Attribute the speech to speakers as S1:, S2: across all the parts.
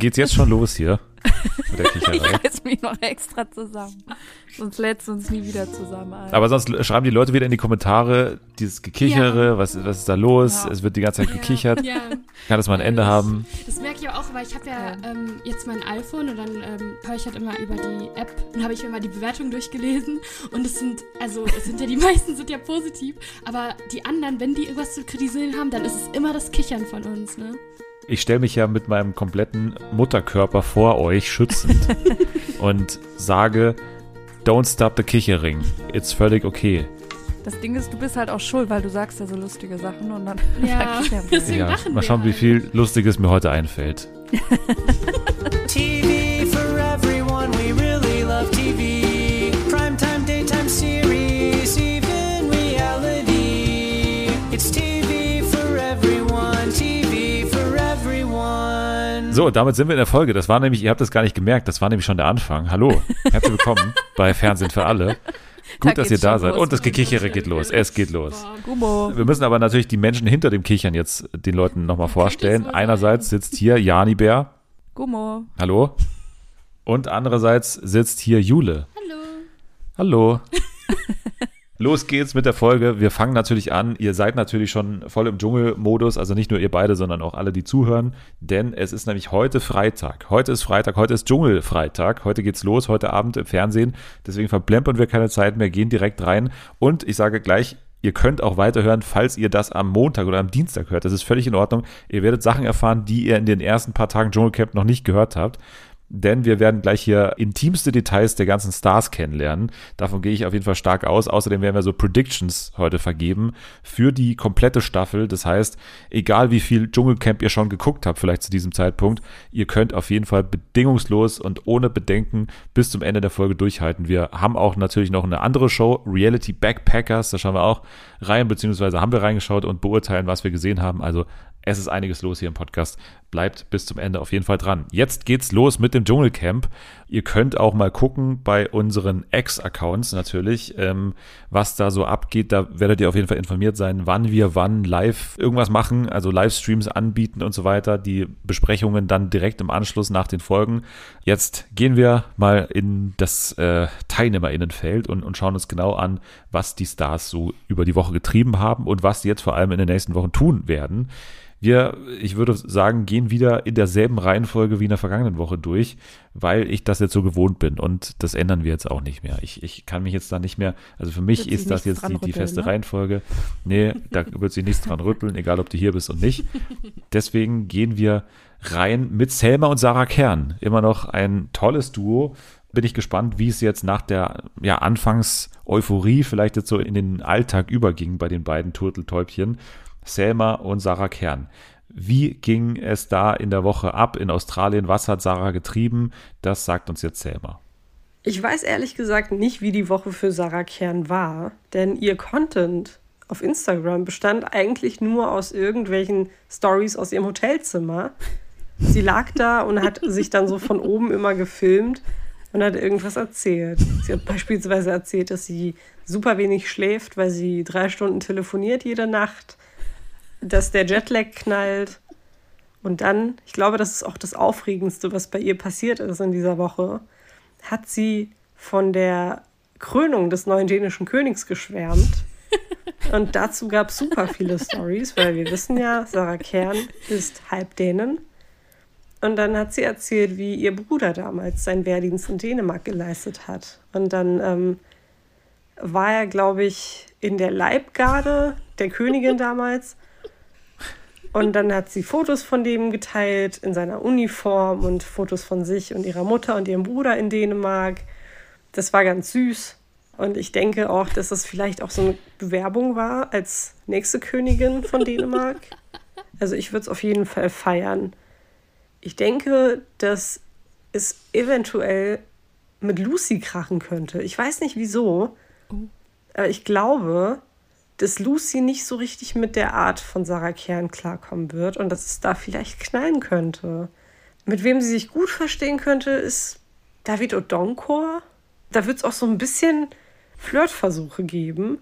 S1: Geht's jetzt schon los hier? Mit der
S2: Ich
S1: Kicherei?
S2: reiß mich noch extra zusammen. Sonst lädst du uns nie wieder zusammen ein.
S1: Aber sonst schreiben die Leute wieder in die Kommentare dieses Gekichere, was, was ist da los?
S2: Ja.
S1: Es wird die ganze Zeit gekichert.
S3: Ja,
S1: Kann das mal ein Ende haben?
S3: das merke ich auch, weil ich habe ja ähm, jetzt mein iPhone und dann ähm, höre ich halt immer über die App und habe ich mir mal die Bewertungen durchgelesen und es sind, also es sind ja die meisten sind ja positiv, aber die anderen, wenn die irgendwas zu kritisieren haben, dann ist es immer das Kichern von uns, ne?
S1: Ich stelle mich ja mit meinem kompletten Mutterkörper vor euch schützend und sage, don't stop the Kichering. It's völlig okay.
S2: Das Ding ist, du bist halt auch schuld, weil du sagst ja so lustige Sachen und dann
S3: Ja, deswegen
S1: Ja,
S3: lachen
S1: mal
S3: wir
S1: schauen, wie
S3: halt.
S1: viel Lustiges mir heute einfällt.
S4: TV
S1: So, damit sind wir in der Folge. Das war nämlich, ihr habt das gar nicht gemerkt, das war nämlich schon der Anfang. Hallo, herzlich willkommen bei Fernsehen für alle. Gut,
S2: Da
S1: dass ihr da seid.
S2: los.
S1: Und das Gekichere geht los. Es geht los.
S2: Gummo.
S1: Wir müssen aber natürlich die Menschen hinter dem Kichern jetzt den Leuten nochmal vorstellen. Einerseits sitzt hier Jani Bär.
S2: Gummo.
S1: Hallo. Und andererseits sitzt hier Jule.
S3: Hallo.
S1: Hallo. Los geht's mit der Folge. Wir fangen natürlich an. Ihr seid natürlich schon voll im Dschungelmodus, also nicht nur ihr beide, sondern auch alle, die zuhören. Denn es ist nämlich heute Freitag. Heute ist Freitag, heute ist Dschungelfreitag. Heute geht's los, heute Abend im Fernsehen. Deswegen verplempern wir keine Zeit mehr, gehen direkt rein. Und ich sage gleich, Ihr könnt auch weiterhören, falls ihr das am Montag oder am Dienstag hört. Das ist völlig in Ordnung. Ihr werdet Sachen erfahren, die ihr in den ersten paar Tagen Dschungelcamp noch nicht gehört habt denn wir werden gleich hier intimste Details der ganzen Stars kennenlernen. Davon gehe ich auf jeden Fall stark aus. Außerdem werden wir so Predictions heute vergeben für die komplette Staffel. Das heißt, egal wie viel Dschungelcamp ihr schon geguckt habt, vielleicht zu diesem Zeitpunkt, ihr könnt auf jeden Fall bedingungslos und ohne Bedenken bis zum Ende der Folge durchhalten. Wir haben auch natürlich noch eine andere Show, Reality Backpackers. Da schauen wir auch rein, beziehungsweise haben wir reingeschaut und beurteilen, was wir gesehen haben. Also es ist einiges los hier im Podcast. Bleibt bis zum Ende auf jeden Fall dran. Jetzt geht's los mit dem Dschungelcamp. Ihr könnt auch mal gucken bei unseren Ex-Accounts natürlich, ähm, was da so abgeht. Da werdet ihr auf jeden Fall informiert sein, wann wir wann live irgendwas machen, also Livestreams anbieten und so weiter. Die Besprechungen dann direkt im Anschluss nach den Folgen. Jetzt gehen wir mal in das äh, Teilnehmerinnenfeld und, und schauen uns genau an, was die Stars so über die Woche getrieben haben und was sie jetzt vor allem in den nächsten Wochen tun werden. Wir, ich würde sagen, gehen wieder in derselben Reihenfolge wie in der vergangenen Woche durch, weil ich das jetzt so gewohnt bin und das ändern wir jetzt auch nicht mehr. Ich, ich kann mich jetzt da nicht mehr, also für mich
S2: Wird
S1: ist das jetzt die,
S2: dran
S1: die
S2: rütteln,
S1: feste
S2: ne?
S1: Reihenfolge. Nee, da wird sich nichts dran rütteln, egal ob du hier bist und nicht. Deswegen gehen wir rein mit Selma und Sarah Kern. Immer noch ein tolles Duo. Bin ich gespannt, wie es jetzt nach der ja, Anfangs-Euphorie vielleicht jetzt so in den Alltag überging bei den beiden Turteltäubchen. Selma und Sarah Kern. Wie ging es da in der Woche ab in Australien? Was hat Sarah getrieben? Das sagt uns jetzt Selma.
S5: Ich weiß ehrlich gesagt nicht, wie die Woche für Sarah Kern war, denn ihr Content auf Instagram bestand eigentlich nur aus irgendwelchen Stories aus ihrem Hotelzimmer. Sie lag da und hat sich dann so von oben immer gefilmt und hat irgendwas erzählt. Sie hat beispielsweise erzählt, dass sie super wenig schläft, weil sie drei Stunden telefoniert jede Nacht, dass der Jetlag knallt. Und dann, ich glaube, das ist auch das Aufregendste, was bei ihr passiert ist in dieser Woche, hat sie von der Krönung des neuen dänischen Königs geschwärmt. Und dazu gab es super viele Stories, weil wir wissen ja, Sarah Kern ist halb Dänen. Und dann hat sie erzählt, wie ihr Bruder damals seinen Wehrdienst in Dänemark geleistet hat. Und dann ähm, war er, glaube ich, in der Leibgarde der Königin damals. Und dann hat sie Fotos von dem geteilt in seiner Uniform und Fotos von sich und ihrer Mutter und ihrem Bruder in Dänemark. Das war ganz süß. Und ich denke auch, dass das vielleicht auch so eine Bewerbung war als nächste Königin von Dänemark. Also ich würde es auf jeden Fall feiern. Ich denke, dass es eventuell mit Lucy krachen könnte. Ich weiß nicht wieso, aber ich glaube, dass Lucy nicht so richtig mit der Art von Sarah Kern klarkommen wird und dass es da vielleicht knallen könnte. Mit wem sie sich gut verstehen könnte, ist David Odonkor. Da wird es auch so ein bisschen Flirtversuche geben.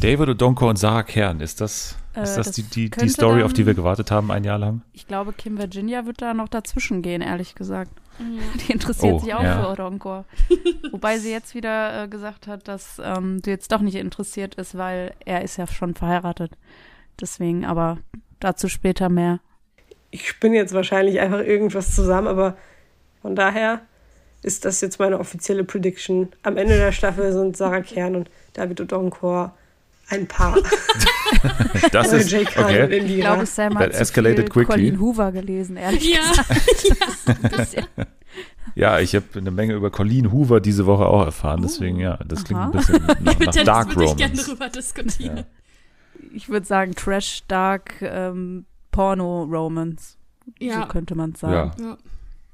S1: David Odonko und Sarah Kern, ist das,
S2: Äh,
S1: ist das,
S2: das
S1: die, die, die Story, auf die
S2: dann-
S1: wir gewartet haben, ein Jahr lang?
S2: Ich glaube, Kim Virginia wird da noch dazwischen gehen, ehrlich gesagt.
S3: Ja.
S2: Die interessiert
S1: Oh,
S2: sich auch
S1: ja.
S2: für Odonkor. Wobei sie jetzt wieder äh, gesagt hat, dass ähm, sie jetzt doch nicht interessiert ist, weil er ist ja schon verheiratet. Deswegen, aber dazu später mehr.
S5: Ich spinne jetzt wahrscheinlich einfach irgendwas zusammen, aber von daher ist das jetzt meine offizielle Prediction. Am Ende der Staffel sind Sarah Kern und David Odonkor ein Paar.
S1: Das ist,
S5: Jay Khan und
S1: okay.
S2: Ich glaube, Sam hat
S1: escalated
S2: viel
S1: quickly.
S2: Colleen Hoover gelesen, ehrlich
S3: Ja, ja,
S1: ich habe eine Menge über Colleen Hoover diese Woche auch erfahren, deswegen ja, das klingt
S2: Aha.
S1: ein bisschen nach, nach Dark
S3: würde ich gerne
S1: Romance.
S3: drüber diskutieren.
S1: Ja.
S2: Ich würde sagen Trash, Dark, ähm, Porno, Romance.
S3: Ja.
S2: So könnte man sagen.
S1: Ja.
S3: Ja.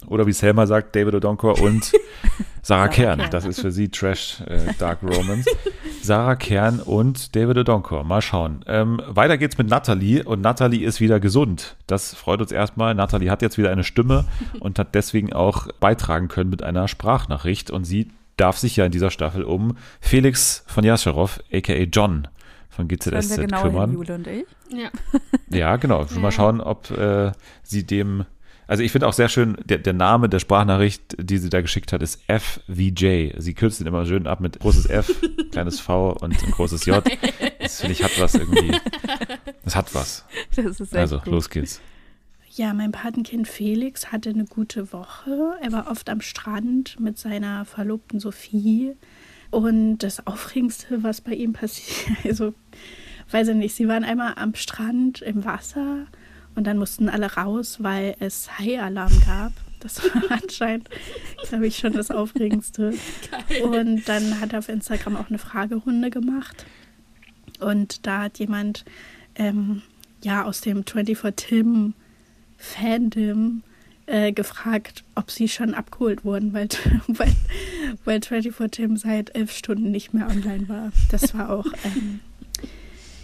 S1: Oder wie Selma sagt, David Odonkor und Sarah
S2: Sarah
S1: Kern.
S2: Kern.
S1: Das ist für sie Trash äh, Dark Romance. Sarah Kern und David Odonkor. Mal schauen. Ähm, weiter geht's mit Natalie und Natalie ist wieder gesund. Das freut uns erstmal. Natalie hat jetzt wieder eine Stimme und hat deswegen auch beitragen können mit einer Sprachnachricht und sie darf sich ja in dieser Staffel um Felix von Jascherow, aka John von GZSZ
S2: wir genau
S1: kümmern.
S2: hin, Jule und ich.
S3: Ja.
S1: Ja, genau. Schon mal
S3: Ja.
S1: schauen, ob äh, sie dem. Also ich finde auch sehr schön, der, der Name der Sprachnachricht, die sie da geschickt hat, ist FVJ. Sie kürzt ihn immer schön ab mit großes F, kleines V und ein großes J. Das finde ich hat was irgendwie. Das hat was.
S2: Das ist
S1: Also,
S2: gut.
S1: los geht's.
S6: Ja, mein Patenkind Felix hatte eine gute Woche. Er war oft am Strand mit seiner Verlobten Sophie. Und das Aufregendste, was bei ihm passiert, also weiß ich nicht, sie waren einmal am Strand im Wasser und dann mussten alle raus, weil es Haialarm gab. Das war anscheinend, glaube ich, schon das Aufregendste. Und dann hat er auf Instagram auch eine Fragerunde gemacht. Und da hat jemand ähm, ja aus dem 24 Tim Fandom äh, gefragt, ob sie schon abgeholt wurden, weil, weil, weil 24 Tim seit elf Stunden nicht mehr online war. Das war auch ähm,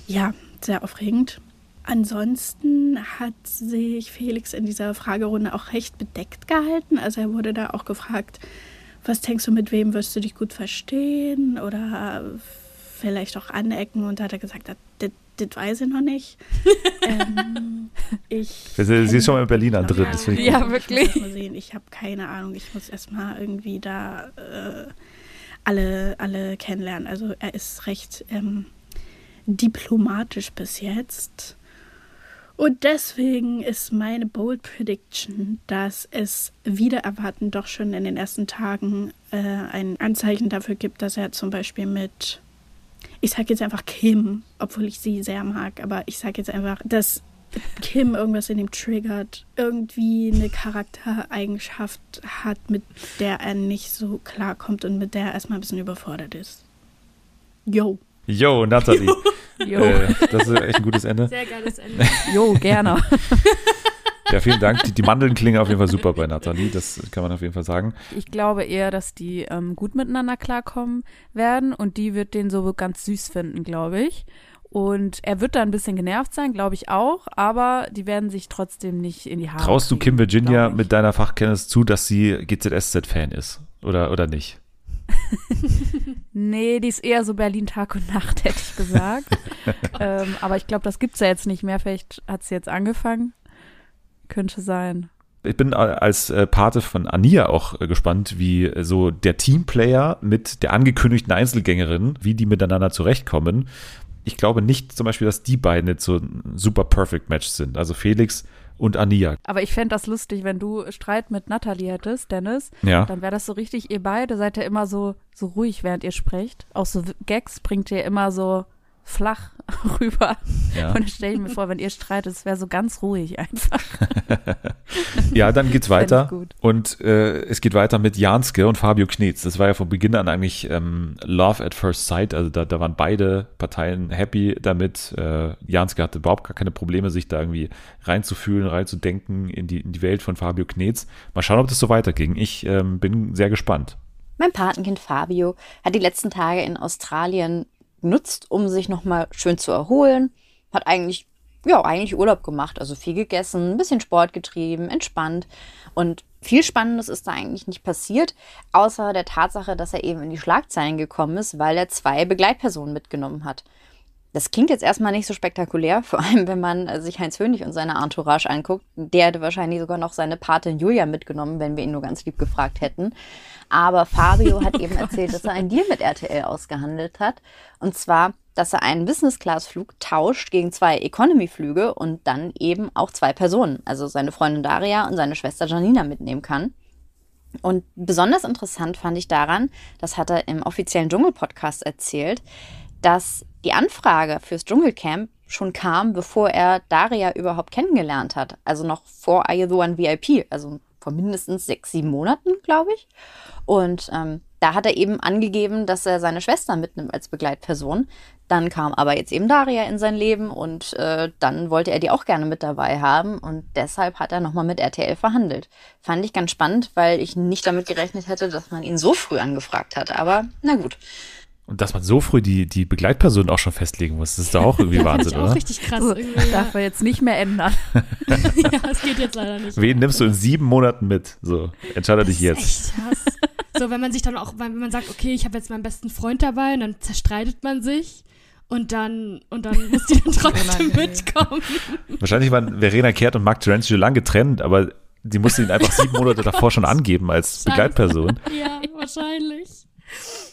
S6: ja sehr aufregend. Ansonsten hat sich Felix in dieser Fragerunde auch recht bedeckt gehalten. Also er wurde da auch gefragt, was denkst du, mit wem wirst du dich gut verstehen oder vielleicht auch anecken. Und da hat er gesagt, das, das, weiß ich noch nicht. ähm, ich
S1: Sie, ist schon mal in Berlin an drin.
S3: Ja.
S2: Ja,
S1: gut.
S2: wirklich.
S6: Ich. Ich habe keine Ahnung. Ich muss erstmal irgendwie da äh, alle, alle kennenlernen. Also er ist recht ähm, diplomatisch bis jetzt. Und deswegen ist meine Bold Prediction, dass es wieder erwarten doch schon in den ersten Tagen äh, ein Anzeichen dafür gibt, dass er zum Beispiel mit, ich sage jetzt einfach Kim, obwohl ich sie sehr mag, aber ich sage jetzt einfach, dass Kim irgendwas in ihm triggert, irgendwie eine Charaktereigenschaft hat, mit der er nicht so klarkommt und mit der er erstmal ein bisschen überfordert ist. Yo.
S1: Yo, Natalie.
S2: Jo,
S1: Äh, das ist echt ein gutes Ende.
S3: Sehr geiles Ende.
S2: jo gerne.
S1: Ja, vielen Dank. Die, die Mandeln klingen auf jeden Fall super bei Natalie. Das kann man auf jeden Fall sagen.
S2: Ich glaube eher, dass die ähm, gut miteinander klarkommen werden und die wird den so ganz süß finden, glaube ich. Und er wird da ein bisschen genervt sein, glaube ich auch, aber die werden sich trotzdem nicht in die Haare
S1: Traust du Kim
S2: kriegen,
S1: Virginia mit deiner Fachkenntnis zu, dass sie GZSZ-Fan ist? Oder, oder nicht?
S2: Nee, die ist eher so Berlin Tag und Nacht, hätte ich gesagt. ähm, aber ich glaube, das gibt's ja jetzt nicht mehr. Vielleicht hat sie jetzt angefangen. Könnte sein.
S1: Ich bin äh, als äh, Pate von Ania auch äh, gespannt, wie so der Teamplayer mit der angekündigten Einzelgängerin, wie die miteinander zurechtkommen. Ich glaube nicht zum Beispiel, dass die beiden jetzt so ein super perfect Match sind. Also Felix und Ania.
S2: Aber ich fände das lustig, wenn du Streit mit Natalie hättest, Dennis.
S1: Ja.
S2: Dann wäre das so richtig, ihr beide seid ja immer so, so ruhig, während ihr sprecht. Auch so Gags bringt ihr immer so flach rüber.
S1: Ja.
S2: Und ich stelle mir vor, wenn ihr streitet, es wäre so ganz ruhig einfach.
S1: Ja, dann geht's weiter. Und äh, es geht weiter mit Janske und Fabio Knetz. Das war ja von Beginn an eigentlich ähm, Love at First Sight. Also da, da waren beide Parteien happy damit. Äh, Janske hatte überhaupt gar keine Probleme, sich da irgendwie reinzufühlen, reinzudenken in die, in die Welt von Fabio Knetz. Mal schauen, ob das so weiterging. Ich ähm, bin sehr gespannt.
S7: Mein Patenkind Fabio hat die letzten Tage in Australien genutzt, um sich nochmal schön zu erholen. Hat eigentlich, ja, eigentlich Urlaub gemacht, also viel gegessen, ein bisschen Sport getrieben, entspannt. Und viel Spannendes ist da eigentlich nicht passiert, außer der Tatsache, dass er eben in die Schlagzeilen gekommen ist, weil er zwei Begleitpersonen mitgenommen hat. Das klingt jetzt erstmal nicht so spektakulär, vor allem wenn man äh, sich Heinz Hönig und seine Entourage anguckt. Der hätte wahrscheinlich sogar noch seine Patin Julia mitgenommen, wenn wir ihn nur ganz lieb gefragt hätten. Aber Fabio hat eben erzählt, dass er einen Deal mit RTL ausgehandelt hat. Und zwar, dass er einen Business-Class-Flug tauscht gegen zwei Economy-Flüge und dann eben auch zwei Personen, also seine Freundin Daria und seine Schwester Janina mitnehmen kann. Und besonders interessant fand ich daran, das hat er im offiziellen Dschungel-Podcast erzählt, dass die Anfrage fürs Dschungelcamp schon kam, bevor er Daria überhaupt kennengelernt hat. Also noch vor One VIP, also vor mindestens sechs, sieben Monaten, glaube ich. Und ähm, da hat er eben angegeben, dass er seine Schwester mitnimmt als Begleitperson. Dann kam aber jetzt eben Daria in sein Leben und äh, dann wollte er die auch gerne mit dabei haben und deshalb hat er nochmal mit RTL verhandelt. Fand ich ganz spannend, weil ich nicht damit gerechnet hätte, dass man ihn so früh angefragt hat. Aber na gut.
S1: Und dass man so früh die, die Begleitperson auch schon festlegen muss, das ist doch auch irgendwie Wahnsinn,
S3: ich auch
S1: oder?
S3: richtig krass.
S2: So,
S3: ja.
S2: darf er jetzt nicht mehr ändern.
S3: ja, das geht jetzt leider nicht.
S1: Wen nimmst du in sieben Monaten mit? So, entscheide dich jetzt.
S3: Echt krass. So, wenn man sich dann auch, wenn man sagt, okay, ich habe jetzt meinen besten Freund dabei und dann zerstreitet man sich und dann, und dann muss die dann trotzdem mitkommen.
S1: Wahrscheinlich waren Verena Kehrt und Mark Terenzi schon lange getrennt, aber die musste ihn einfach sieben Monate davor schon angeben als Begleitperson.
S3: Ja, wahrscheinlich.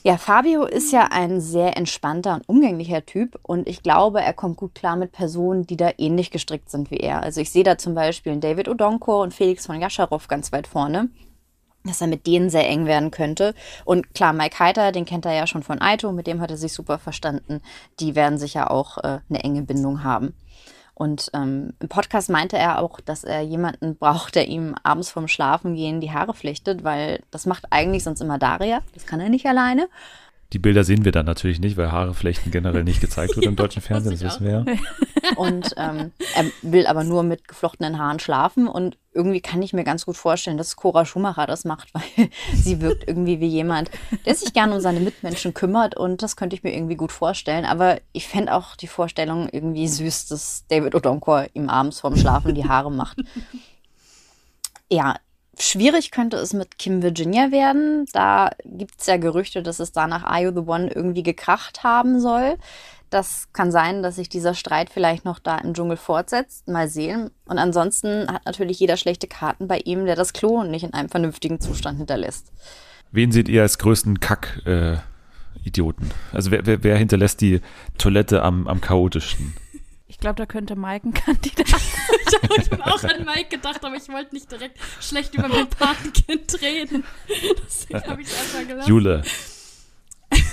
S7: Ja, Fabio ist ja ein sehr entspannter und umgänglicher Typ und ich glaube, er kommt gut klar mit Personen, die da ähnlich gestrickt sind wie er. Also ich sehe da zum Beispiel David Odonkor und Felix von Jascharow ganz weit vorne, dass er mit denen sehr eng werden könnte. Und klar, Mike Heiter, den kennt er ja schon von Aito, mit dem hat er sich super verstanden. Die werden sicher auch äh, eine enge Bindung haben. Und ähm, im Podcast meinte er auch, dass er jemanden braucht, der ihm abends vorm Schlafengehen die Haare flechtet, weil das macht eigentlich sonst immer Daria. Das kann er nicht alleine.
S1: Die Bilder sehen wir dann natürlich nicht, weil Haareflechten generell nicht gezeigt wird im deutschen Fernsehen, das wissen wir ja.
S7: Und ähm, er will aber nur mit geflochtenen Haaren schlafen. Und irgendwie kann ich mir ganz gut vorstellen, dass Cora Schumacher das macht, weil sie wirkt irgendwie wie jemand, der sich gerne um seine Mitmenschen kümmert. Und das könnte ich mir irgendwie gut vorstellen. Aber ich fände auch die Vorstellung irgendwie süß, dass David Odonkor ihm abends vorm Schlafen die Haare macht. Ja, schwierig könnte es mit Kim Virginia werden. Da gibt es ja Gerüchte, dass es da nach Are You the One irgendwie gekracht haben soll. Das kann sein, dass sich dieser Streit vielleicht noch da im Dschungel fortsetzt. Mal sehen. Und ansonsten hat natürlich jeder schlechte Karten bei ihm, der das Klo nicht in einem vernünftigen Zustand hinterlässt.
S1: Wen seht ihr als größten Kack-Idioten? also wer, wer, wer hinterlässt die Toilette am, am chaotischsten?
S2: Ich glaube, da könnte Mike ein Kandidat
S3: Ich habe auch an Mike gedacht, aber ich wollte nicht direkt schlecht über mein Patenkind reden. Deswegen habe ich einfach gelassen.
S1: Jule.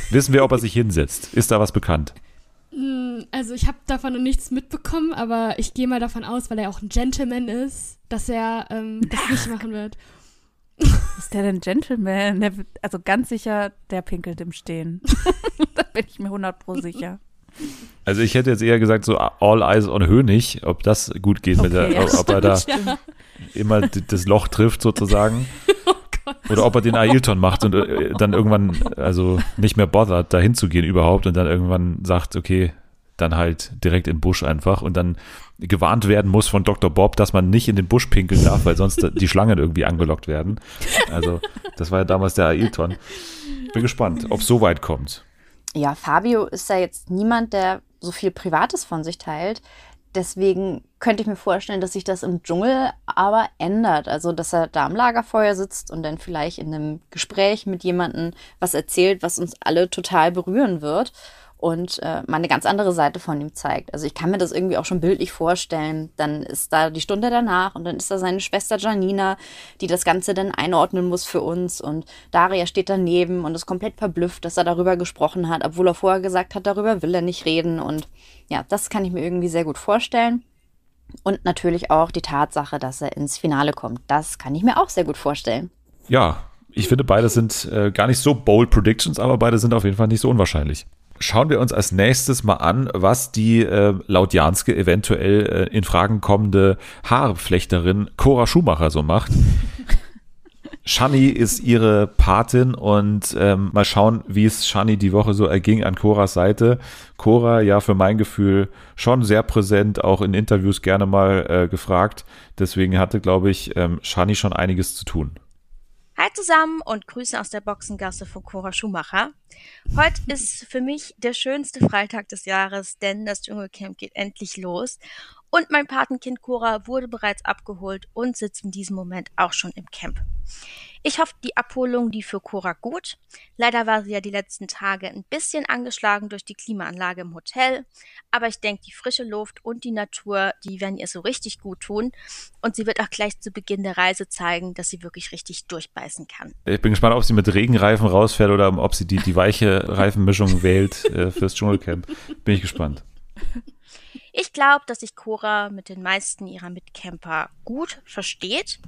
S1: Wissen wir, ob er sich hinsetzt? Ist da was bekannt?
S3: Hm, Also ich habe davon noch nichts mitbekommen, aber ich gehe mal davon aus, weil er auch ein Gentleman ist, dass er ähm, das nicht machen wird.
S2: ist der denn Gentleman? Der, also ganz sicher, der pinkelt im Stehen. da bin ich mir 100 pro sicher.
S1: Also ich hätte jetzt eher gesagt, so All Eyes on Hönig, ob das gut geht mit
S2: Okay,
S1: der,
S2: ja,
S1: ob er da
S3: Ja.
S1: immer das Loch trifft sozusagen.
S3: Oh Gott.
S1: Oder ob er den Ailton macht und äh, dann irgendwann, also nicht mehr bothert, da hinzugehen überhaupt und dann irgendwann sagt, okay, dann halt direkt in den Busch einfach und dann gewarnt werden muss von Dr. Bob, dass man nicht in den Busch pinkeln darf, weil sonst die Schlangen irgendwie angelockt werden. Also, das war ja damals der Ailton. Bin gespannt, ob es so weit kommt.
S7: Ja, Fabio ist ja jetzt niemand, der so viel Privates von sich teilt. Deswegen könnte ich mir vorstellen, dass sich das im Dschungel aber ändert. Also, dass er da am Lagerfeuer sitzt und dann vielleicht in einem Gespräch mit jemandem was erzählt, was uns alle total berühren wird und äh, mal eine ganz andere Seite von ihm zeigt. Also ich kann mir das irgendwie auch schon bildlich vorstellen. Dann ist da die Stunde danach und dann ist da seine Schwester Janina, die das Ganze dann einordnen muss für uns und Daria steht daneben und ist komplett verblüfft, dass er darüber gesprochen hat, obwohl er vorher gesagt hat, darüber will er nicht reden und ja, das kann ich mir irgendwie sehr gut vorstellen. Und natürlich auch die Tatsache, dass er ins Finale kommt. Das kann ich mir auch sehr gut vorstellen.
S1: Ja, ich finde, beide sind äh, gar nicht so bold Predictions, aber beide sind auf jeden Fall nicht so unwahrscheinlich. Schauen wir uns als nächstes mal an, was die äh, laut Janske eventuell äh, in Fragen kommende Haarflechterin Cora Schumacher so macht. Shani ist ihre Patin und ähm, mal schauen, wie es Shani die Woche so erging an Coras Seite. Cora, ja, für mein Gefühl schon sehr präsent, auch in Interviews gerne mal äh, gefragt. Deswegen hatte, glaube ich, ähm, Shani schon einiges zu tun.
S8: Hi zusammen und Grüße aus der Boxengasse von Cora Schumacher. Heute ist für mich der schönste Freitag des Jahres, denn das Dschungelcamp geht endlich los. Und mein Patenkind Cora wurde bereits abgeholt und sitzt in diesem Moment auch schon im Camp. Ich hoffe, die Abholung lief für Cora gut. Leider war sie ja die letzten Tage ein bisschen angeschlagen durch die Klimaanlage im Hotel. Aber ich denke, die frische Luft und die Natur, die werden ihr so richtig gut tun. Und sie wird auch gleich zu Beginn der Reise zeigen, dass sie wirklich richtig durchbeißen kann.
S1: Ich bin gespannt, ob sie mit Regenreifen rausfährt oder ob sie die, die weiche Reifenmischung wählt äh, fürs Dschungelcamp. Bin ich gespannt.
S8: Ich glaube, dass sich Cora mit den meisten ihrer Mitcamper gut versteht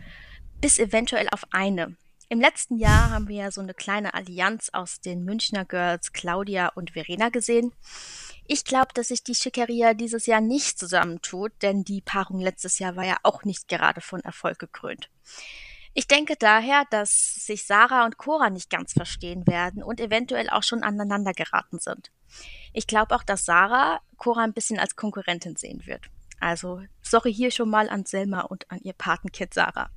S8: bis eventuell auf eine. Im letzten Jahr haben wir ja so eine kleine Allianz aus den Münchner Girls Claudia und Verena gesehen. Ich glaube, dass sich die Schickeria dieses Jahr nicht zusammentut, denn die Paarung letztes Jahr war ja auch nicht gerade von Erfolg gekrönt. Ich denke daher, dass sich Sarah und Cora nicht ganz verstehen werden und eventuell auch schon aneinander geraten sind. Ich glaube auch, dass Sarah Cora ein bisschen als Konkurrentin sehen wird. Also, sorry hier schon mal an Selma und an ihr Patenkind Sarah.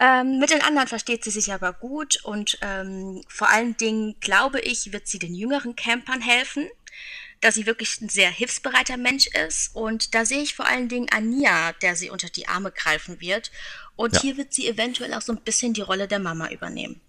S8: Ähm, mit den anderen versteht sie sich aber gut und ähm, vor allen Dingen, glaube ich, wird sie den jüngeren Campern helfen, da sie wirklich ein sehr hilfsbereiter Mensch ist. Und da sehe ich vor allen Dingen Ania, der sie unter die Arme greifen wird. Und ja. hier wird sie eventuell auch so ein bisschen die Rolle der Mama übernehmen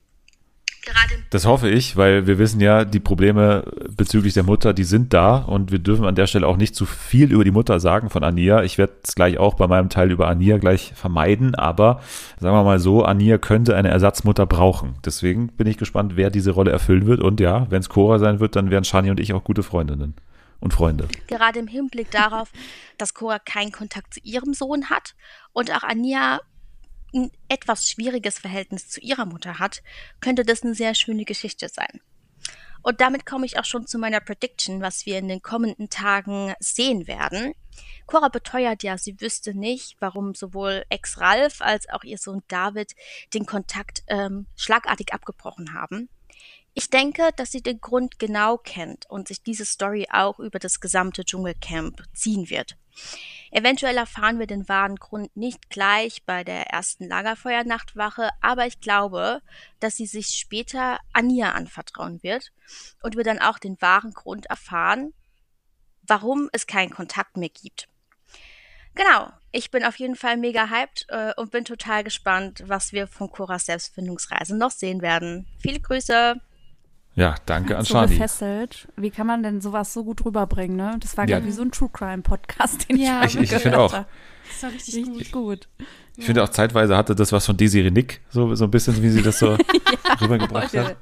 S1: gerade. Das hoffe ich, weil wir wissen ja, die Probleme bezüglich der Mutter, die sind da und wir dürfen an der Stelle auch nicht zu viel über die Mutter sagen von Ania. Ich werde es gleich auch bei meinem Teil über Ania gleich vermeiden, aber sagen wir mal so, Ania könnte eine Ersatzmutter brauchen. Deswegen bin ich gespannt, wer diese Rolle erfüllen wird und ja, wenn es Cora sein wird, dann werden Shani und ich auch gute Freundinnen und Freunde.
S8: Gerade im Hinblick darauf, dass Cora keinen Kontakt zu ihrem Sohn hat und auch Ania ein etwas schwieriges Verhältnis zu ihrer Mutter hat, könnte das eine sehr schöne Geschichte sein. Und damit komme ich auch schon zu meiner Prediction, was wir in den kommenden Tagen sehen werden. Cora beteuert ja, sie wüsste nicht, warum sowohl Ex-Ralf als auch ihr Sohn David den Kontakt ähm, schlagartig abgebrochen haben. Ich denke, dass sie den Grund genau kennt und sich diese Story auch über das gesamte Dschungelcamp ziehen wird. Eventuell erfahren wir den wahren Grund nicht gleich bei der ersten Lagerfeuernachtwache, aber ich glaube, dass sie sich später Ania anvertrauen wird und wir dann auch den wahren Grund erfahren, warum es keinen Kontakt mehr gibt. Genau, ich bin auf jeden Fall mega hyped äh, und bin total gespannt, was wir von Coras Selbstfindungsreise noch sehen werden. Viele Grüße!
S1: Ja, danke an
S2: so
S1: Shani.
S2: gefesselt. Wie kann man denn sowas so gut rüberbringen, ne? Das war ja. wie so ein True Crime Podcast, den
S1: ja, ich, ich, ich finde auch.
S3: Das war richtig, richtig gut. gut.
S1: Ich ja. finde auch zeitweise hatte das was von Desiree Nick, so, so ein bisschen, wie sie das so rübergebracht hat.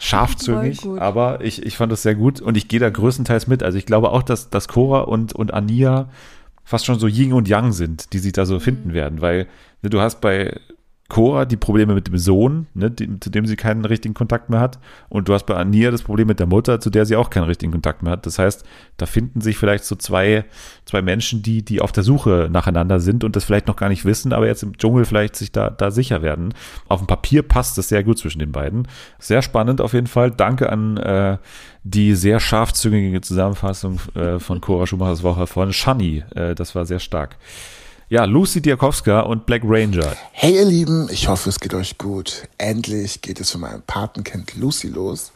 S1: Scharfzüngig, aber ich, ich fand das sehr gut und ich gehe da größtenteils mit. Also ich glaube auch, dass, dass Cora und, und Ania fast schon so Yin und Yang sind, die sich da so mhm. finden werden, weil ne, du hast bei Cora die Probleme mit dem Sohn, ne, die, zu dem sie keinen richtigen Kontakt mehr hat. Und du hast bei Ania das Problem mit der Mutter, zu der sie auch keinen richtigen Kontakt mehr hat. Das heißt, da finden sich vielleicht so zwei, zwei Menschen, die, die auf der Suche nacheinander sind und das vielleicht noch gar nicht wissen, aber jetzt im Dschungel vielleicht sich da, da sicher werden. Auf dem Papier passt das sehr gut zwischen den beiden. Sehr spannend auf jeden Fall. Danke an äh, die sehr scharfzüngige Zusammenfassung äh, von Cora Schumachers Woche von Shani. Äh, das war sehr stark. Ja, Lucy Diakowska und Black Ranger.
S9: Hey ihr Lieben, ich hoffe es geht euch gut. Endlich geht es für mein Patenkind Lucy los.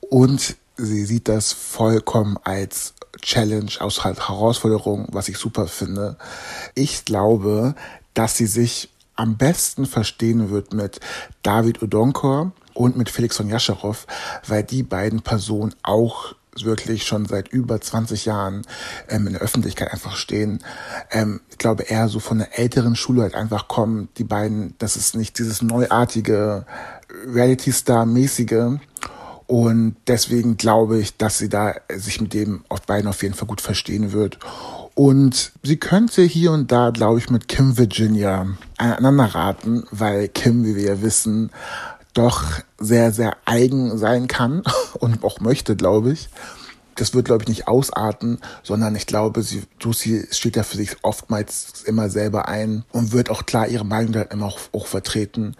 S9: Und sie sieht das vollkommen als Challenge, aus Herausforderung, was ich super finde. Ich glaube, dass sie sich am besten verstehen wird mit David Odonkor und mit Felix von Jascharow, weil die beiden Personen auch wirklich schon seit über 20 Jahren ähm, in der Öffentlichkeit einfach stehen. Ähm, ich glaube eher so von der älteren Schule halt einfach kommen, die beiden, das ist nicht dieses neuartige Reality-Star-mäßige. Und deswegen glaube ich, dass sie da sich mit dem auf beiden auf jeden Fall gut verstehen wird. Und sie könnte hier und da, glaube ich, mit Kim Virginia aneinander raten, weil Kim, wie wir ja wissen, doch sehr, sehr eigen sein kann und auch möchte, glaube ich. Das wird, glaube ich, nicht ausarten, sondern ich glaube, sie, Lucy steht ja für sich oftmals immer selber ein und wird auch klar ihre Meinung dann immer auch, auch vertreten.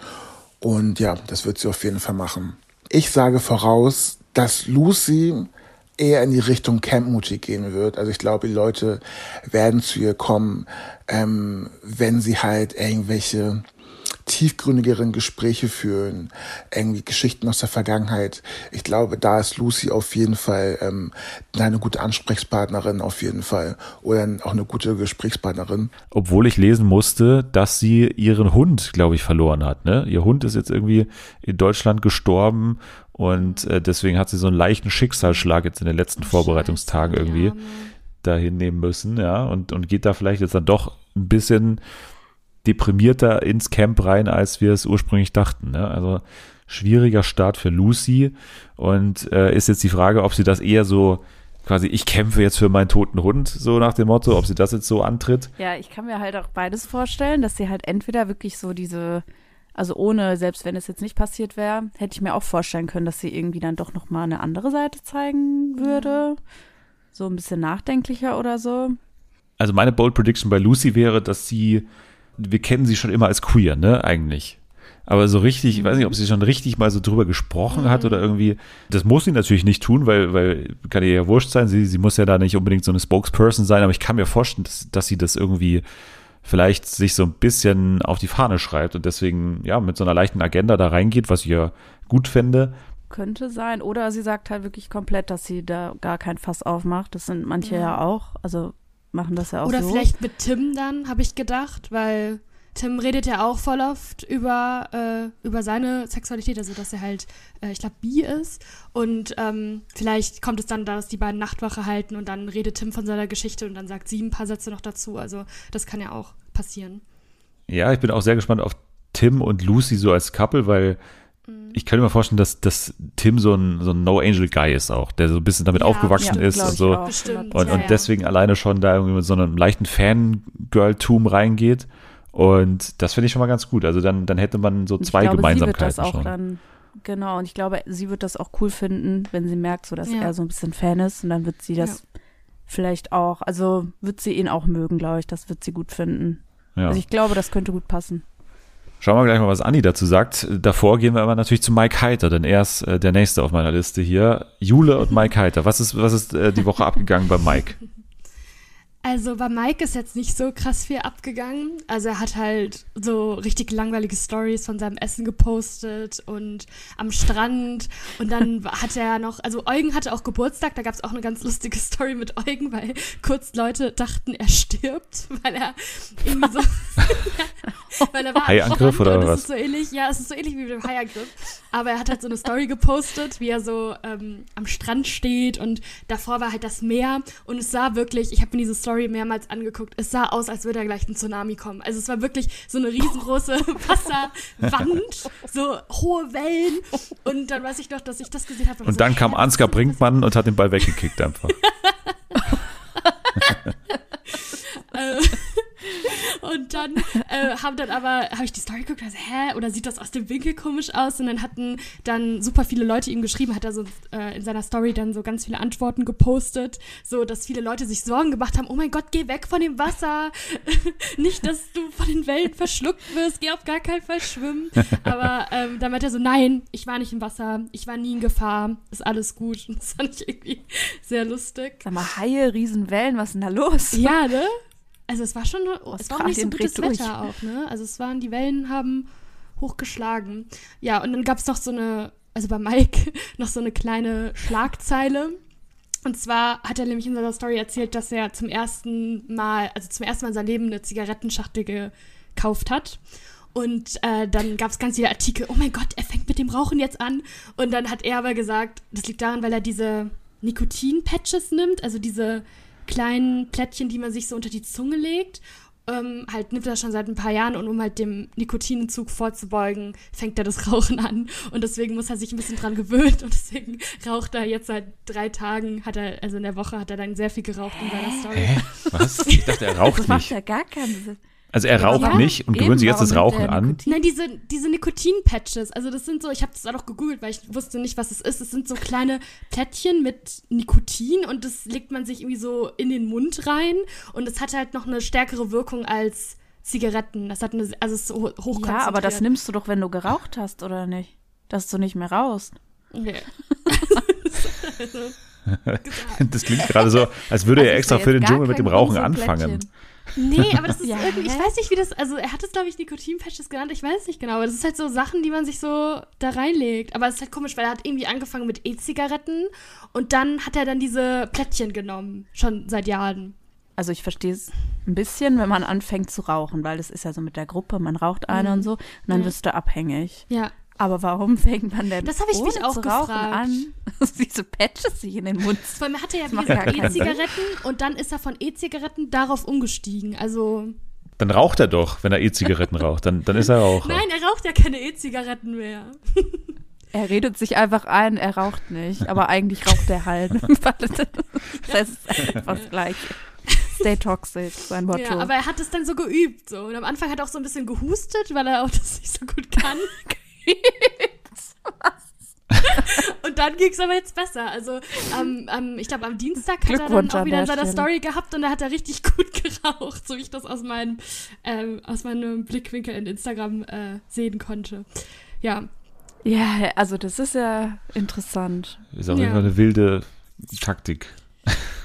S9: Und ja, das wird sie auf jeden Fall machen. Ich sage voraus, dass Lucy eher in die Richtung Camp Mutti gehen wird. Also ich glaube, die Leute werden zu ihr kommen, ähm, wenn sie halt irgendwelche tiefgründigeren Gespräche führen, irgendwie Geschichten aus der Vergangenheit. Ich glaube, da ist Lucy auf jeden Fall ähm, eine gute Ansprechpartnerin auf jeden Fall oder auch eine gute Gesprächspartnerin.
S1: Obwohl ich lesen musste, dass sie ihren Hund, glaube ich, verloren hat. Ne? Ihr Hund ist jetzt irgendwie in Deutschland gestorben und äh, deswegen hat sie so einen leichten Schicksalsschlag jetzt in den letzten Vorbereitungstagen irgendwie dahin nehmen müssen, ja, und, und geht da vielleicht jetzt dann doch ein bisschen deprimierter ins Camp rein, als wir es ursprünglich dachten. Ne? Also schwieriger Start für Lucy und äh, ist jetzt die Frage, ob sie das eher so quasi, ich kämpfe jetzt für meinen toten Hund, so nach dem Motto, ob sie das jetzt so antritt.
S2: Ja, ich kann mir halt auch beides vorstellen, dass sie halt entweder wirklich so diese, also ohne, selbst wenn es jetzt nicht passiert wäre, hätte ich mir auch vorstellen können, dass sie irgendwie dann doch nochmal eine andere Seite zeigen würde. So ein bisschen nachdenklicher oder so.
S1: Also meine Bold Prediction bei Lucy wäre, dass sie, wir kennen sie schon immer als queer, ne, eigentlich. Aber so richtig, ich weiß nicht, ob sie schon richtig mal so drüber gesprochen hat oder irgendwie, das muss sie natürlich nicht tun, weil, weil kann ihr ja wurscht sein, sie, sie muss ja da nicht unbedingt so eine Spokesperson sein, aber ich kann mir vorstellen, dass, dass sie das irgendwie vielleicht sich so ein bisschen auf die Fahne schreibt und deswegen, ja, mit so einer leichten Agenda da reingeht, was ich ja gut fände.
S2: Könnte sein. Oder sie sagt halt wirklich komplett, dass sie da gar kein Fass aufmacht. Das sind manche ja,
S3: Ja.
S2: auch. Also machen das ja auch
S3: Oder
S2: so.
S3: vielleicht mit Tim dann, habe ich gedacht, weil Tim redet ja auch voll oft über, äh, über seine Sexualität, also dass er halt, äh, ich glaube, bi ist. Und ähm, vielleicht kommt es dann, da, dass die beiden Nachtwache halten und dann redet Tim von seiner Geschichte und dann sagt sie ein paar Sätze noch dazu. Also das kann ja auch passieren.
S1: Ja, ich bin auch sehr gespannt auf Tim und Lucy so als Couple, weil ich könnte mir vorstellen, dass, dass Tim so ein, so ein No-Angel-Guy ist auch, der so ein bisschen damit
S3: Ja,
S1: aufgewachsen
S2: ja,
S1: ist und so.
S2: auch.
S1: Und, und
S3: ja.
S1: deswegen alleine schon da irgendwie mit so einem leichten Fangirl-Tum reingeht. Und das finde ich schon mal ganz gut. Also dann, dann hätte man so
S2: ich
S1: zwei
S2: glaube,
S1: Gemeinsamkeiten
S2: sie wird das auch
S1: schon.
S2: dann, genau, und ich glaube, sie wird das auch cool finden, wenn sie merkt, so dass
S3: Ja.
S2: er so ein bisschen Fan ist und dann wird sie das
S3: Ja.
S2: vielleicht auch, also wird sie ihn auch mögen, glaube ich, das wird sie gut finden.
S1: ja.
S2: Also ich glaube, das könnte gut passen.
S1: Schauen wir gleich mal, was Anni dazu sagt. Davor gehen wir aber natürlich zu Mike Heiter, denn er ist äh, der nächste auf meiner Liste hier. Jule und Mike Heiter. Was ist, was ist äh, die Woche abgegangen bei Mike?
S3: Also bei Mike ist jetzt nicht so krass viel abgegangen. Also er hat halt so richtig langweilige Stories von seinem Essen gepostet und am Strand. Und dann hatte er noch, also Eugen hatte auch Geburtstag, da gab es auch eine ganz lustige Story mit Eugen, weil kurz Leute dachten, er stirbt, weil er irgendwie so. weil er war am
S1: Haiangriff
S3: Strand
S1: oder
S3: und
S1: was?
S3: Es ist so ähnlich, ja, es ist so ähnlich wie mit dem Haiangriff. Aber er hat halt so eine Story gepostet, wie er so ähm, am Strand steht und davor war halt das Meer und es sah wirklich, ich habe mir diese Story mehrmals angeguckt, es sah aus, als würde da gleich ein Tsunami kommen. Also es war wirklich so eine riesengroße Wasserwand, so hohe Wellen und dann weiß ich noch, dass ich das gesehen habe.
S1: Und dann kam Ansgar Brinkmann und hat den Ball weggekickt einfach.
S3: Und dann äh, haben dann aber, habe ich die Story geguckt, also, hä, oder sieht das aus dem Winkel komisch aus? Und dann hatten dann super viele Leute ihm geschrieben, hat er so äh, in seiner Story dann so ganz viele Antworten gepostet, so dass viele Leute sich Sorgen gemacht haben, oh mein Gott, geh weg von dem Wasser, nicht, dass du von den Wellen verschluckt wirst, geh auf gar keinen Fall schwimmen. Aber ähm, dann meinte er so, nein, ich war nicht im Wasser, ich war nie in Gefahr, ist alles gut. Und das fand ich irgendwie sehr lustig.
S2: Sag mal, Haie, Riesenwellen, was ist denn da los?
S3: Ja, ne? Also es war schon, es war nicht so gutes
S2: durch.
S3: Wetter auch, ne? Also es waren, die Wellen haben hochgeschlagen. Ja, und dann gab es noch so eine, also bei Mike, noch so eine kleine Schlagzeile. Und zwar hat er nämlich in seiner Story erzählt, dass er zum ersten Mal, also zum ersten Mal in seinem Leben eine Zigarettenschachtel gekauft hat. Und äh, dann gab es ganz viele Artikel, oh mein Gott, er fängt mit dem Rauchen jetzt an. Und dann hat er aber gesagt, das liegt daran, weil er diese Nikotin-Patches nimmt, also diese kleinen Plättchen, die man sich so unter die Zunge legt. Ähm, halt nimmt er das schon seit ein paar Jahren und um halt dem Nikotinentzug vorzubeugen, fängt er das Rauchen an. Und deswegen muss er sich ein bisschen dran gewöhnen und deswegen raucht er jetzt seit drei Tagen, hat er, also in der Woche hat er dann sehr viel geraucht in seiner Story.
S1: Hä? Was? Ich dachte, er raucht
S2: Das macht
S1: nicht.
S2: ja gar keinen Sinn.
S1: Also er raucht
S3: Ja,
S1: nicht und gewöhnt sich jetzt das Rauchen an.
S3: Nein, diese, diese Nikotin-Patches, also das sind so, ich habe das auch noch gegoogelt, weil ich wusste nicht, was es ist. Es sind so kleine Plättchen mit Nikotin und das legt man sich irgendwie so in den Mund rein und es hat halt noch eine stärkere Wirkung als Zigaretten. Das hat eine, also es ist so hoch
S2: Ja, aber das nimmst du doch, wenn du geraucht hast, oder nicht? Dass du nicht mehr rauchst.
S3: Okay.
S1: Das klingt gerade so, als würde er extra für den Dschungel mit dem Rauchen anfangen.
S3: Nee, aber das ist
S2: Ja,
S3: irgendwie, ich weiß nicht, wie das, also er hat es, glaube ich, Nikotinpatches genannt, ich weiß nicht genau, aber das ist halt so Sachen, die man sich so da reinlegt. Aber es ist halt komisch, weil er hat irgendwie angefangen mit E-Zigaretten und dann hat er dann diese Plättchen genommen, schon seit Jahren.
S2: Also ich verstehe es ein bisschen, wenn man anfängt zu rauchen, weil das ist ja so mit der Gruppe, man raucht eine
S3: Mhm.
S2: und so und dann
S3: Ja.
S2: wirst du abhängig.
S3: Ja.
S2: Aber warum fängt man denn
S3: Das habe ich mich auch gefragt.
S2: an, diese Patches sich in den Mund
S3: Vor allem hat er ja, wie. E-Zigaretten und dann ist er von E-Zigaretten darauf umgestiegen. Also,
S1: Dann raucht er doch, wenn er E-Zigaretten raucht. Dann, dann ist er Raucher.
S3: nein, er raucht ja keine E-Zigaretten mehr.
S2: Er redet sich einfach ein, er raucht nicht, aber eigentlich raucht er halt. das ist einfach das Gleiche. Stay toxic, sein Motto.
S3: Ja, aber er hat es dann so geübt. So. Und am Anfang hat er auch so ein bisschen gehustet, weil er auch das nicht so gut kann. und dann ging es aber jetzt besser. Also, ähm, ähm, ich glaube, am Dienstag hat er dann auch wieder in
S2: der
S3: seiner
S2: Stelle.
S3: Story gehabt und da hat er richtig gut geraucht, so wie ich das aus, meinem ähm, aus meinem Blickwinkel in Instagram äh, sehen konnte. Ja,
S2: ja, also das ist ja interessant.
S1: Ist auf
S3: Ja.
S1: jeden Fall eine wilde Taktik,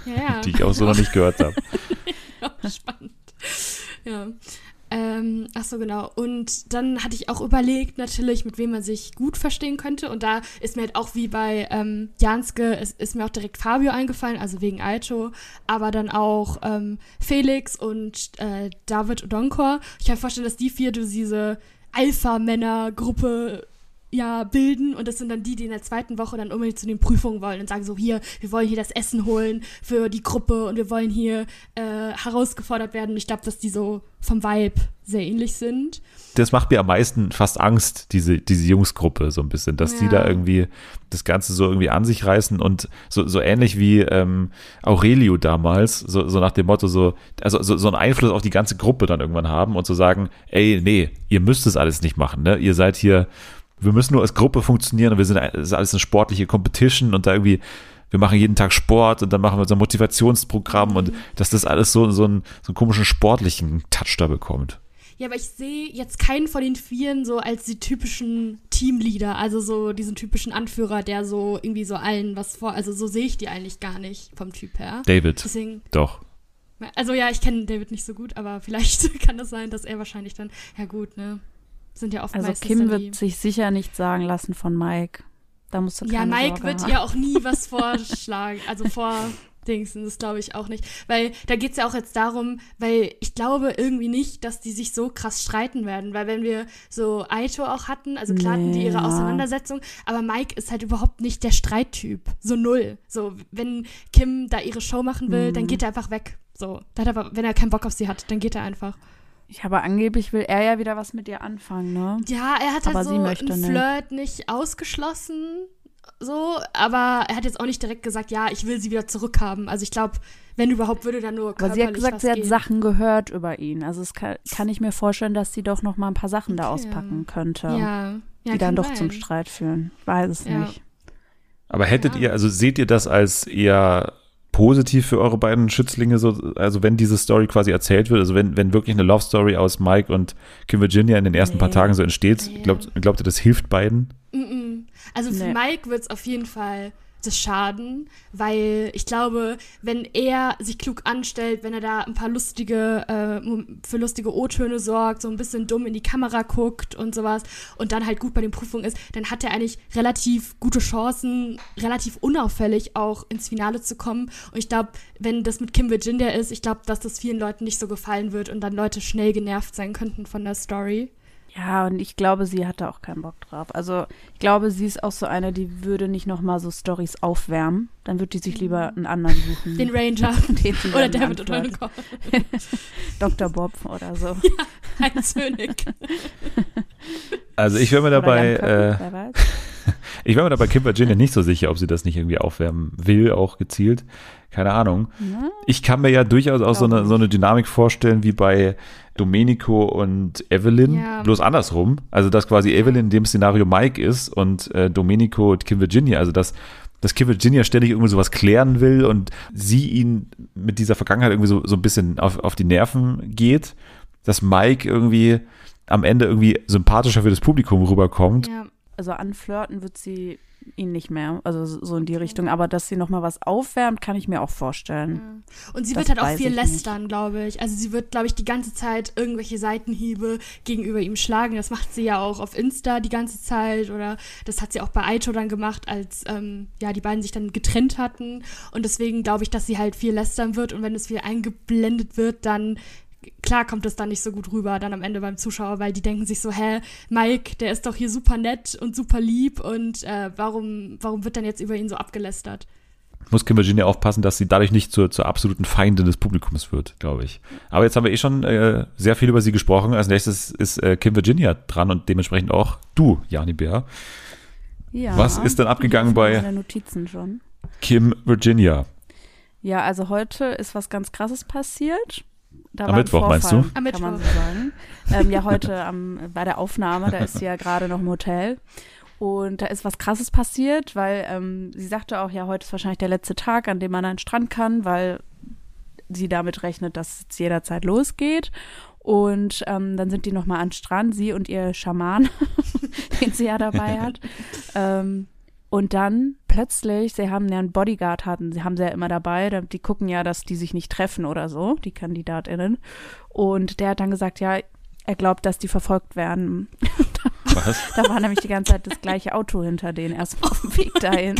S3: ja, ja.
S1: die ich auch so noch nicht gehört habe.
S3: Ja, spannend. Ja. Ähm, ach so, genau. Und dann hatte ich auch überlegt, natürlich, mit wem man sich gut verstehen könnte. Und da ist mir halt auch wie bei ähm, Janske, es ist mir auch direkt Fabio eingefallen, also wegen Aito, aber dann auch ähm, Felix und äh, David Odonkor. Ich kann mir vorstellen, dass die vier diese Alpha-Männer-Gruppe ja, bilden und das sind dann die, die in der zweiten Woche dann unbedingt zu den Prüfungen wollen und sagen so, hier, wir wollen hier das Essen holen für die Gruppe und wir wollen hier äh, herausgefordert werden. Ich glaube, dass die so vom Vibe sehr ähnlich sind.
S1: Das macht mir am meisten fast Angst, diese, diese Jungsgruppe so ein bisschen, dass die
S3: Ja.
S1: da irgendwie das Ganze so irgendwie an sich reißen und so, so ähnlich wie ähm, Aurelio damals, so, so nach dem Motto, so, also so, so einen Einfluss auf die ganze Gruppe dann irgendwann haben und zu sagen, ey, nee, ihr müsst es alles nicht machen, ne? Ihr seid hier, wir müssen nur als Gruppe funktionieren und wir sind, das ist alles eine sportliche Competition und da irgendwie, wir machen jeden Tag Sport und dann machen wir so ein Motivationsprogramm und dass das alles so, so, einen, so einen komischen sportlichen Touch da bekommt.
S3: Ja, aber ich sehe jetzt keinen von den Vieren so als die typischen Teamleader, also so diesen typischen Anführer, der so irgendwie so allen was vor, also so sehe ich die eigentlich gar nicht vom Typ her.
S1: David,
S3: Deswegen,
S1: doch.
S3: also ja, ich kenne David nicht so gut, aber vielleicht kann das sein, dass er wahrscheinlich dann, ja gut, ne, sind ja oft
S2: Also Kim wird sich sicher nicht sagen lassen von Mike. Da musst du
S3: Ja, Mike
S2: Sorge
S3: wird
S2: haben.
S3: ihr auch nie was vorschlagen, also vor Dingsen, das glaube ich auch nicht. Weil da geht es ja auch jetzt darum, weil ich glaube irgendwie nicht, dass die sich so krass streiten werden. Weil wenn wir so Aito auch hatten, also klar hatten die ihre
S2: Nee, ja.
S3: Auseinandersetzung, aber Mike ist halt überhaupt nicht der Streittyp. So null. So, wenn Kim da ihre Show machen will,
S2: Mhm.
S3: dann geht er einfach weg. So, er, wenn er keinen Bock auf sie hat, dann geht er einfach.
S2: Ja, aber angeblich will er ja wieder was mit ihr anfangen, ne?
S3: Ja, er hat
S2: Aber
S3: halt
S2: sie
S3: so
S2: möchte
S3: einen
S2: nicht.
S3: Flirt nicht ausgeschlossen, so, aber er hat jetzt auch nicht direkt gesagt, ja, ich will sie wieder zurückhaben. Also ich glaube, wenn überhaupt, würde dann nur
S2: Aber sie hat gesagt, sie hat
S3: gehen.
S2: Sachen gehört über ihn. Also es kann, kann ich mir vorstellen, dass sie doch noch mal ein paar Sachen da
S3: Okay.
S2: auspacken könnte,
S3: ja, ja,
S2: die dann doch
S3: sein.
S2: zum Streit führen. Ich weiß es
S3: Ja.
S2: nicht.
S1: Aber hättet
S3: Ja.
S1: ihr, also seht ihr das als eher positiv für eure beiden Schützlinge, so, also wenn diese Story quasi erzählt wird, also wenn, wenn wirklich eine Love Story aus Mike und Kim Virginia in den ersten paar
S2: Nee.
S1: Tagen so entsteht,
S3: Nee.
S1: glaubt, glaubt ihr, das hilft beiden?
S3: Mm-mm. Also für
S2: Nee.
S3: Mike wird es auf jeden Fall das schaden, weil ich glaube, wenn er sich klug anstellt, wenn er da ein paar lustige, äh, für lustige O-Töne sorgt, so ein bisschen dumm in die Kamera guckt und sowas und dann halt gut bei den Prüfungen ist, dann hat er eigentlich relativ gute Chancen, relativ unauffällig auch ins Finale zu kommen. Und ich glaube, wenn das mit Kim Virginia ist, ich glaube, dass das vielen Leuten nicht so gefallen wird und dann Leute schnell genervt sein könnten von der Story.
S2: Ja, und ich glaube, sie hatte auch keinen Bock drauf. Also ich glaube, sie ist auch so eine, die würde nicht noch mal so Stories aufwärmen. Dann würde die sich lieber einen anderen suchen.
S3: Den Ranger
S2: den
S3: oder David. Odonkor.
S2: Dr. Bob oder so.
S3: Heinz Hönig.
S1: Also ich wäre mir dabei, äh,
S2: wer weiß.
S1: Ich wäre mir dabei Kim Virginia nicht so sicher, ob sie das nicht irgendwie aufwärmen will, auch gezielt. Keine Ahnung.
S2: Ja.
S1: Ich kann mir ja durchaus auch so eine, so eine Dynamik vorstellen wie bei Domenico und Evelyn,
S3: Ja.
S1: bloß andersrum. Also dass quasi Evelyn in dem Szenario Mike ist und äh, Domenico und Kim Virginia. Also dass, dass Kim Virginia ständig irgendwie sowas klären will und sie ihn mit dieser Vergangenheit irgendwie so, so ein bisschen auf, auf die Nerven geht. Dass Mike irgendwie am Ende irgendwie sympathischer für das Publikum rüberkommt
S3: Ja.
S2: Also anflirten wird sie ihn nicht mehr, also so in die Richtung. Aber dass sie noch mal was aufwärmt, kann ich mir auch vorstellen.
S3: Und sie
S2: Das
S3: wird halt auch viel lästern, glaube ich. Also sie wird, glaube ich, die ganze Zeit irgendwelche Seitenhiebe gegenüber ihm schlagen. Das macht sie ja auch auf Insta die ganze Zeit oder das hat sie auch bei Aito dann gemacht, als ähm, ja die beiden sich dann getrennt hatten. Und deswegen glaube ich, dass sie halt viel lästern wird und wenn es viel eingeblendet wird, dann klar kommt es dann nicht so gut rüber dann am Ende beim Zuschauer, weil die denken sich so, hä, Mike, der ist doch hier super nett und super lieb und äh, warum, warum wird denn jetzt über ihn so abgelästert?
S1: Muss Kim Virginia aufpassen, dass sie dadurch nicht zur, zur absoluten Feindin des Publikums wird, glaube ich. Aber jetzt haben wir eh schon äh, sehr viel über sie gesprochen. Als nächstes ist äh, Kim Virginia dran und dementsprechend auch du, Jani Bär.
S2: Ja.
S1: Was ist denn abgegangen
S2: Ich
S1: bei-
S2: Notizen schon.
S1: Kim Virginia.
S2: Ja, also heute ist was ganz Krasses passiert. Da
S1: Am Mittwoch, meinst
S2: Vorfall,
S1: du?
S3: Am
S2: Kann man so
S3: Mittwoch.
S2: sagen. ähm, ja, heute am, bei der Aufnahme, da ist sie ja gerade noch im Hotel. Und da ist was Krasses passiert, weil ähm, sie sagte auch, ja, heute ist wahrscheinlich der letzte Tag, an dem man an den Strand kann, weil sie damit rechnet, dass es jederzeit losgeht. Und ähm, dann sind die nochmal an den Strand, sie und ihr Schaman, den sie ja dabei hat. Ähm, und dann plötzlich, sie haben ja einen Bodyguard hatten, sie haben sie ja immer dabei, da- die gucken ja, dass die sich nicht treffen oder so, die KandidatInnen. Und der hat dann gesagt, ja, er glaubt, dass die verfolgt werden.
S1: Was?
S2: Da war nämlich die ganze Zeit das gleiche Auto hinter denen, erstmal auf dem Weg dahin.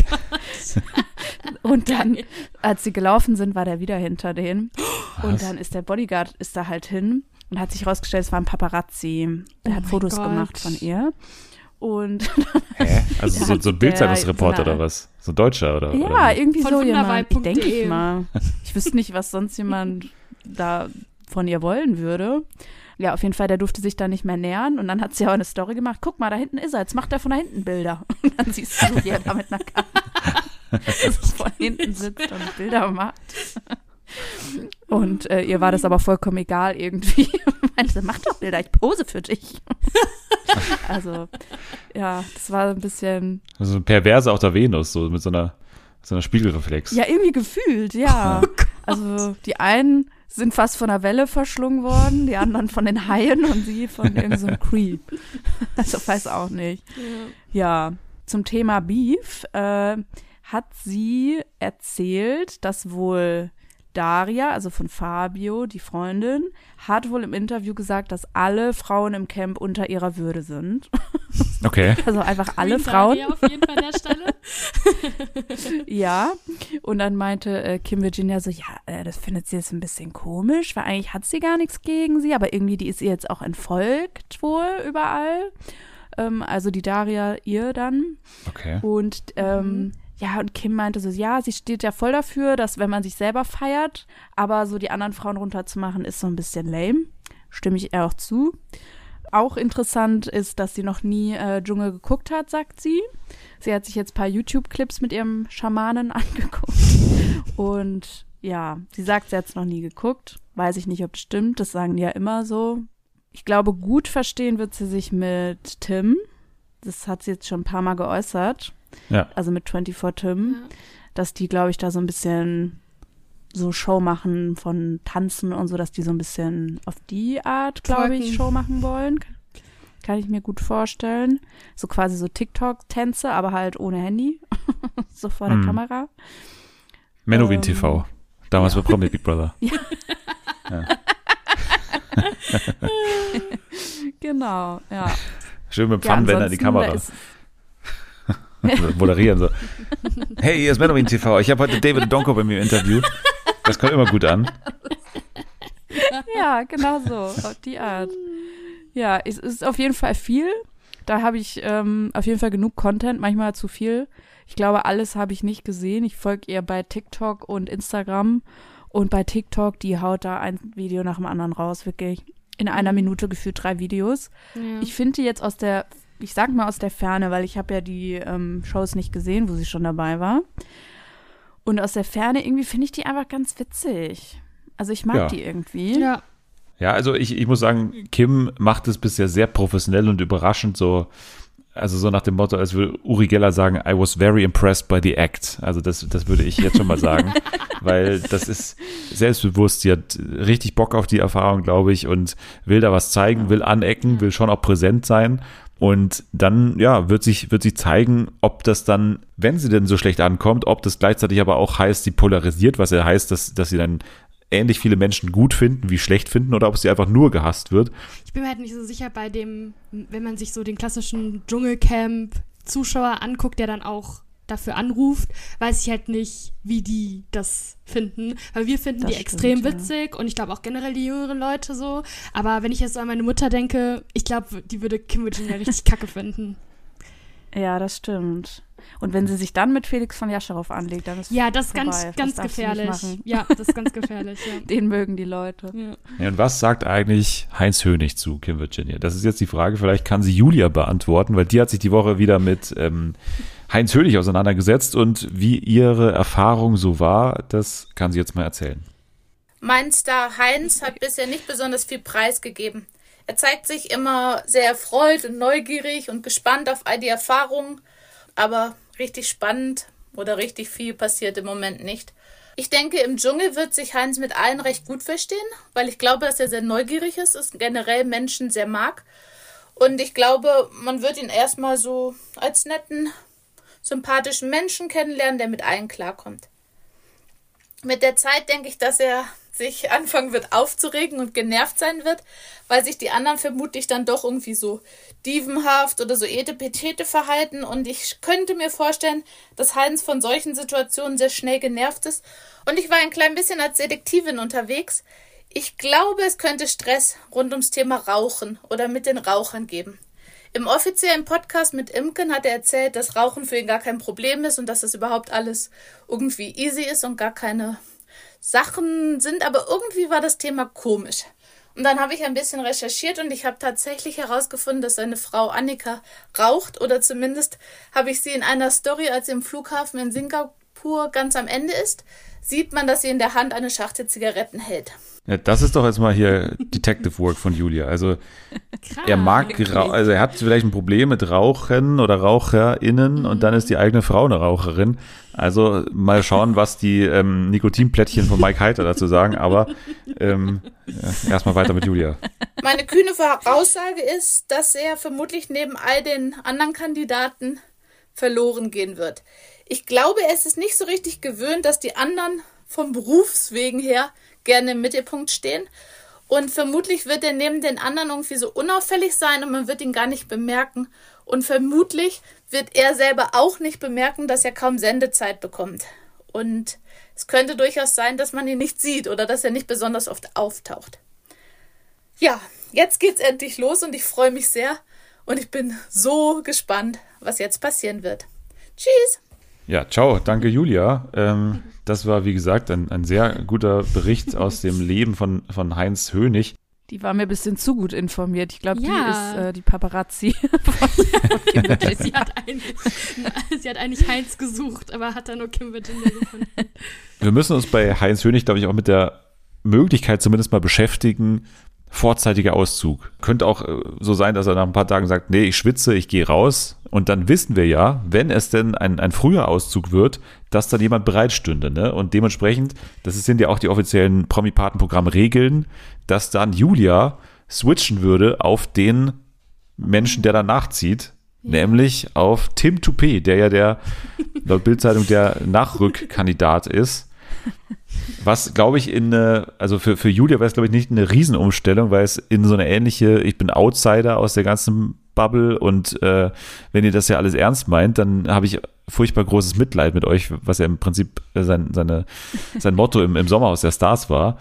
S2: Und dann, als sie gelaufen sind, war der wieder hinter denen. Und dann ist der Bodyguard ist da halt hin und hat sich herausgestellt, es war ein Paparazzi. Der
S3: Oh
S2: hat Fotos
S3: Gott.
S2: gemacht von ihr. Und
S1: Hä? Also so, so ein Bildzeitungsreporter oder was? So ein Deutscher oder?
S2: ja,
S1: oder? wie?
S2: irgendwie
S3: Von
S2: so jemand.
S3: wunderweib.de.
S2: Denke ich mal. Ich wüsste nicht, was sonst jemand da von ihr wollen würde. Ja, auf jeden Fall, der durfte sich da nicht mehr nähern. Und dann hat sie auch eine Story gemacht. Guck mal, da hinten ist er. Jetzt macht er von da hinten Bilder. Und dann siehst du, wie er da mit einer Kamera von hinten sitzt und Bilder macht. Und äh, ihr war das aber vollkommen egal irgendwie. Meinte, mach doch Bilder, ich pose für dich. also, ja, das war ein bisschen
S1: So ein Perverse auf der Venus, so mit so einer, so einer Spiegelreflex.
S2: Ja, irgendwie gefühlt, ja. also die einen sind fast von der Welle verschlungen worden, die anderen von den Haien und sie von irgendeinem so einem Creep. Also weiß auch nicht. Ja, zum Thema Beef äh, hat sie erzählt, dass wohl Daria, also von Fabio, die Freundin, hat wohl im Interview gesagt, dass alle Frauen im Camp unter ihrer Würde sind.
S1: Okay.
S2: Also einfach alle
S3: Queen
S2: Frauen.
S3: Daria auf jeden Fall an der Stelle.
S2: Ja, und dann meinte äh, Kim Virginia so, ja, äh, das findet sie jetzt ein bisschen komisch, weil eigentlich hat sie gar nichts gegen sie, aber irgendwie die ist ihr jetzt auch entfolgt wohl überall. Ähm, also die Daria ihr dann.
S1: Okay.
S2: Und ähm, ja, und Kim meinte so, ja, sie steht ja voll dafür, dass wenn man sich selber feiert, aber so die anderen Frauen runterzumachen, ist so ein bisschen lame. Stimme ich ihr auch zu. Auch interessant ist, dass sie noch nie äh, Dschungel geguckt hat, sagt sie. Sie hat sich jetzt ein paar YouTube-Clips mit ihrem Schamanen angeguckt. Und ja, sie sagt, sie hat es noch nie geguckt. Weiß ich nicht, ob das stimmt. Das sagen die ja immer so. Ich glaube, gut verstehen wird sie sich mit Tim. Das hat sie jetzt schon ein paar Mal geäußert.
S1: Ja.
S2: Also mit 24 Tim. Dass die, glaube ich, da so ein bisschen so Show machen von Tanzen und so, dass die so ein bisschen auf die Art, glaube ich. Show machen wollen. Kann ich mir gut vorstellen. So quasi so TikTok-Tänze, aber halt ohne Handy. so vor der
S1: Mhm.
S2: Kamera.
S1: Menowin
S2: Ähm,
S1: TV. Damals bei Promi Big Brother.
S2: Genau, ja.
S1: Schön mit dem
S2: ja
S1: Pfannenwender in die
S2: ansonsten, da
S1: Kamera.
S2: ist-
S1: Moderieren so. Hey, hier ist Menowin TV. Ich habe heute David Donko bei mir im Interview. Das kommt immer gut an.
S2: Ja, genau so, auf die Art. Ja, es ist auf jeden Fall viel. Da habe ich ähm, auf jeden Fall genug Content, manchmal zu viel. Ich glaube, alles habe ich nicht gesehen. Ich folge ihr bei TikTok und Instagram. Und bei TikTok, die haut da ein Video nach dem anderen raus, wirklich. In einer Minute gefühlt drei Videos.
S3: Ja.
S2: Ich finde die jetzt aus der, ich sag mal aus der Ferne, weil ich habe ja die ähm, Shows nicht gesehen, wo sie schon dabei war. Und aus der Ferne irgendwie finde ich die einfach ganz witzig. Also ich mag
S1: Ja.
S2: die irgendwie.
S3: ja.
S1: Ja, also ich, ich muss sagen, Kim macht es bisher sehr professionell und überraschend so. Also so nach dem Motto, als würde Uri Geller sagen, I was very impressed by the act. Also das, das würde ich jetzt schon mal sagen, weil das ist selbstbewusst. Sie hat richtig Bock auf die Erfahrung, glaube ich, und will da was zeigen, will anecken, will schon auch präsent sein. Und dann, ja, wird sich, wird sich zeigen, ob das dann, wenn sie denn so schlecht ankommt, ob das gleichzeitig aber auch heißt, sie polarisiert, was ja heißt, dass, dass sie dann ähnlich viele Menschen gut finden wie schlecht finden oder ob sie einfach nur gehasst wird.
S3: Ich bin mir halt nicht so sicher bei dem, wenn man sich so den klassischen Dschungelcamp-Zuschauer anguckt, der dann auch dafür anruft, weiß ich halt nicht, wie die das finden. Weil wir finden
S2: Das
S3: die
S2: stimmt,
S3: extrem
S2: ja.
S3: witzig und ich glaube auch generell die jüngeren Leute so. Aber wenn ich jetzt so an meine Mutter denke, ich glaube, die würde Kim Virginia richtig kacke finden.
S2: Ja, das stimmt. Und wenn sie sich dann mit Felix von Jascherow anlegt, dann ist
S3: Ja, das ist ganz, ganz gefährlich. Ja, das ist ganz gefährlich, ja.
S2: Den mögen die Leute.
S3: ja.
S1: Ja, und was sagt eigentlich Heinz Hönig zu Kim Virginia? Das ist jetzt die Frage, vielleicht kann sie Julia beantworten, weil die hat sich die Woche wieder mit ähm, Heinz Hönig auseinandergesetzt und wie ihre Erfahrung so war, das kann sie jetzt mal erzählen.
S10: Mein Star Heinz hat bisher nicht besonders viel preisgegeben. Er zeigt sich immer sehr erfreut und neugierig und gespannt auf all die Erfahrungen, aber richtig spannend oder richtig viel passiert im Moment nicht. Ich denke, im Dschungel wird sich Heinz mit allen recht gut verstehen, weil ich glaube, dass er sehr neugierig ist, und generell Menschen sehr mag. Und ich glaube, man wird ihn erstmal so als netten, sympathischen Menschen kennenlernen, der mit allen klarkommt. Mit der Zeit denke ich, dass er sich anfangen wird aufzuregen und genervt sein wird, weil sich die anderen vermutlich dann doch irgendwie so dievenhaft oder so etepetete verhalten und ich könnte mir vorstellen, dass Heinz von solchen Situationen sehr schnell genervt ist und ich war ein klein bisschen als Detektivin unterwegs. Ich glaube, es könnte Stress rund ums Thema Rauchen oder mit den Rauchern geben. Im offiziellen Podcast mit Imken hat er erzählt, dass Rauchen für ihn gar kein Problem ist und dass das überhaupt alles irgendwie easy ist und gar keine Sachen sind, aber irgendwie war das Thema komisch. Und dann habe ich ein bisschen recherchiert und ich habe tatsächlich herausgefunden, dass seine Frau Annika raucht oder zumindest habe ich sie in einer Story, als sie im Flughafen in Singapur ganz am Ende ist, sieht man, dass sie in der Hand eine Schachtel Zigaretten hält.
S1: Ja, das ist doch jetzt mal hier Detective Work von Julia. Also
S3: Krass.
S1: er mag, also er hat vielleicht ein Problem mit Rauchen oder RaucherInnen und dann ist die eigene Frau eine Raucherin. Also mal schauen, was die ähm, Nikotinplättchen von Mike Heiter dazu sagen, aber ähm, ja, erstmal weiter mit Julia.
S10: Meine kühne Voraussage ist, dass er vermutlich neben all den anderen Kandidaten verloren gehen wird. Ich glaube, es ist nicht so richtig gewöhnt, dass die anderen vom Berufswegen her gerne im Mittelpunkt stehen. Und vermutlich wird er neben den anderen irgendwie so unauffällig sein und man wird ihn gar nicht bemerken. Und vermutlich wird er selber auch nicht bemerken, dass er kaum Sendezeit bekommt. Und es könnte durchaus sein, dass man ihn nicht sieht oder dass er nicht besonders oft auftaucht. Ja, jetzt geht's endlich los und ich freue mich sehr und ich bin so gespannt, was jetzt passieren wird. Tschüss!
S1: Ja, ciao, danke Julia. Ähm, das war, wie gesagt, ein, ein sehr guter Bericht aus dem Leben von, von Heinz Hönig.
S2: Die war mir ein bisschen zu gut informiert. Ich glaube,
S3: Ja.
S2: die ist äh, die Paparazzi von, von Kim
S3: sie, hat eigentlich, sie hat eigentlich Heinz gesucht, aber hat dann nur Kim Virginia gefunden.
S1: Wir müssen uns bei Heinz Hönig, glaube ich, auch mit der Möglichkeit zumindest mal beschäftigen, vorzeitiger Auszug. Könnte auch äh, so sein, dass er nach ein paar Tagen sagt, nee, ich schwitze, ich gehe raus. Und dann wissen wir ja, wenn es denn ein, ein früher Auszug wird, dass dann jemand bereitstünde. Ne? Und dementsprechend, das sind ja auch die offiziellen Promi-Paten-Programm-Regeln, dass dann Julia switchen würde auf den Menschen, der danach zieht, nämlich auf Tim Toupé, der ja der, laut Bildzeitung, der Nachrückkandidat ist. Was, glaube ich, in eine, also für, für Julia wäre es, glaube ich, nicht eine Riesenumstellung, weil es in so eine ähnliche, ich bin Outsider aus der ganzen Bubble und äh, wenn ihr das ja alles ernst meint, dann habe ich furchtbar großes Mitleid mit euch, was ja im Prinzip sein, seine, sein Motto im, im Sommerhaus der Stars war.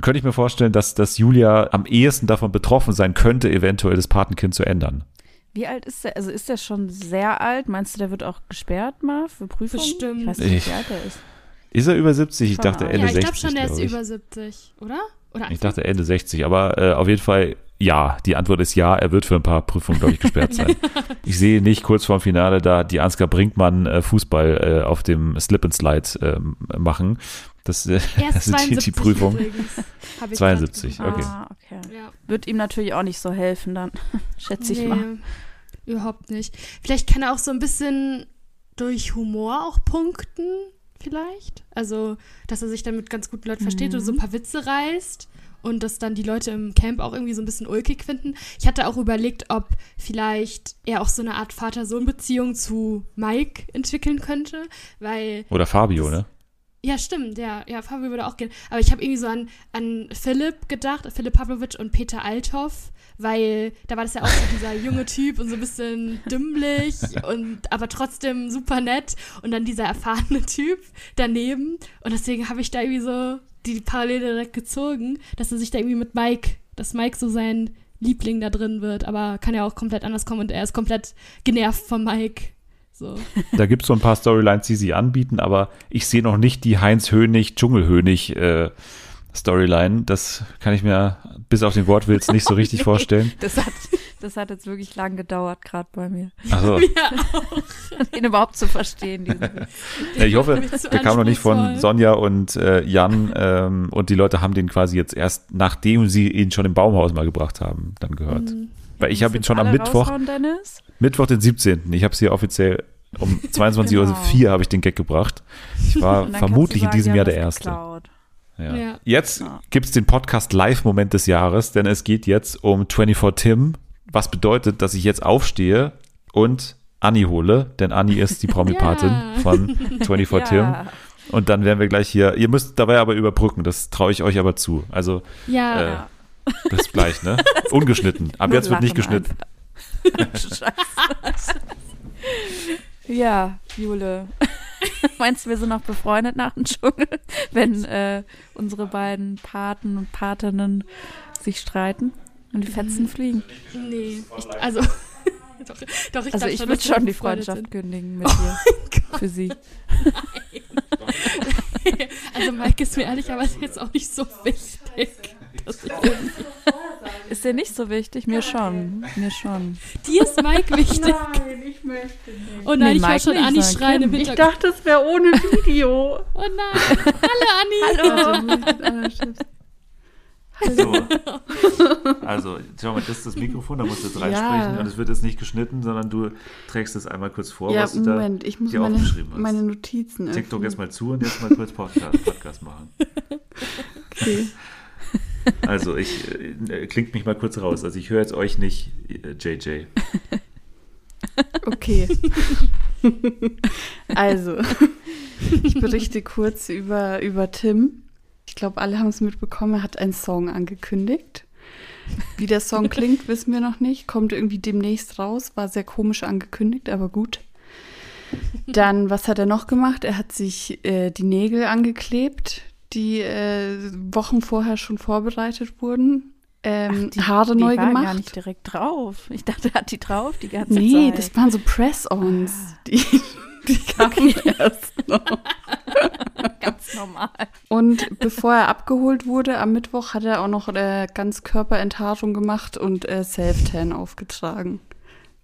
S1: Könnte ich mir vorstellen, dass, dass Julia am ehesten davon betroffen sein könnte, eventuell das Patenkind zu ändern.
S2: Wie alt ist der? Also ist der schon sehr alt? Meinst du, der wird auch gesperrt mal für Prüfungen?
S3: Bestimmt.
S2: Ich weiß nicht,
S1: Ich-
S2: wie alt er ist.
S1: Ist er über 70? Ich dachte. Ende
S3: ja, ich
S1: 60.
S3: glaube schon, der ist
S1: glaub ich.
S3: über 70, oder? Oder
S1: Ich dachte Ende 60, aber äh, auf jeden Fall ja. Die Antwort ist ja, er wird für ein paar Prüfungen, glaube ich, gesperrt sein. Ich sehe nicht kurz vorm Finale da die Ansgar Brinkmann äh, Fußball äh, auf dem Slip and Slide ähm, machen. Das, äh, das
S3: ist
S1: ist die,
S3: 72
S1: die Prüfung.
S3: übrigens, hab ich
S1: 72,
S3: grad
S1: okay.
S2: Ah, okay.
S3: Ja.
S2: Wird ihm natürlich auch nicht so helfen dann, schätze ich
S3: nee,
S2: mal.
S3: überhaupt nicht. Vielleicht kann er auch so ein bisschen durch Humor auch punkten, vielleicht. Also, dass er sich dann mit ganz guten Leuten versteht oder so ein paar Witze reißt und das dann die Leute im Camp auch irgendwie so ein bisschen ulkig finden. Ich hatte auch überlegt, ob vielleicht er auch so eine Art Vater-Sohn-Beziehung zu Mike entwickeln könnte, weil
S1: Oder Fabio, ne?
S3: ja, stimmt, ja, ja, Fabio würde auch gehen. Aber ich habe irgendwie so an, an Philipp gedacht, Philipp Pavlovic und Peter Althoff, weil da war das ja auch so dieser junge Typ und so ein bisschen dümmlich und aber trotzdem super nett und dann dieser erfahrene Typ daneben. Und deswegen habe ich da irgendwie so die Parallele direkt gezogen, dass er sich da irgendwie mit Mike, dass Mike so sein Liebling da drin wird, aber kann ja auch komplett anders kommen und er ist komplett genervt von Mike. So.
S1: Da gibt es so ein paar Storylines, die sie anbieten, aber ich sehe noch nicht die Heinz Hönig, Dschungelhönig äh, Storyline. Das kann ich mir bis auf den Wortwitz nicht so richtig vorstellen.
S2: Das hat, das hat jetzt wirklich lang gedauert, gerade bei mir.
S1: Also,
S3: Ja, auch.
S2: Den überhaupt zu verstehen. Diesen
S1: ja, ich hoffe,
S3: Mir
S1: der kam noch nicht von. Sonja und äh, Jan ähm, und die Leute haben den quasi jetzt erst, nachdem sie ihn schon im Baumhaus mal gebracht haben, dann gehört.
S3: Mhm.
S1: Weil ich habe ihn schon am Mittwoch? Mittwoch den 17. Ich habe es hier offiziell um 22.04
S2: Genau.
S1: Uhr habe ich den Gag gebracht. Ich war vermutlich in diesem Jahr
S2: ja,
S1: der Erste.
S2: geklaut.
S1: Ja.
S3: Ja.
S1: Jetzt
S2: Ja.
S1: gibt es den Podcast Live-Moment des Jahres, denn es geht jetzt um 24 Tim, was bedeutet, dass ich jetzt aufstehe und Anni hole, denn Anni ist die Promi-Patin
S3: Ja.
S1: von 24 Tim.
S2: Ja.
S1: Und dann werden wir gleich hier, ihr müsst dabei aber überbrücken, das traue ich euch aber zu. Also
S3: Ja,
S1: äh, bis gleich, ne? Ungeschnitten. Ab jetzt wird nicht geschnitten.
S2: Scheiße. Ja, Jule. Meinst du, wir sind noch befreundet nach dem Dschungel, wenn äh, unsere beiden Paten und Patinnen sich streiten und die Fetzen fliegen?
S3: nee. Ich, also, doch, doch, ich
S2: Also ich würde schon die Freundschaft
S3: sind.
S2: kündigen mit dir. Für sie.
S3: Also Mike ist mir ehrlicherweise jetzt auch nicht so wichtig. Dass ich irgendwie
S2: Ist dir nicht so wichtig? Mir schon. Mir schon.
S3: Dir ist Mike wichtig.
S11: Nein, ich möchte nicht.
S3: Oh nein,
S2: Nee,
S3: ich höre
S2: Mike
S3: schon Anni schreien im.
S11: Ich dachte, es wäre ohne Video.
S3: Oh nein. Hallo Anni.
S1: So. Also, schau mal, das ist das Mikrofon, da musst du jetzt
S11: Ja.
S1: reinsprechen und es wird jetzt nicht geschnitten, sondern du trägst es einmal kurz vor,
S11: ja,
S1: was du da
S11: Moment, ich muss
S1: dir
S11: meine,
S1: aufgeschrieben hast.
S11: meine Notizen
S1: TikTok
S11: öffnen.
S1: jetzt mal zu und jetzt mal kurz Podcast, Podcast machen.
S11: Okay.
S1: Also, ich äh, klingt mich mal kurz raus. Also, ich höre jetzt euch nicht, äh, JJ.
S11: Okay. also, ich berichte kurz über, über Tim. Ich glaube, alle haben es mitbekommen. Er hat einen Song angekündigt. Wie der Song klingt, wissen wir noch nicht. Kommt irgendwie demnächst raus. War sehr komisch angekündigt, aber gut. Dann, was hat er noch gemacht? Er hat sich äh, die Nägel angeklebt, die äh, Wochen vorher schon vorbereitet wurden. Ähm,
S2: die,
S11: Haare
S2: die
S11: neu
S2: waren
S11: gemacht.
S2: gar nicht direkt drauf. Ich dachte, er hat die drauf die ganze
S11: Nee,
S2: Zeit.
S11: das waren so Press-Ons.
S2: Ah.
S11: Die, die kamen erst noch.
S2: ganz normal.
S11: Und bevor er abgeholt wurde, am Mittwoch hat er auch noch äh, Ganzkörperenthaarung gemacht und äh, Self-Tan aufgetragen.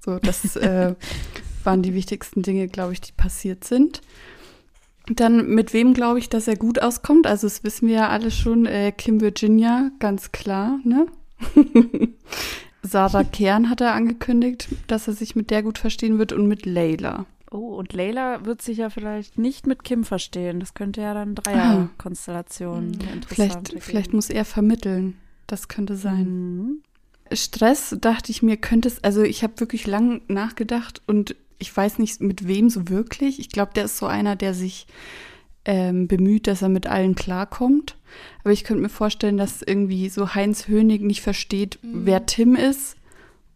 S11: So, das äh, waren die wichtigsten Dinge, glaube ich, die passiert sind. Dann mit wem glaube ich, dass er gut auskommt? Also das wissen wir ja alle schon. Äh, Kim Virginia, ganz klar, ne? Sarah Kern hat er angekündigt, dass er sich mit der gut verstehen wird und mit Layla.
S2: Oh, und Layla wird sich ja vielleicht nicht mit Kim verstehen. Das könnte ja dann Dreierkonstellation interessant
S11: Vielleicht, vielleicht muss er vermitteln. Das könnte sein.
S2: Mhm.
S11: Stress dachte ich mir, könnte es, also ich habe wirklich lang nachgedacht und ich weiß nicht mit wem so wirklich. Ich glaube, der ist so einer, der sich ähm, bemüht, dass er mit allen klarkommt. Aber ich könnte mir vorstellen, dass irgendwie so Heinz Hönig nicht versteht, wer Tim ist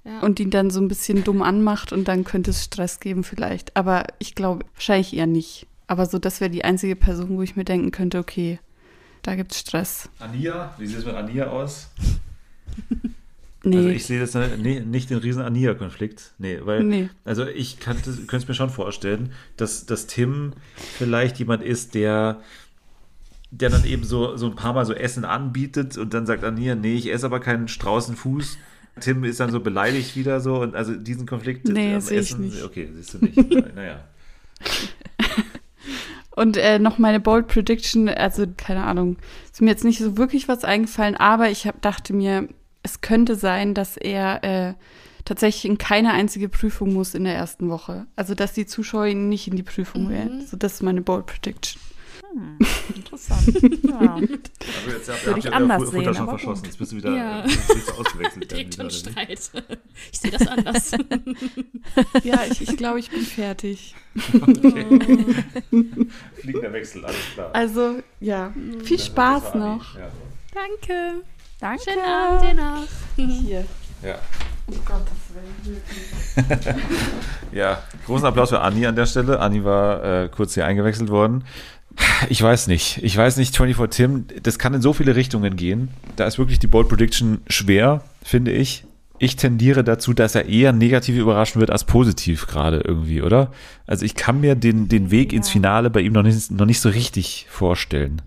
S3: Ja.
S11: und ihn dann so ein bisschen dumm anmacht und dann könnte es Stress geben vielleicht. Aber ich glaube, wahrscheinlich eher nicht. Aber so, das wäre die einzige Person, wo ich mir denken könnte, okay, da gibt's Stress.
S1: Ania, wie sieht es mit Ania aus?
S11: Nee.
S1: Also ich sehe das ne- nee, nicht den riesen Ania-Konflikt. Nee, weil,
S11: Nee.
S1: also ich könnte es mir schon vorstellen, dass, dass Tim vielleicht jemand ist, der, der dann eben so, so ein paar Mal so Essen anbietet und dann sagt Ania, nee, ich esse aber keinen Straußenfuß. Tim ist dann so beleidigt wieder so und also diesen Konflikt
S11: Nee,
S1: am
S11: ich
S1: Essen,
S11: nicht.
S1: okay, siehst du nicht. naja.
S11: Und äh, noch meine Bold Prediction, also keine Ahnung, ist mir jetzt nicht so wirklich was eingefallen, aber ich hab, dachte mir, es könnte sein, dass er äh, tatsächlich in keine einzige Prüfung muss in der ersten Woche. Also dass die Zuschauer ihn nicht in die Prüfung wählen. So, das ist meine Bold Prediction.
S2: Interessant. ja.
S1: Also jetzt habt,
S2: Würde ich anders sehen,
S1: verschossen.
S2: gut.
S1: Jetzt bist du wieder
S3: Ja.
S1: äh, bist du ausgewechselt.
S3: Direkt
S1: oder
S3: Streit. Ich sehe das anders.
S12: Ja, ich, ich glaube, ich bin fertig.
S1: wie? Fliegender Wechsel, alles klar.
S12: Also, ja, viel Spaß noch.
S1: Ja.
S3: Danke.
S2: Danke.
S3: Schönen Abend dir noch.
S12: Hier.
S1: Ja.
S12: Um Gottes Willen.
S1: ja, großen Applaus für Anni an der Stelle. Anni war äh, kurz hier eingewechselt worden. Ich weiß nicht. Ich weiß nicht, 24 Tim, das kann in so viele Richtungen gehen. Da ist wirklich die Bold Prediction schwer, finde ich. Ich tendiere dazu, dass er eher negativ überraschen wird als positiv gerade irgendwie, oder? Also ich kann mir den, den Weg ins Finale bei ihm noch nicht, noch nicht so richtig vorstellen.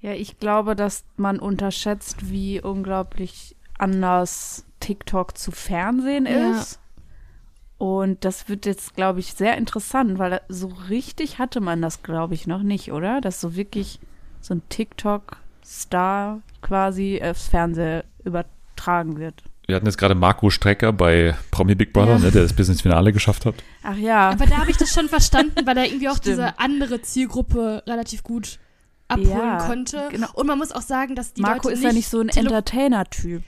S2: Ja, ich glaube, dass man unterschätzt, wie unglaublich anders TikTok zu Fernsehen
S3: Ja.
S2: ist. Und das wird jetzt, glaube ich, sehr interessant, weil so richtig hatte man das, glaube ich, noch nicht, oder? Dass so wirklich so ein TikTok-Star quasi aufs Fernsehen übertragen wird.
S1: Wir hatten jetzt gerade Marco Strecker bei Promi Big Brother,
S3: Ja.
S1: ne, der das bis ins Finale geschafft hat.
S2: Ach ja.
S3: Aber da habe ich das schon verstanden, weil er irgendwie auch
S2: Stimmt.
S3: diese andere Zielgruppe relativ gut abholen
S2: Ja,
S3: konnte.
S2: genau.
S3: Und man muss auch sagen, dass die
S2: Marco
S3: Leute
S2: ist ja nicht so ein Entertainer-Typ.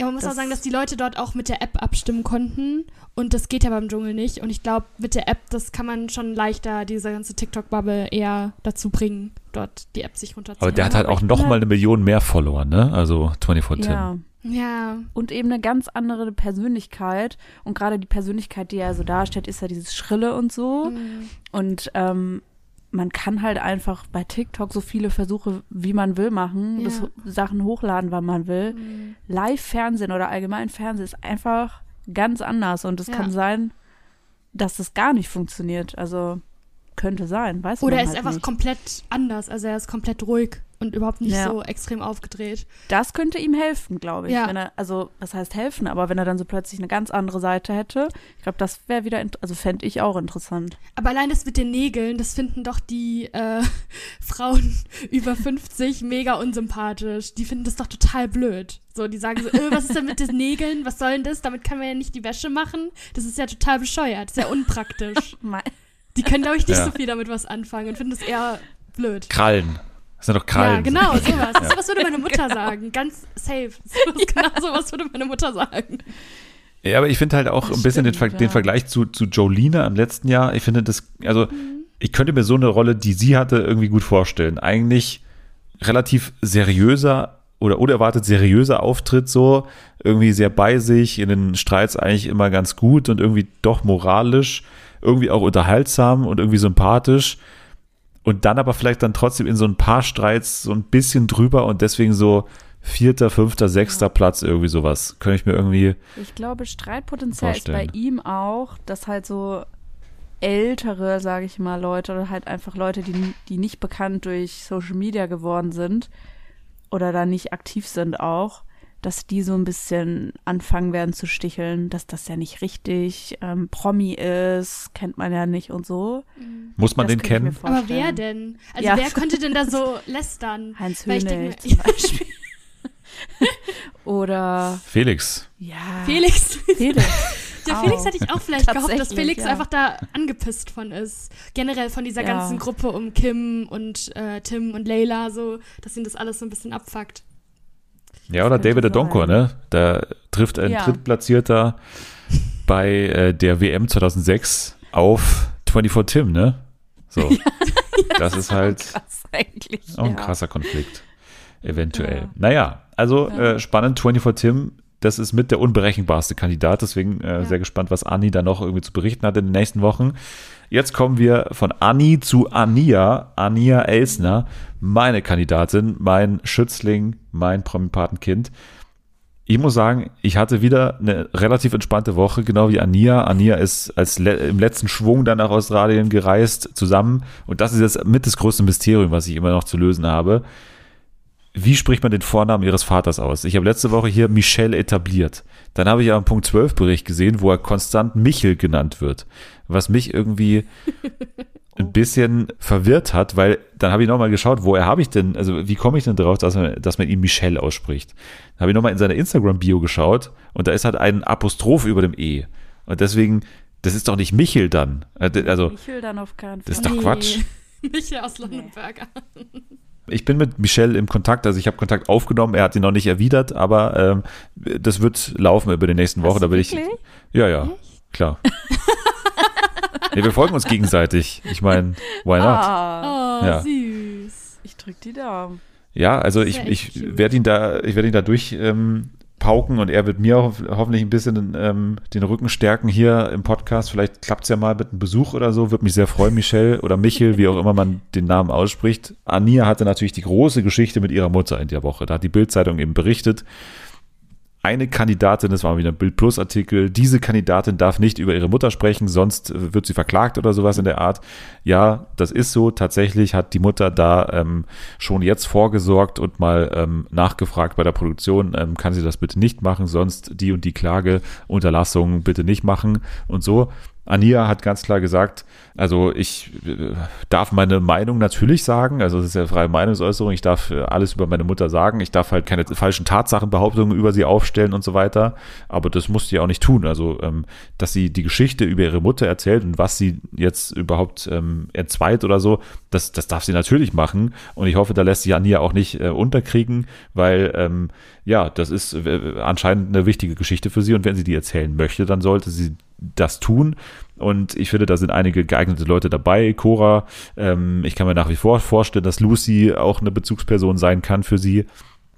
S3: Ja, man muss auch
S2: Das-
S3: sagen, dass die Leute dort auch mit der App abstimmen konnten. Und das geht ja beim Dschungel nicht. Und ich glaube, mit der App, das kann man schon leichter, diese ganze TikTok-Bubble eher dazu bringen, dort die App sich runterzunehmen.
S1: Aber der hat halt auch
S2: ich bin
S1: noch
S2: halt-
S1: mal eine Million mehr Follower, ne? Also 24 Tim.
S2: Ja.
S3: Ja,
S2: Und eben eine ganz andere Persönlichkeit. Und gerade die Persönlichkeit, die er so darstellt, ist ja dieses Schrille und so.
S3: Mhm.
S2: Und ähm, man kann halt einfach bei TikTok so viele Versuche, wie man will, machen,
S3: Ja.
S2: das Sachen hochladen, wann man will.
S3: Mhm.
S2: Live-Fernsehen oder allgemein Fernsehen ist einfach ganz anders. Und es
S3: Ja.
S2: kann sein, dass das gar nicht funktioniert. Also könnte sein, weiß
S3: Oder
S2: man
S3: er ist
S2: halt
S3: einfach
S2: nicht.
S3: komplett anders. Also er ist komplett ruhig und überhaupt nicht
S2: Ja.
S3: so extrem aufgedreht.
S2: Das könnte ihm helfen, glaube ich.
S3: Ja.
S2: Wenn er, also, was heißt helfen? Aber wenn er dann so plötzlich eine ganz andere Seite hätte, ich glaube, das wäre wieder, also fände ich auch interessant.
S3: Aber allein das mit den Nägeln, das finden doch die äh, Frauen über 50 mega unsympathisch. Die finden das doch total blöd. So, die sagen so, äh, was ist denn mit den Nägeln? Was soll denn das? Damit kann man ja nicht die Wäsche machen. Das ist ja total bescheuert. Das ist ja unpraktisch. Die können, glaube ich, nicht
S1: Ja.
S3: so viel damit was anfangen und finden das eher blöd.
S1: Krallen. Das sind doch Krallen.
S3: Ja, genau, sowas. Das ist, was würde meine Mutter sagen. Ganz safe. Sowas, genau sowas würde meine Mutter sagen.
S1: Ja, aber ich finde halt auch
S2: Das
S1: ein bisschen den,
S2: stimmt,
S1: Ver den
S2: ja.
S1: Vergleich zu, zu Jolina im letzten Jahr. Ich finde das, also
S3: Mhm.
S1: ich könnte mir so eine Rolle, die sie hatte, irgendwie gut vorstellen. Eigentlich relativ seriöser oder unerwartet seriöser Auftritt so, irgendwie sehr bei sich, in den Streits eigentlich immer ganz gut und irgendwie doch moralisch, irgendwie auch unterhaltsam und irgendwie sympathisch. Und dann aber vielleicht dann trotzdem in so ein paar Streits so ein bisschen drüber und deswegen so vierter, fünfter, sechster Platz irgendwie sowas. Könnte ich mir irgendwie
S2: Ich glaube, Streitpotenzial ist bei
S1: Vorstellen.
S2: ihm auch, dass halt so ältere, sage ich mal, Leute oder halt einfach Leute, die, die nicht bekannt durch Social Media geworden sind oder da nicht aktiv sind auch, dass die so ein bisschen anfangen werden zu sticheln, dass das ja nicht richtig ähm, Promi ist, kennt man ja nicht und so.
S1: Muss man
S2: Das
S1: den kennen?
S3: Aber wer denn? Also
S2: Ja.
S3: wer könnte denn da so lästern?
S2: Heinz
S3: denke
S2: Hönig zum Beispiel. Oder
S1: Felix.
S2: ja,
S3: Felix.
S2: Felix. Auch.
S3: Felix hätte ich auch vielleicht gehofft, dass Felix
S2: ja.
S3: einfach da angepisst von ist. Generell von dieser
S2: Ja.
S3: ganzen Gruppe um Kim und äh, Tim und Layla, so, dass ihn das alles so ein bisschen abfuckt.
S1: Ja, oder David Adonko, ne? Da trifft ein
S2: Ja.
S1: Drittplatzierter bei äh, der WM 2006 auf 24 Tim, ne? So. das ist halt
S2: eigentlich.
S1: auch ein
S2: ja.
S1: krasser Konflikt. Eventuell.
S2: Ja.
S1: Naja, also
S2: Ja.
S1: äh, spannend, 24 Tim, das ist mit der unberechenbarste Kandidat, deswegen äh,
S3: Ja.
S1: sehr gespannt, was Anni da noch irgendwie zu berichten hat in den nächsten Wochen. Jetzt kommen wir von Anni zu Ania, Ania Elsner, meine Kandidatin, mein Schützling, mein Promi-Patenkind. Ich muss sagen, ich hatte wieder eine relativ entspannte Woche, genau wie Ania. Ania ist als le im letzten Schwung dann nach Australien gereist zusammen. Und das ist jetzt mit das größte Mysterium, was ich immer noch zu lösen habe. Wie spricht man den Vornamen ihres Vaters aus? Ich habe letzte Woche hier Michel etabliert. Dann habe ich ja einen Punkt 12 Bericht gesehen, wo er konstant Michel genannt wird. Was mich irgendwie ein bisschen verwirrt hat, weil dann habe ich nochmal geschaut, woher habe ich denn, also wie komme ich denn drauf, dass man, dass man ihn Michel ausspricht? Dann habe ich nochmal in seine Instagram-Bio geschaut und da ist halt ein Apostroph über dem E. Und deswegen, das ist doch nicht Michel dann. Also,
S2: Michel dann auf keinen Fall.
S1: das ist doch
S3: Nee.
S1: Quatsch.
S3: Michael aus London Burger.
S1: Ich bin mit Michelle im Kontakt, also ich habe Kontakt aufgenommen, er hat ihn noch nicht erwidert, aber ähm, das wird laufen über die nächsten Wochen. Da will ich. Ja, ja, klar. nee, wir folgen uns gegenseitig. Ich meine, why not?
S2: Ah,
S3: Oh,
S1: Ja.
S3: süß.
S2: ich drück die Daumen.
S1: Ja, also ich,
S3: ja
S1: ich werde ihn da, ich werde ihn da durch ähm, pauken und er wird mir ho hoffentlich ein bisschen ähm, den Rücken stärken hier im Podcast. Vielleicht klappt es ja mal mit einem Besuch oder so. Würde mich sehr freuen, Michelle oder Michel, wie auch immer man den Namen ausspricht. Ania hatte natürlich die große Geschichte mit ihrer Mutter in der Woche. Da hat die Bildzeitung eben berichtet. Eine Kandidatin, das war wieder ein Bild Plus Artikel, diese Kandidatin darf nicht über ihre Mutter sprechen, sonst wird sie verklagt oder sowas in der Art. Ja, das ist so. Tatsächlich hat die Mutter da ähm, schon jetzt vorgesorgt und mal ähm, nachgefragt bei der Produktion, ähm, kann sie das bitte nicht machen, sonst die und die Klage, Unterlassung bitte nicht machen und so. Ania hat ganz klar gesagt, also ich äh, darf meine Meinung natürlich sagen, also es ist ja freie Meinungsäußerung, ich darf äh, alles über meine Mutter sagen, ich darf halt keine falschen Tatsachenbehauptungen über sie aufstellen und so weiter, aber das muss sie auch nicht tun. Also, ähm, dass sie die Geschichte über ihre Mutter erzählt und was sie jetzt überhaupt ähm, entzweit oder so, das, das darf sie natürlich machen und ich hoffe, da lässt sich Ania auch nicht äh, unterkriegen, weil ähm, ja, das ist anscheinend eine wichtige Geschichte für sie und wenn sie die erzählen möchte, dann sollte sie das tun. Und ich finde, da sind einige geeignete Leute dabei. Cora, ähm, ich kann mir nach wie vor vorstellen, dass Lucy auch eine Bezugsperson sein kann für sie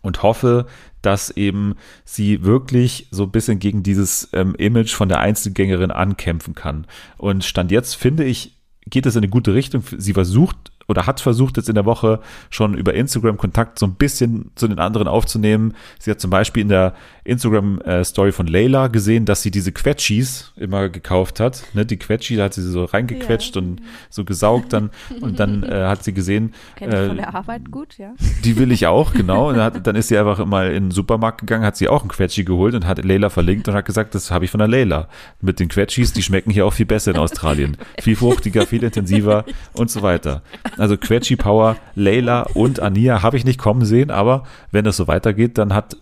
S1: und hoffe, dass eben sie wirklich so ein bisschen gegen dieses ähm, Image von der Einzelgängerin ankämpfen kann. Und Stand jetzt finde ich, geht es in eine gute Richtung. Sie versucht oder hat versucht jetzt in der Woche schon über Instagram Kontakt so ein bisschen zu den anderen aufzunehmen. Sie hat zum Beispiel in der Instagram-Story von Layla gesehen, dass sie diese Quetschis immer gekauft hat. Ne, die Quetschi, da hat sie so reingequetscht und so gesaugt dann und dann äh, hat sie gesehen,
S2: Kenn ich von
S1: äh,
S2: der Arbeit gut, ja.
S1: die will ich auch, genau. Und dann, hat, dann ist sie einfach mal in den Supermarkt gegangen, hat sie auch ein Quetschi geholt und hat Layla verlinkt und hat gesagt, das habe ich von der Layla. Mit den Quetschis, die schmecken hier auch viel besser in Australien. Viel fruchtiger, viel intensiver und so weiter. Also Quetschi Power, Layla und Ania habe ich nicht kommen sehen, aber wenn das so weitergeht, dann hat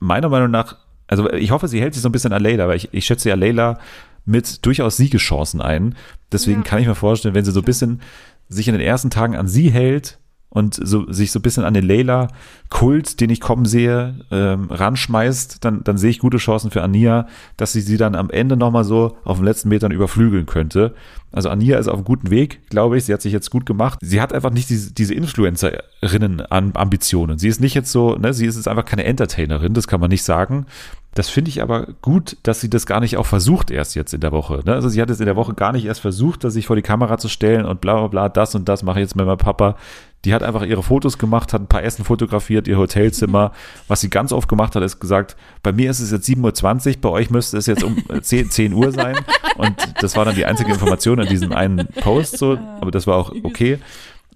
S1: meiner Meinung nach, also ich hoffe, sie hält sich so ein bisschen an Layla, weil ich, ich schätze ja Layla mit durchaus Siegeschancen ein. Deswegen
S3: Ja.
S1: kann ich mir vorstellen, wenn sie so ein bisschen sich in den ersten Tagen an sie hält und so, sich so ein bisschen an den Layla-Kult, den ich kommen sehe, ähm, ranschmeißt, dann, dann sehe ich gute Chancen für Ania, dass sie sie dann am Ende nochmal so auf den letzten Metern überflügeln könnte. Also Ania ist auf einem guten Weg, glaube ich. Sie hat sich jetzt gut gemacht. Sie hat einfach nicht diese, diese Influencerinnen-Ambitionen. Sie ist nicht jetzt so, ne, sie ist jetzt einfach keine Entertainerin, das kann man nicht sagen. Das finde ich aber gut, dass sie das gar nicht auch versucht erst jetzt in der Woche. Ne? Also sie hat es in der Woche gar nicht erst versucht, sich vor die Kamera zu stellen und bla bla bla, das und das mache ich jetzt mit meinem Papa. Die hat einfach ihre Fotos gemacht, hat ein paar Essen fotografiert, ihr Hotelzimmer. Was sie ganz oft gemacht hat, ist gesagt, bei mir ist es jetzt 7.20 Uhr, bei euch müsste es jetzt um 10, 10 Uhr sein. Und das war dann die einzige Information in diesem einen Post so, aber das war auch okay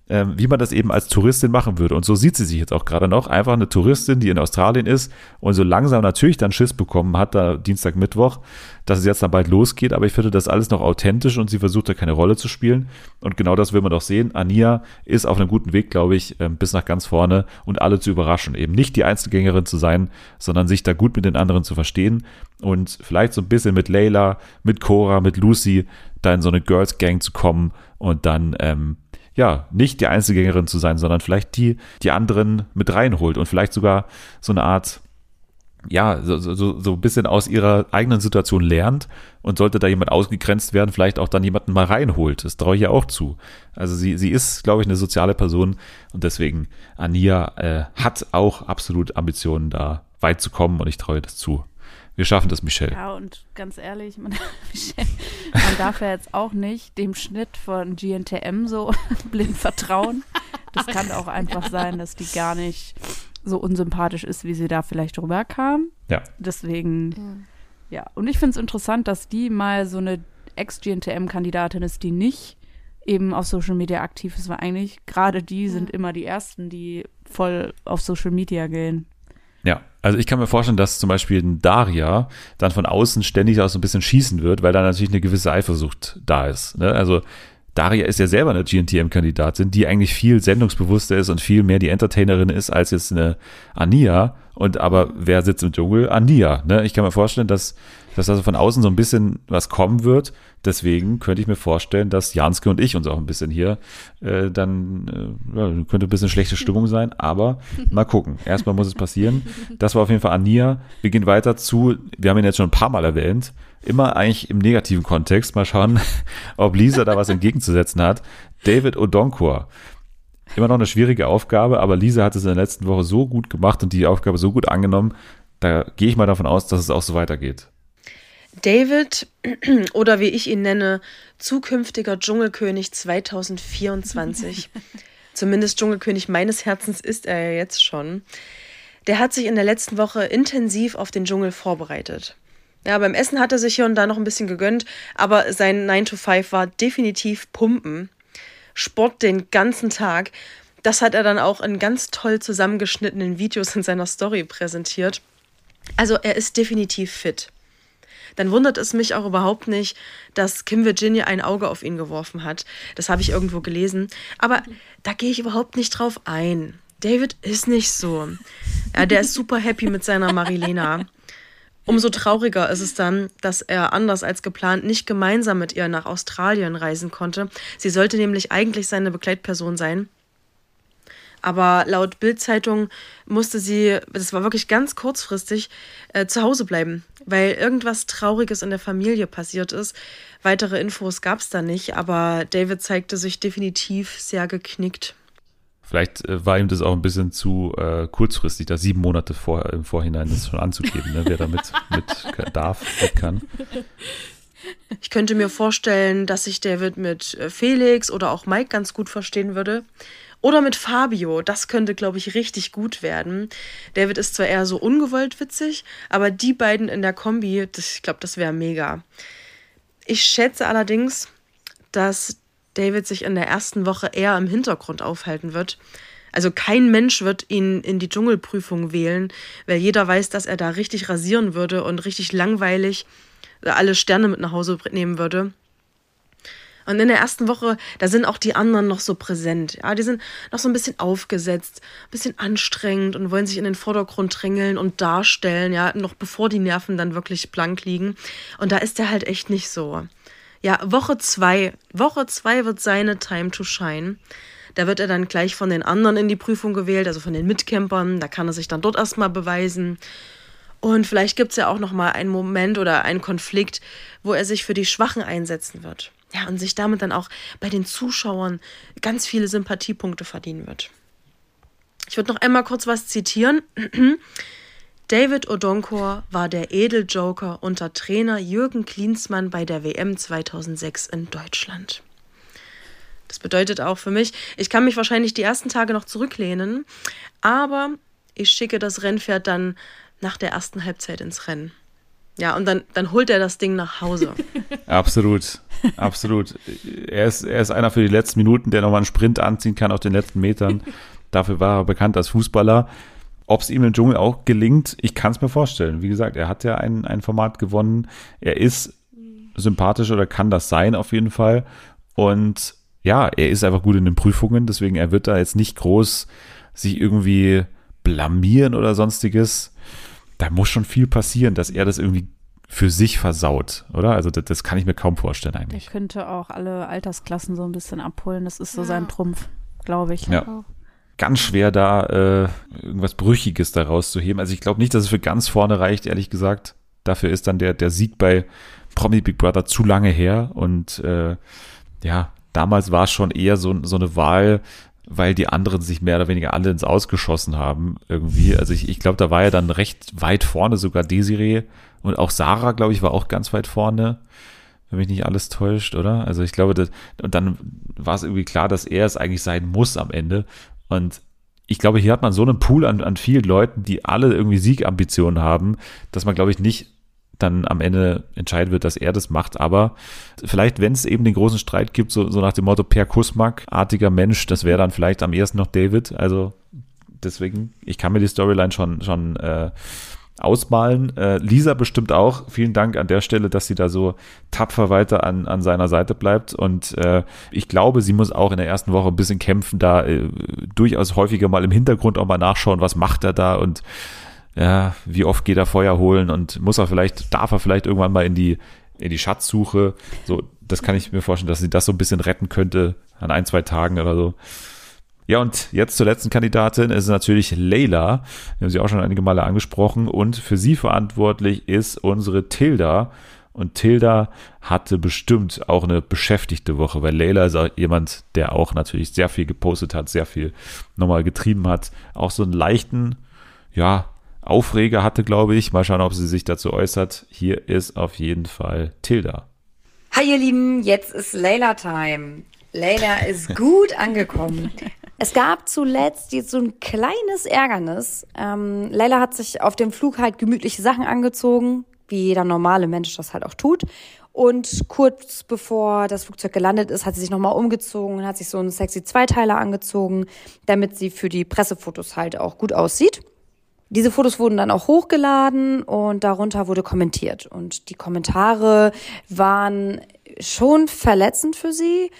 S1: ähm, wie man das eben als Touristin machen würde. Und so sieht sie sich jetzt auch gerade noch. Einfach eine Touristin, die in Australien ist und so langsam natürlich dann Schiss bekommen hat, da Dienstag, Mittwoch, dass es jetzt dann bald losgeht. Aber ich finde das alles noch authentisch und sie versucht da keine Rolle zu spielen. Und genau das will man doch sehen. Ania ist auf einem guten Weg, glaube ich, ähm, bis nach ganz vorne und alle zu überraschen. Eben nicht die Einzelgängerin zu sein, sondern sich da gut mit den anderen zu verstehen und vielleicht so ein bisschen mit Layla, mit Cora, mit Lucy da in so eine Girls Gang zu kommen und dann ähm, ja, nicht die Einzelgängerin zu sein, sondern vielleicht die, die anderen mit reinholt und vielleicht sogar so eine Art, ja, so, so, so ein bisschen aus ihrer eigenen Situation lernt und sollte da jemand ausgegrenzt werden, vielleicht auch dann jemanden mal reinholt. Das traue ich ja auch zu. Also sie, sie ist, glaube ich, eine soziale Person und deswegen Ania äh, hat auch absolut Ambitionen, da weit zu kommen und ich traue ihr das zu. Wir schaffen das, Michelle.
S2: Ja, und ganz ehrlich, man, man darf ja jetzt auch nicht dem Schnitt von GNTM so blind vertrauen. Das kann auch einfach sein, dass die gar nicht so unsympathisch ist, wie sie da vielleicht rüberkam.
S1: Ja.
S2: Deswegen, ja. Und ich finde es interessant, dass die mal so eine Ex-GNTM-Kandidatin ist, die nicht eben auf Social Media aktiv ist, weil eigentlich gerade die sind immer die Ersten, die voll auf Social Media gehen.
S1: Also ich kann mir vorstellen, dass zum Beispiel ein Daria dann von außen ständig auch so ein bisschen schießen wird, weil da natürlich eine gewisse Eifersucht da ist. Ne? Also Daria ist ja selber eine GNTM-Kandidatin, die eigentlich viel sendungsbewusster ist und viel mehr die Entertainerin ist als jetzt eine Ania. Und aber wer sitzt im Dschungel? Ania. Ne? Ich kann mir vorstellen, dass, dass also von außen so ein bisschen was kommen wird. Deswegen könnte ich mir vorstellen, dass Janske und ich uns auch ein bisschen hier äh, dann äh, ja, könnte ein bisschen schlechte Stimmung sein, aber mal gucken. Erstmal muss es passieren. Das war auf jeden Fall Ania. Wir gehen weiter zu, wir haben ihn jetzt schon ein paar Mal erwähnt, immer eigentlich im negativen Kontext. Mal schauen, ob Lisa da was entgegenzusetzen hat. David Odonkor. Immer noch eine schwierige Aufgabe, aber Lisa hat es in der letzten Woche so gut gemacht und die Aufgabe so gut angenommen. Da gehe ich mal davon aus, dass es auch so weitergeht.
S13: David, oder wie ich ihn nenne, zukünftiger Dschungelkönig 2024. Zumindest Dschungelkönig meines Herzens ist er ja jetzt schon. Der hat sich in der letzten Woche intensiv auf den Dschungel vorbereitet. Ja, beim Essen hat er sich hier und da noch ein bisschen gegönnt, aber sein 9 to 5 war definitiv Pumpen. Sport den ganzen Tag. Das hat er dann auch in ganz toll zusammengeschnittenen Videos in seiner Story präsentiert. Also er ist definitiv fit dann wundert es mich auch überhaupt nicht, dass Kim Virginia ein Auge auf ihn geworfen hat. Das habe ich irgendwo gelesen. Aber da gehe ich überhaupt nicht drauf ein. David ist nicht so. Ja, der ist super happy mit seiner Marilena. Umso trauriger ist es dann, dass er anders als geplant nicht gemeinsam mit ihr nach Australien reisen konnte. Sie sollte nämlich eigentlich seine Begleitperson sein. Aber laut Bildzeitung musste sie, das war wirklich ganz kurzfristig, äh, zu Hause bleiben, weil irgendwas Trauriges in der Familie passiert ist. Weitere Infos gab es da nicht, aber David zeigte sich definitiv sehr geknickt.
S1: Vielleicht äh, war ihm das auch ein bisschen zu äh, kurzfristig, da sieben Monate vor, im Vorhinein das schon anzugeben, ne, wer damit mit darf, mit kann.
S13: Ich könnte mir vorstellen, dass sich David mit äh, Felix oder auch Mike ganz gut verstehen würde. Oder mit Fabio, das könnte, glaube ich, richtig gut werden. David ist zwar eher so ungewollt witzig, aber die beiden in der Kombi, das, ich glaube, das wäre mega. Ich schätze allerdings, dass David sich in der ersten Woche eher im Hintergrund aufhalten wird. Also kein Mensch wird ihn in die Dschungelprüfung wählen, weil jeder weiß, dass er da richtig rasieren würde und richtig langweilig alle Sterne mit nach Hause nehmen würde. Und in der ersten Woche, da sind auch die anderen noch so präsent. Ja, die sind noch so ein bisschen aufgesetzt, ein bisschen anstrengend und wollen sich in den Vordergrund drängeln und darstellen, ja, noch bevor die Nerven dann wirklich blank liegen. Und da ist er halt echt nicht so. Ja, Woche zwei, Woche zwei wird seine Time to Shine. Da wird er dann gleich von den anderen in die Prüfung gewählt, also von den Mitcampern. Da kann er sich dann dort erstmal beweisen. Und vielleicht gibt es ja auch noch mal einen Moment oder einen Konflikt, wo er sich für die Schwachen einsetzen wird. Ja, und sich damit dann auch bei den Zuschauern ganz viele Sympathiepunkte verdienen wird. Ich würde noch einmal kurz was zitieren. David Odonkor war der Edeljoker unter Trainer Jürgen Klinsmann bei der WM 2006 in Deutschland. Das bedeutet auch für mich, ich kann mich wahrscheinlich die ersten Tage noch zurücklehnen, aber ich schicke das Rennpferd dann nach der ersten Halbzeit ins Rennen. Ja, und dann, dann holt er das Ding nach Hause.
S1: absolut, absolut. Er ist, er ist einer für die letzten Minuten, der nochmal einen Sprint anziehen kann auf den letzten Metern. Dafür war er bekannt als Fußballer. Ob es ihm im Dschungel auch gelingt, ich kann es mir vorstellen. Wie gesagt, er hat ja ein, ein Format gewonnen. Er ist sympathisch oder kann das sein auf jeden Fall. Und ja, er ist einfach gut in den Prüfungen, deswegen er wird da jetzt nicht groß sich irgendwie blamieren oder sonstiges da muss schon viel passieren, dass er das irgendwie für sich versaut, oder? Also das, das kann ich mir kaum vorstellen eigentlich.
S2: Er könnte auch alle Altersklassen so ein bisschen abholen. Das ist so ja. sein Trumpf, glaube ich.
S1: Ja. Ganz schwer da äh, irgendwas Brüchiges da rauszuheben. Also ich glaube nicht, dass es für ganz vorne reicht, ehrlich gesagt. Dafür ist dann der, der Sieg bei Promi Big Brother zu lange her. Und äh, ja, damals war es schon eher so, so eine Wahl, weil die anderen sich mehr oder weniger alle ins Ausgeschossen haben irgendwie. Also ich, ich glaube, da war ja dann recht weit vorne sogar Desiree und auch Sarah, glaube ich, war auch ganz weit vorne, wenn mich nicht alles täuscht, oder? Also ich glaube, das, und dann war es irgendwie klar, dass er es eigentlich sein muss am Ende. Und ich glaube, hier hat man so einen Pool an, an vielen Leuten, die alle irgendwie Siegambitionen haben, dass man, glaube ich, nicht dann am Ende entscheiden wird, dass er das macht. Aber vielleicht, wenn es eben den großen Streit gibt, so, so nach dem Motto Per Kusmak-artiger Mensch, das wäre dann vielleicht am ersten noch David. Also deswegen, ich kann mir die Storyline schon, schon äh, ausmalen. Äh, Lisa bestimmt auch. Vielen Dank an der Stelle, dass sie da so tapfer weiter an, an seiner Seite bleibt. Und äh, ich glaube, sie muss auch in der ersten Woche ein bisschen kämpfen, da äh, durchaus häufiger mal im Hintergrund auch mal nachschauen, was macht er da und ja, wie oft geht er Feuer holen und muss er vielleicht, darf er vielleicht irgendwann mal in die, in die Schatzsuche. So, das kann ich mir vorstellen, dass sie das so ein bisschen retten könnte an ein, zwei Tagen oder so. Ja, und jetzt zur letzten Kandidatin ist natürlich Leila. Wir haben sie auch schon einige Male angesprochen. Und für sie verantwortlich ist unsere Tilda. Und Tilda hatte bestimmt auch eine beschäftigte Woche, weil Leila ist jemand, der auch natürlich sehr viel gepostet hat, sehr viel nochmal getrieben hat. Auch so einen leichten, ja, Aufreger hatte, glaube ich. Mal schauen, ob sie sich dazu äußert. Hier ist auf jeden Fall Tilda.
S14: Hi ihr Lieben, jetzt ist Layla Time. Layla ist gut angekommen. Es gab zuletzt jetzt so ein kleines Ärgernis. Ähm, Layla hat sich auf dem Flug halt gemütliche Sachen angezogen, wie jeder normale Mensch das halt auch tut. Und kurz bevor das Flugzeug gelandet ist, hat sie sich nochmal umgezogen und hat sich so einen sexy Zweiteiler angezogen, damit sie für die Pressefotos halt auch gut aussieht. Diese Fotos wurden dann auch hochgeladen und darunter wurde kommentiert. Und die Kommentare waren schon verletzend für sie,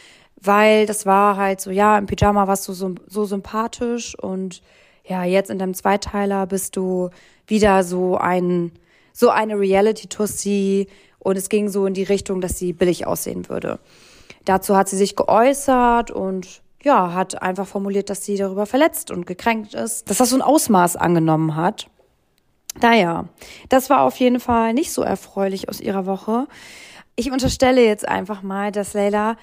S14: weil das war halt so, ja, im Pyjama warst du so, so sympathisch und ja, jetzt in deinem Zweiteiler bist du wieder so ein, so eine Reality-Tussi und es ging so in die Richtung, dass sie billig aussehen würde. Dazu hat sie sich geäußert und ja, hat einfach formuliert, dass sie darüber verletzt und gekränkt ist, dass das so ein Ausmaß angenommen hat. Naja, das war auf jeden Fall nicht so erfreulich aus ihrer Woche. Ich unterstelle jetzt einfach mal, dass Leila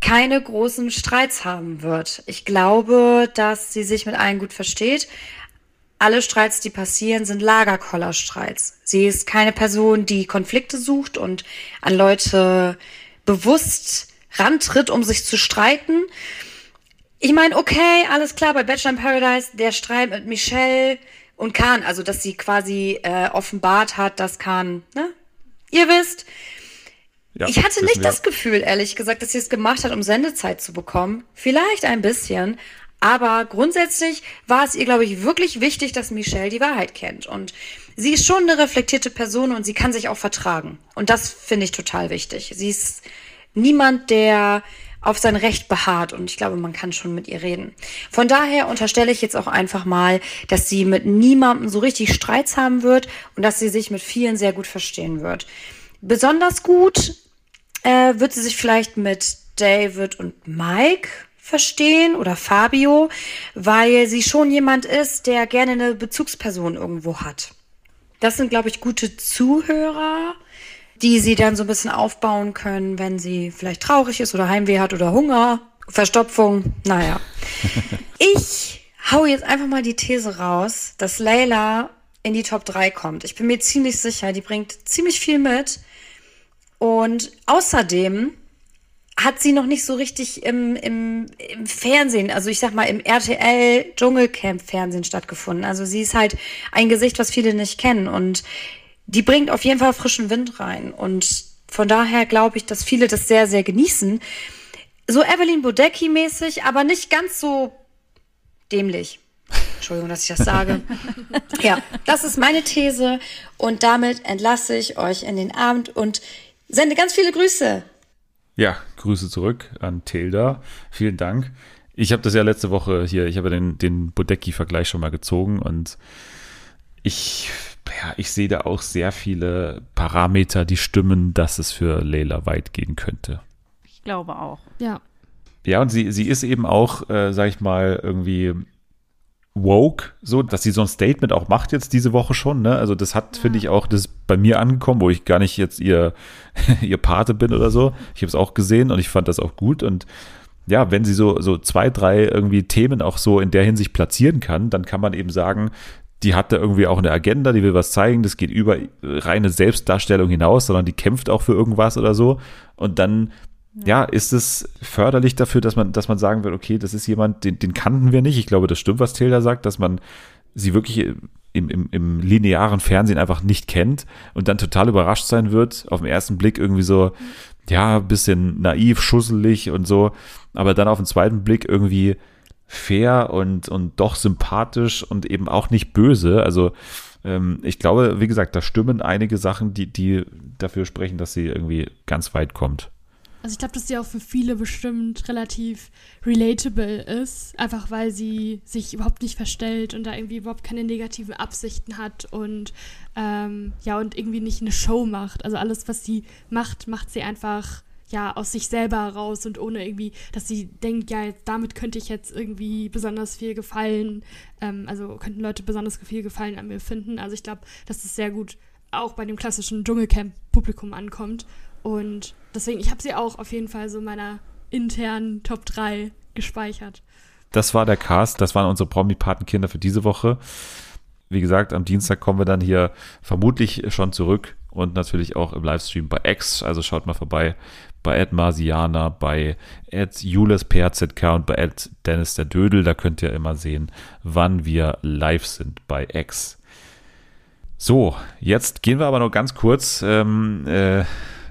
S14: keine großen Streits haben wird. Ich glaube, dass sie sich mit allen gut versteht. Alle Streits, die passieren, sind Lagerkollerstreits. Sie ist keine Person, die Konflikte sucht und an Leute bewusst rantritt, um sich zu streiten. Ich meine, okay, alles klar, bei Bachelor in Paradise, der Streit mit Michelle und Khan, also dass sie quasi äh, offenbart hat, dass Khan, ne? Ihr wisst.
S1: Ja,
S14: ich hatte nicht
S1: wir.
S14: das Gefühl, ehrlich gesagt, dass sie es gemacht hat, um Sendezeit zu bekommen. Vielleicht ein bisschen. Aber grundsätzlich war es ihr, glaube ich, wirklich wichtig, dass Michelle die Wahrheit kennt. Und sie ist schon eine reflektierte Person und sie kann sich auch vertragen. Und das finde ich total wichtig. Sie ist niemand, der auf sein Recht beharrt und ich glaube, man kann schon mit ihr reden. Von daher unterstelle ich jetzt auch einfach mal, dass sie mit niemandem so richtig Streits haben wird und dass sie sich mit vielen sehr gut verstehen wird. Besonders gut äh, wird sie sich vielleicht mit David und Mike verstehen oder Fabio, weil sie schon jemand ist, der gerne eine Bezugsperson irgendwo hat. Das sind, glaube ich, gute Zuhörer, die sie dann so ein bisschen aufbauen können, wenn sie vielleicht traurig ist oder Heimweh hat oder Hunger, Verstopfung, naja. Ich hau jetzt einfach mal die These raus, dass Layla in die Top 3 kommt. Ich bin mir ziemlich sicher, die bringt ziemlich viel mit. Und außerdem hat sie noch nicht so richtig im, im, im Fernsehen, also ich sag mal im RTL Dschungelcamp Fernsehen stattgefunden. Also sie ist halt ein Gesicht, was viele nicht kennen und die bringt auf jeden Fall frischen Wind rein und von daher glaube ich, dass viele das sehr, sehr genießen. So Evelyn Bodecki mäßig, aber nicht ganz so dämlich. Entschuldigung, dass ich das sage. ja, das ist meine These und damit entlasse ich euch in den Abend und sende ganz viele Grüße.
S1: Ja, Grüße zurück an Tilda. Vielen Dank. Ich habe das ja letzte Woche hier, ich habe ja den, den Bodecki-Vergleich schon mal gezogen und ich, ja, ich sehe da auch sehr viele Parameter, die stimmen, dass es für Leila weit gehen könnte.
S2: Ich glaube auch.
S3: Ja.
S1: Ja, und sie, sie ist eben auch, äh, sag ich mal, irgendwie woke, so, dass sie so ein Statement auch macht jetzt diese Woche schon, ne? Also das hat, finde ich, auch das ist bei mir angekommen, wo ich gar nicht jetzt ihr, ihr Pate bin oder so. Ich habe es auch gesehen und ich fand das auch gut und ja, wenn sie so, so zwei, drei irgendwie Themen auch so in der Hinsicht platzieren kann, dann kann man eben sagen, die hat da irgendwie auch eine Agenda, die will was zeigen, das geht über reine Selbstdarstellung hinaus, sondern die kämpft auch für irgendwas oder so. Und dann, ja, ist es förderlich dafür, dass man, dass man sagen will, okay, das ist jemand, den, den kannten wir nicht. Ich glaube, das stimmt, was Tilda sagt, dass man sie wirklich im, im, im linearen Fernsehen einfach nicht kennt und dann total überrascht sein wird, auf den ersten Blick irgendwie so, ja, bisschen naiv, schusselig und so, aber dann auf den zweiten Blick irgendwie fair und, und doch sympathisch und eben auch nicht böse. Also ähm, ich glaube, wie gesagt, da stimmen einige Sachen, die, die dafür sprechen, dass sie irgendwie ganz weit kommt.
S3: Also ich glaube, dass sie auch für viele bestimmt relativ relatable ist, einfach weil sie sich überhaupt nicht verstellt und da irgendwie überhaupt keine negativen Absichten hat und ähm, ja und irgendwie nicht eine Show macht. Also alles, was sie macht, macht sie einfach ja aus sich selber heraus und ohne irgendwie, dass sie denkt, ja, damit könnte ich jetzt irgendwie besonders viel gefallen, ähm, also könnten Leute besonders viel Gefallen an mir finden. Also ich glaube, dass es sehr gut auch bei dem klassischen Dschungelcamp-Publikum ankommt. Und deswegen, ich habe sie auch auf jeden Fall so in meiner internen Top 3 gespeichert.
S1: Das war der Cast, das waren unsere Promi-Patenkinder für diese Woche. Wie gesagt, am Dienstag kommen wir dann hier vermutlich schon zurück und natürlich auch im Livestream bei X. Also schaut mal vorbei bei Ed Marsiana, bei Ed Jules PRZK und bei Ed Dennis der Dödel. Da könnt ihr immer sehen, wann wir live sind bei X. So, jetzt gehen wir aber noch ganz kurz ähm, äh,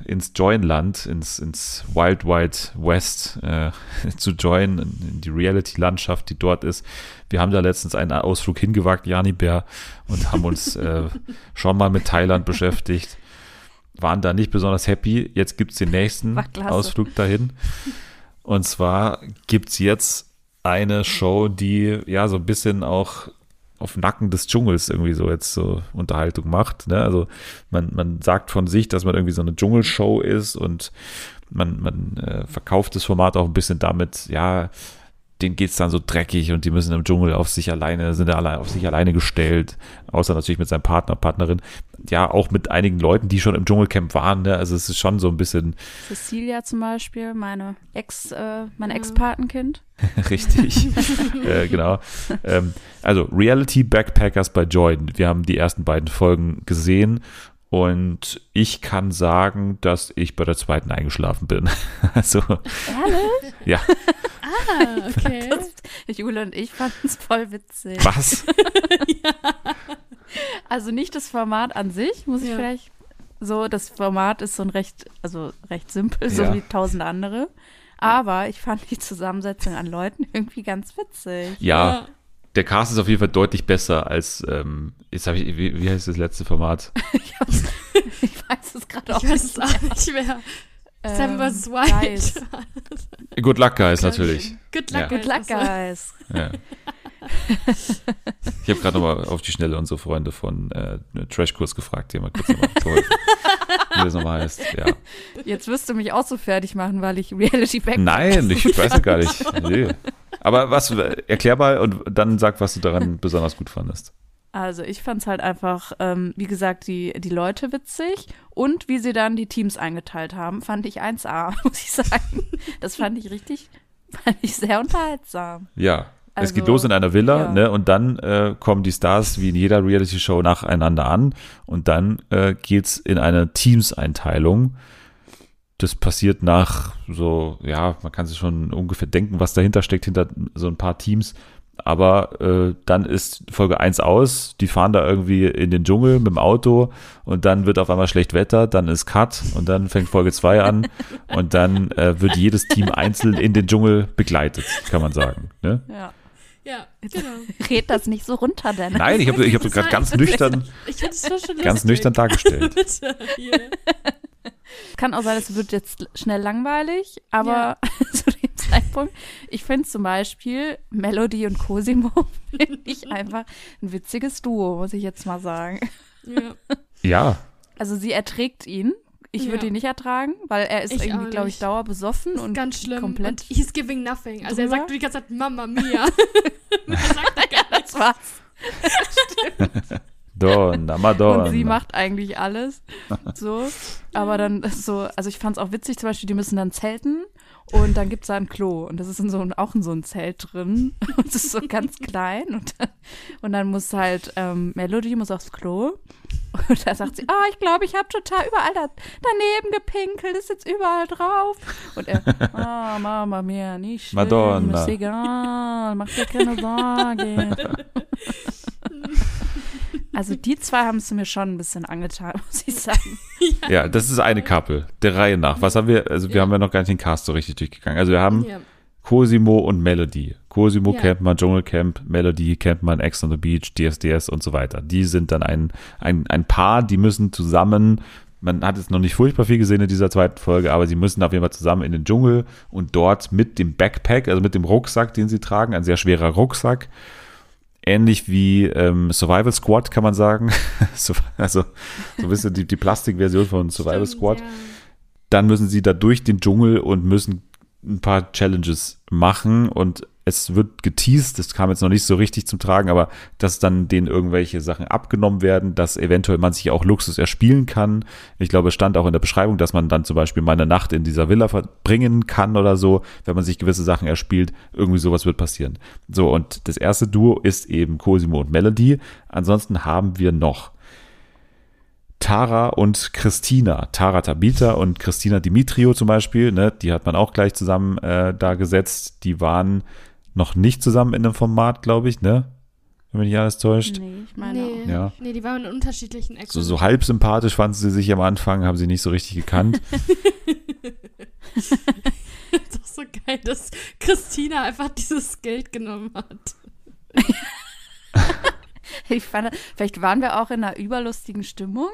S1: ins Join-Land, ins, ins Wild Wild West äh, zu joinen, in die Reality-Landschaft, die dort ist. Wir haben da letztens einen Ausflug hingewagt, Jani Bär, und haben uns äh, schon mal mit Thailand beschäftigt. Waren da nicht besonders happy. Jetzt gibt es den nächsten Ausflug dahin. Und zwar gibt es jetzt eine Show, die ja so ein bisschen auch auf Nacken des Dschungels irgendwie so jetzt so Unterhaltung macht. Ne? Also man, man sagt von sich, dass man irgendwie so eine Dschungelshow ist und man, man äh, verkauft das Format auch ein bisschen damit, ja, denen geht es dann so dreckig und die müssen im Dschungel auf sich alleine, sind alle auf sich alleine gestellt, außer natürlich mit seinem Partner, Partnerin. Ja, auch mit einigen Leuten, die schon im Dschungelcamp waren. Ne? Also es ist schon so ein bisschen.
S2: Cecilia zum Beispiel, meine Ex, äh, mein Ex-Patenkind.
S1: Richtig, äh, genau. Ähm, also Reality Backpackers bei Jordan. Wir haben die ersten beiden Folgen gesehen und ich kann sagen, dass ich bei der zweiten eingeschlafen bin. Also,
S2: Ehrlich?
S1: ja.
S3: Ah, okay.
S2: Das, Jule und ich fanden es voll witzig.
S1: Was?
S2: Also nicht das Format an sich, muss ich
S3: Ja.
S2: vielleicht so, das Format ist so ein recht, also recht simpel, so
S1: Ja.
S2: wie tausend andere. Aber ich fand die Zusammensetzung an Leuten irgendwie ganz witzig.
S1: Ja, der Cast ist auf jeden Fall deutlich besser als, ähm, jetzt habe ich, wie, wie heißt das letzte Format?
S2: Ich, weiß es gerade auch nicht
S3: es auch nicht mehr. Seven
S2: Ähm,
S3: vs. White.
S1: Good Luck Guys natürlich.
S3: Good Luck,
S1: Ja.
S2: Good luck,
S3: Guys.
S1: Ja. Ich habe gerade nochmal auf die Schnelle unsere Freunde von äh, Trashkurs gefragt, die haben mal kurz nochmal geholfen, wie das nochmal heißt. Ja.
S2: Jetzt wirst du mich auch so fertig machen, weil ich Reality Back.
S1: Nein, ich weiß ja gar nicht. Nee. Aber was, erklär mal und dann sag, was du daran besonders gut fandest.
S2: Also ich fand es halt einfach, ähm, wie gesagt, die, die Leute witzig und wie sie dann die Teams eingeteilt haben, fand ich 1A, muss ich sagen. Das fand ich richtig, fand ich sehr unterhaltsam.
S1: Ja. es
S2: Also,
S1: geht los in einer Villa,
S2: ja.
S1: ne? Und dann äh, kommen die Stars wie in jeder Reality-Show nacheinander an und dann äh, geht's in eine Teams-Einteilung. Das passiert nach so, ja, man kann sich schon ungefähr denken, was dahinter steckt, hinter so ein paar Teams. Aber äh, dann ist Folge 1 aus, die fahren da irgendwie in den Dschungel mit dem Auto und dann wird auf einmal schlecht Wetter, dann ist Cut und dann fängt Folge 2 an und dann äh, wird jedes Team einzeln in den Dschungel begleitet, kann man sagen. Ne?
S2: Ja.
S3: Ja, genau.
S2: Red das nicht so runter, Dennis.
S1: Nein, ich habe ich hab
S3: Das
S1: gerade ganz nüchtern, ganz nüchtern dargestellt.
S3: Bitte, hier.
S2: Kann auch sein, es wird jetzt schnell langweilig, aber zu dem Zeitpunkt, ich finde zum Beispiel Melody und Cosimo finde ich einfach ein witziges Duo, muss ich jetzt mal sagen.
S3: Ja.
S1: Ja,
S2: Also sie erträgt ihn. Ich würde
S3: Ja.
S2: ihn nicht ertragen, weil er ist
S3: Ich
S2: irgendwie, glaube ich, dauerbesoffen
S3: ist
S2: und
S3: ganz schlimm.
S2: komplett
S3: Und he's giving nothing. Also er
S2: drüber.
S3: sagt die ganze Zeit Mama Mia. er sagt gar nichts.
S2: das war's.
S1: Donna, Madonna.
S2: Und sie macht eigentlich alles. So. Aber dann ist so, also ich fand es auch witzig, zum Beispiel, die müssen dann zelten und dann gibt es da ein Klo. Und das ist in so ein, auch in so ein Zelt drin. Und es ist so ganz klein. Und dann, und dann muss halt ähm, Melody muss aufs Klo. Und da sagt sie, ah, ich glaube, ich habe total überall da, daneben gepinkelt, ist jetzt überall drauf. Und er, ah, Mama mia, nicht schlimm,
S1: Madonna.
S2: ist egal, mach dir keine Sorge. Also die zwei haben es mir schon ein bisschen angetan, muss ich sagen.
S1: Ja, das ist eine Couple, der Reihe nach. Was haben wir, also wir
S3: Ja.
S1: haben ja noch gar nicht den Cast so richtig durchgegangen. Also wir haben
S3: Ja.
S1: Cosimo und Melody. Cosimo
S3: Ja.
S1: kennt man Dschungelcamp, Melody kennt man Ex on the Beach, DSDS und so weiter. Die sind dann ein, ein, ein Paar, die müssen zusammen Man hat jetzt noch nicht furchtbar viel gesehen in dieser zweiten Folge, aber sie müssen auf jeden Fall zusammen in den Dschungel und dort mit dem Backpack, also mit dem Rucksack, den sie tragen, ein sehr schwerer Rucksack, ähnlich wie ähm, Survival Squad, kann man sagen. So- also so ein bisschen die, die Plastikversion von Survival Squad. Dann müssen sie da durch den Dschungel und müssen ein paar Challenges machen und es wird geteased, das kam jetzt noch nicht so richtig zum Tragen, aber dass dann denen irgendwelche Sachen abgenommen werden, dass eventuell man sich auch Luxus erspielen kann. Ich glaube, es stand auch in der Beschreibung, dass man dann zum Beispiel mal eine Nacht in dieser Villa verbringen kann oder so, wenn man sich gewisse Sachen erspielt. Irgendwie sowas wird passieren. So, und das erste Duo ist eben Cosimo und Melody. Ansonsten haben wir noch Tara und Christina. Tara Tabita und Christina Dimitrio zum Beispiel, ne, die hat man auch gleich zusammen äh, da gesetzt. Die waren noch nicht zusammen in einem Format, glaube ich, ne? Wenn mich nicht alles täuscht.
S2: Nee, ich meine
S3: Nee,
S2: auch.
S1: Ja.
S3: nee, die waren in unterschiedlichen Ecken.
S1: So, so halb sympathisch fanden sie sich am Anfang, haben sie nicht so richtig gekannt.
S3: ist doch so geil, dass Christina einfach dieses Geld genommen hat.
S2: Ich fand, vielleicht waren wir auch in einer überlustigen Stimmung,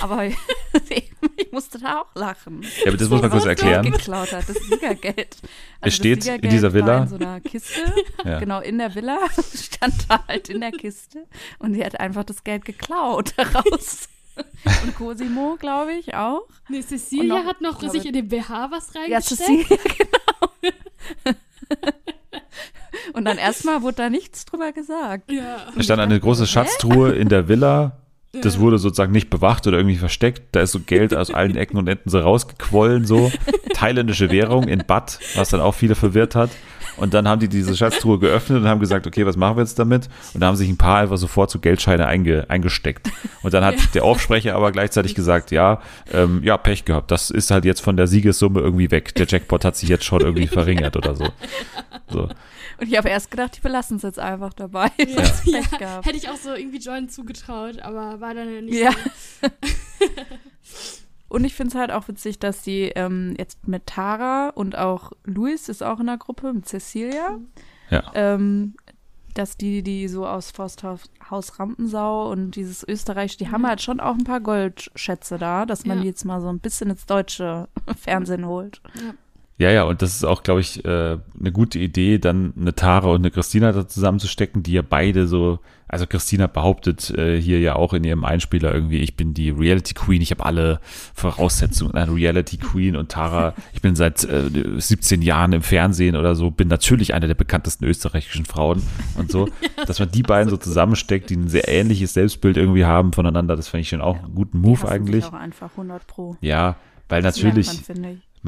S2: aber ich musste da auch lachen.
S1: Ja, aber das muss man kurz
S2: Was
S1: erklären.
S2: Geklaut hat, das Siegergeld. Also
S1: Es steht
S2: das
S1: in
S2: Siegergeld
S1: dieser Villa-
S2: War in so einer Kiste,
S1: Ja.
S2: genau in der Villa, stand da halt in der Kiste und die hat einfach das Geld geklaut daraus. Und Cosimo, glaube ich, auch.
S3: Nee, Cecilia
S2: noch-
S3: hat noch sich
S2: ich-
S3: in den BH was
S2: Ja,
S3: reingesteckt.
S2: Cecilia, genau. Und dann erstmal wurde da nichts drüber gesagt.
S3: Ja.
S1: Da stand eine große Schatztruhe in der Villa. Das wurde sozusagen nicht bewacht oder irgendwie versteckt. Da ist so Geld aus allen Ecken und Enden so rausgequollen, so. Thailändische Währung in Bad, was dann auch viele verwirrt hat. Und dann haben die diese Schatztruhe geöffnet und haben gesagt, okay, was machen wir jetzt damit? Und da haben sich ein paar einfach sofort so Geldscheine einge, eingesteckt. Und dann hat der Aufsprecher aber gleichzeitig gesagt, ja, ähm, ja, Pech gehabt. Das ist halt jetzt von der Siegessumme irgendwie weg. Der Jackpot hat sich jetzt schon irgendwie verringert oder so. So.
S2: Und ich habe erst gedacht, die belassen es jetzt einfach dabei.
S3: Ja, ja, hätte ich auch so irgendwie Jordan zugetraut, aber war dann ja nicht
S2: Ja.
S3: so.
S2: Und ich finde es halt auch witzig, dass die ähm, jetzt mit Tara und auch Luis ist auch in der Gruppe mit Cecilia,
S1: Ja.
S2: ähm, dass die, die so aus Forsthaus Haus Rampensau und dieses Österreich, die haben halt schon auch ein paar Goldschätze da, dass man
S3: Ja.
S2: die jetzt mal so ein bisschen ins deutsche Fernsehen holt.
S1: Ja, ja, und das ist auch, glaube ich, äh, eine gute Idee, dann eine Tara und eine Christina da zusammenzustecken, die ja beide so, also Christina behauptet äh, hier ja auch in ihrem Einspieler irgendwie, ich bin die Reality Queen, ich habe alle Voraussetzungen einer Reality Queen und Tara, ich bin seit äh, 17 Jahren im Fernsehen oder so, bin natürlich eine der bekanntesten österreichischen Frauen und so, dass man die beiden so zusammensteckt, die ein sehr ähnliches Selbstbild irgendwie haben voneinander, das fand ich schon auch einen guten Move eigentlich.
S2: Auch einfach 100 pro.
S1: Ja, weil natürlich,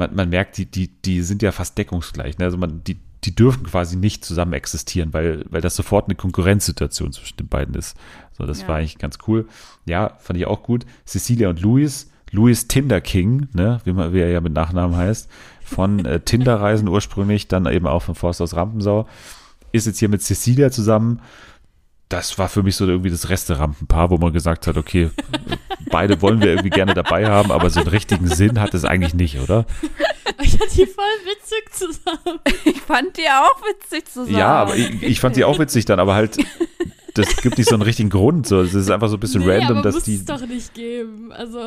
S2: man,
S1: man, merkt, die, die, die sind ja fast deckungsgleich. Ne? Also man, die, die dürfen quasi nicht zusammen existieren, weil, weil das sofort eine Konkurrenzsituation zwischen den beiden ist. So, das
S2: Ja.
S1: war eigentlich ganz cool. Ja, fand ich auch gut. Cecilia und Luis, Luis Tinder King, ne, wie, man, wie er ja mit Nachnamen heißt, von äh, Tinder-Reisen ursprünglich, dann eben auch von Forst aus Rampensau, ist jetzt hier mit Cecilia zusammen. Das war für mich so irgendwie das Resterampenpaar, wo man gesagt hat, okay, beide wollen wir irgendwie gerne dabei haben, aber so einen richtigen Sinn hat es eigentlich nicht, oder?
S3: Ich hatte die voll witzig zusammen.
S2: Ich fand die auch witzig zusammen.
S1: Ja, aber ich, ich fand sie auch witzig dann, aber halt, das gibt nicht so einen richtigen Grund. So, es ist einfach so ein bisschen
S3: nee,
S1: random,
S3: aber
S1: dass
S3: muss
S1: die.
S3: es doch nicht geben. Also,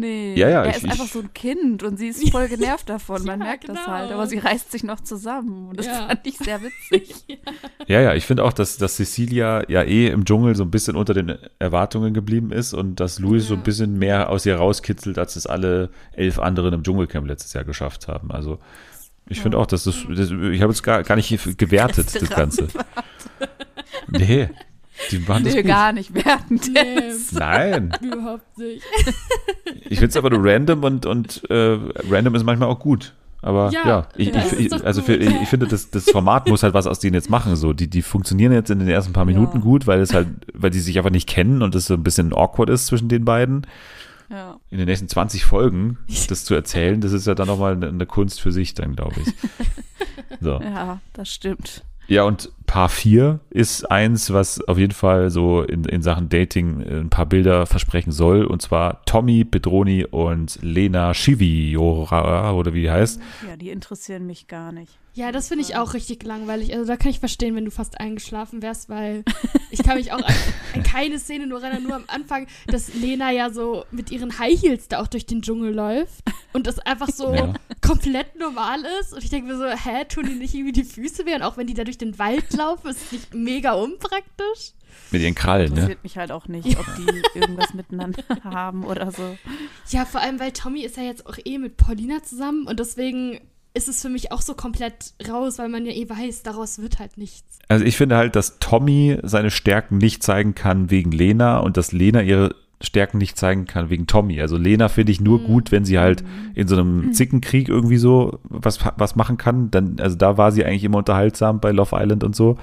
S2: Nee,
S1: Ja, ja,
S2: er
S1: ich-
S2: ist einfach
S1: ich-
S2: so ein Kind und sie ist voll genervt davon. Man
S3: Ja,
S2: merkt das
S3: genau.
S2: halt. Aber sie reißt sich noch zusammen. Und das
S3: Ja.
S2: fand ich sehr witzig.
S1: Ja, ja, ich finde auch, dass, dass Cecilia ja eh im Dschungel so ein bisschen unter den Erwartungen geblieben ist und dass Louis so ein bisschen mehr aus ihr rauskitzelt, als es alle elf anderen im Dschungelcamp letztes Jahr geschafft haben. Also ich finde auch, dass das, das ich habe es gar, gar nicht gewertet, das Ganze. Nee, die machen das
S2: Nee,
S1: gut.
S2: gar nicht wertend
S3: nee.
S1: Nein,
S3: überhaupt nicht.
S1: ich finde es aber nur random und, und äh, random ist manchmal auch gut. Aber ja,
S3: Ja,
S1: ich,
S3: das
S1: ich, ich, also für, ich, ich finde, das, das Format muss halt was aus denen jetzt machen. So, die, die funktionieren jetzt in den ersten paar Minuten
S2: Ja.
S1: gut, weil es halt, weil die sich einfach nicht kennen und es so ein bisschen awkward ist zwischen den beiden.
S2: Ja.
S1: In den nächsten 20 Folgen das zu erzählen, das ist ja dann nochmal eine, eine Kunst für sich, dann glaube ich. So.
S2: ja, das stimmt.
S1: Ja, und Paar 4 ist eins, was auf jeden Fall so in, in Sachen Dating äh, ein paar Bilder versprechen soll. Und zwar Tommy Pedroni und Lena Schiviora, oder wie die heißt.
S2: Ja, die interessieren mich gar nicht.
S3: Ja, das finde ich auch richtig langweilig. Also da kann ich verstehen, wenn du fast eingeschlafen wärst, weil ich kann mich auch an, an keine Szene nur erinnern, nur am Anfang, dass Lena ja so mit ihren High Heels da auch durch den Dschungel läuft und das einfach so
S1: Ja.
S3: komplett normal ist. Und ich denke mir so, hä, tun die nicht irgendwie die Füße weh? Und auch wenn die da durch den Wald laufen, ist es nicht mega unpraktisch?
S1: Mit ihren Krallen, ne?
S2: Interessiert mich halt auch nicht, ob die irgendwas miteinander haben oder so.
S3: Ja, vor allem, weil Tommy ist ja jetzt auch eh mit Paulina zusammen und deswegen ist es für mich auch so komplett raus, weil man ja eh weiß, daraus wird halt nichts.
S1: Also ich finde halt, dass Tommy seine Stärken nicht zeigen kann wegen Lena und dass Lena ihre Stärken nicht zeigen kann wegen Tommy. Also Lena finde ich nur gut, wenn sie halt in so einem Zickenkrieg irgendwie so was, was machen kann. Dann, also da war sie eigentlich immer unterhaltsam bei Love Island und so.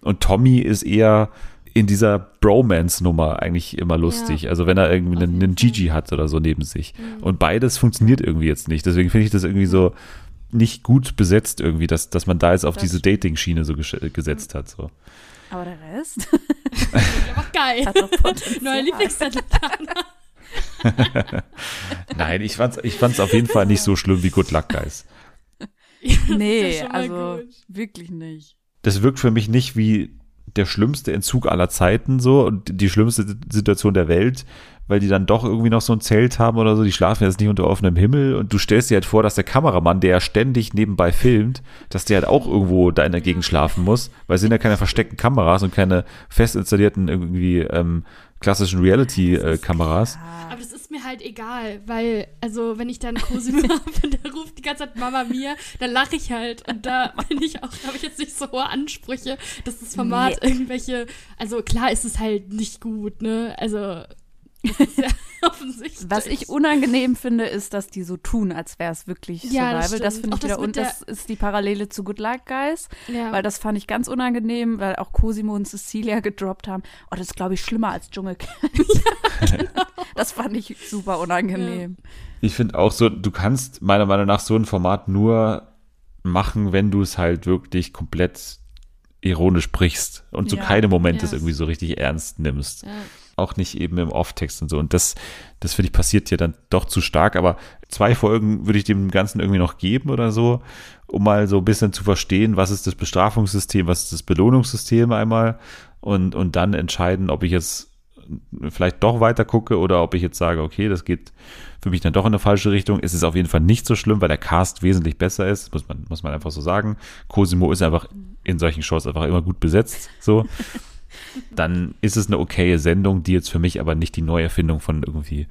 S1: Und Tommy ist eher in dieser Bromance-Nummer eigentlich immer lustig. Also wenn er irgendwie einen, einen Gigi hat oder so neben sich. Und beides funktioniert irgendwie jetzt nicht. Deswegen finde ich das irgendwie so nicht gut besetzt irgendwie, dass, dass man da jetzt auf
S2: Das
S1: diese Dating-Schiene so gesch- gesetzt hat. So.
S2: Aber der Rest?
S3: Aber geil. Neuer Lieblingszettel.
S1: Nein, ich fand's, ich fand's auf jeden Fall nicht so schlimm wie Good Luck Guys.
S2: nee, also
S3: gut.
S2: wirklich nicht.
S1: Das wirkt für mich nicht wie der schlimmste Entzug aller Zeiten so und die schlimmste Situation der Welt, weil die dann doch irgendwie noch so ein Zelt haben oder so, die schlafen jetzt nicht unter offenem Himmel. Und du stellst dir halt vor, dass der Kameramann, der ja ständig nebenbei filmt, dass der halt auch irgendwo da in der Gegend schlafen muss, weil es sind ja keine versteckten Kameras und keine fest installierten irgendwie ähm, klassischen Reality-Kameras.
S3: Aber das ist mir halt egal, weil, also, wenn ich dann Cosimo habe und der ruft die ganze Zeit Mama Mia, dann lache ich halt. Und da bin ich auch, habe ich jetzt nicht so hohe Ansprüche, dass das Format
S2: Nee.
S3: irgendwelche, also klar ist es halt nicht gut, ne? Also, das ist ja offensichtlich.
S2: Was ich unangenehm finde, ist, dass die so tun, als wäre es wirklich
S3: Ja, das
S2: Survival. Das,
S3: stimmt.
S2: finde ich wieder.
S3: das
S2: Und das ist die Parallele zu Good Luck Guys.
S3: Ja.
S2: Weil das fand ich ganz unangenehm, weil auch Cosimo und Cecilia gedroppt haben. Oh, das ist, glaube ich, schlimmer als Dschungelcamp.
S3: genau.
S2: Das fand ich super unangenehm.
S1: Ich finde auch so, du kannst meiner Meinung nach so ein Format nur machen, wenn du es halt wirklich komplett ironisch brichst und so
S2: Ja.
S1: keine Momente
S3: Ja.
S1: irgendwie so richtig ernst nimmst. Auch nicht eben im Off-Text und so. Und das, das finde ich passiert hier dann doch zu stark. Aber zwei Folgen würde ich dem Ganzen irgendwie noch geben oder so, um mal so ein bisschen zu verstehen, was ist das Bestrafungssystem, was ist das Belohnungssystem einmal und, und dann entscheiden, ob ich jetzt vielleicht doch weiter gucke oder ob ich jetzt sage, okay, das geht für mich dann doch in eine falsche Richtung. Es ist auf jeden Fall nicht so schlimm, weil der Cast wesentlich besser ist, muss man, muss man einfach so sagen. Cosimo ist einfach in solchen Shows einfach immer gut besetzt, so. Dann ist es eine okaye Sendung, die jetzt für mich aber nicht die Neuerfindung von irgendwie,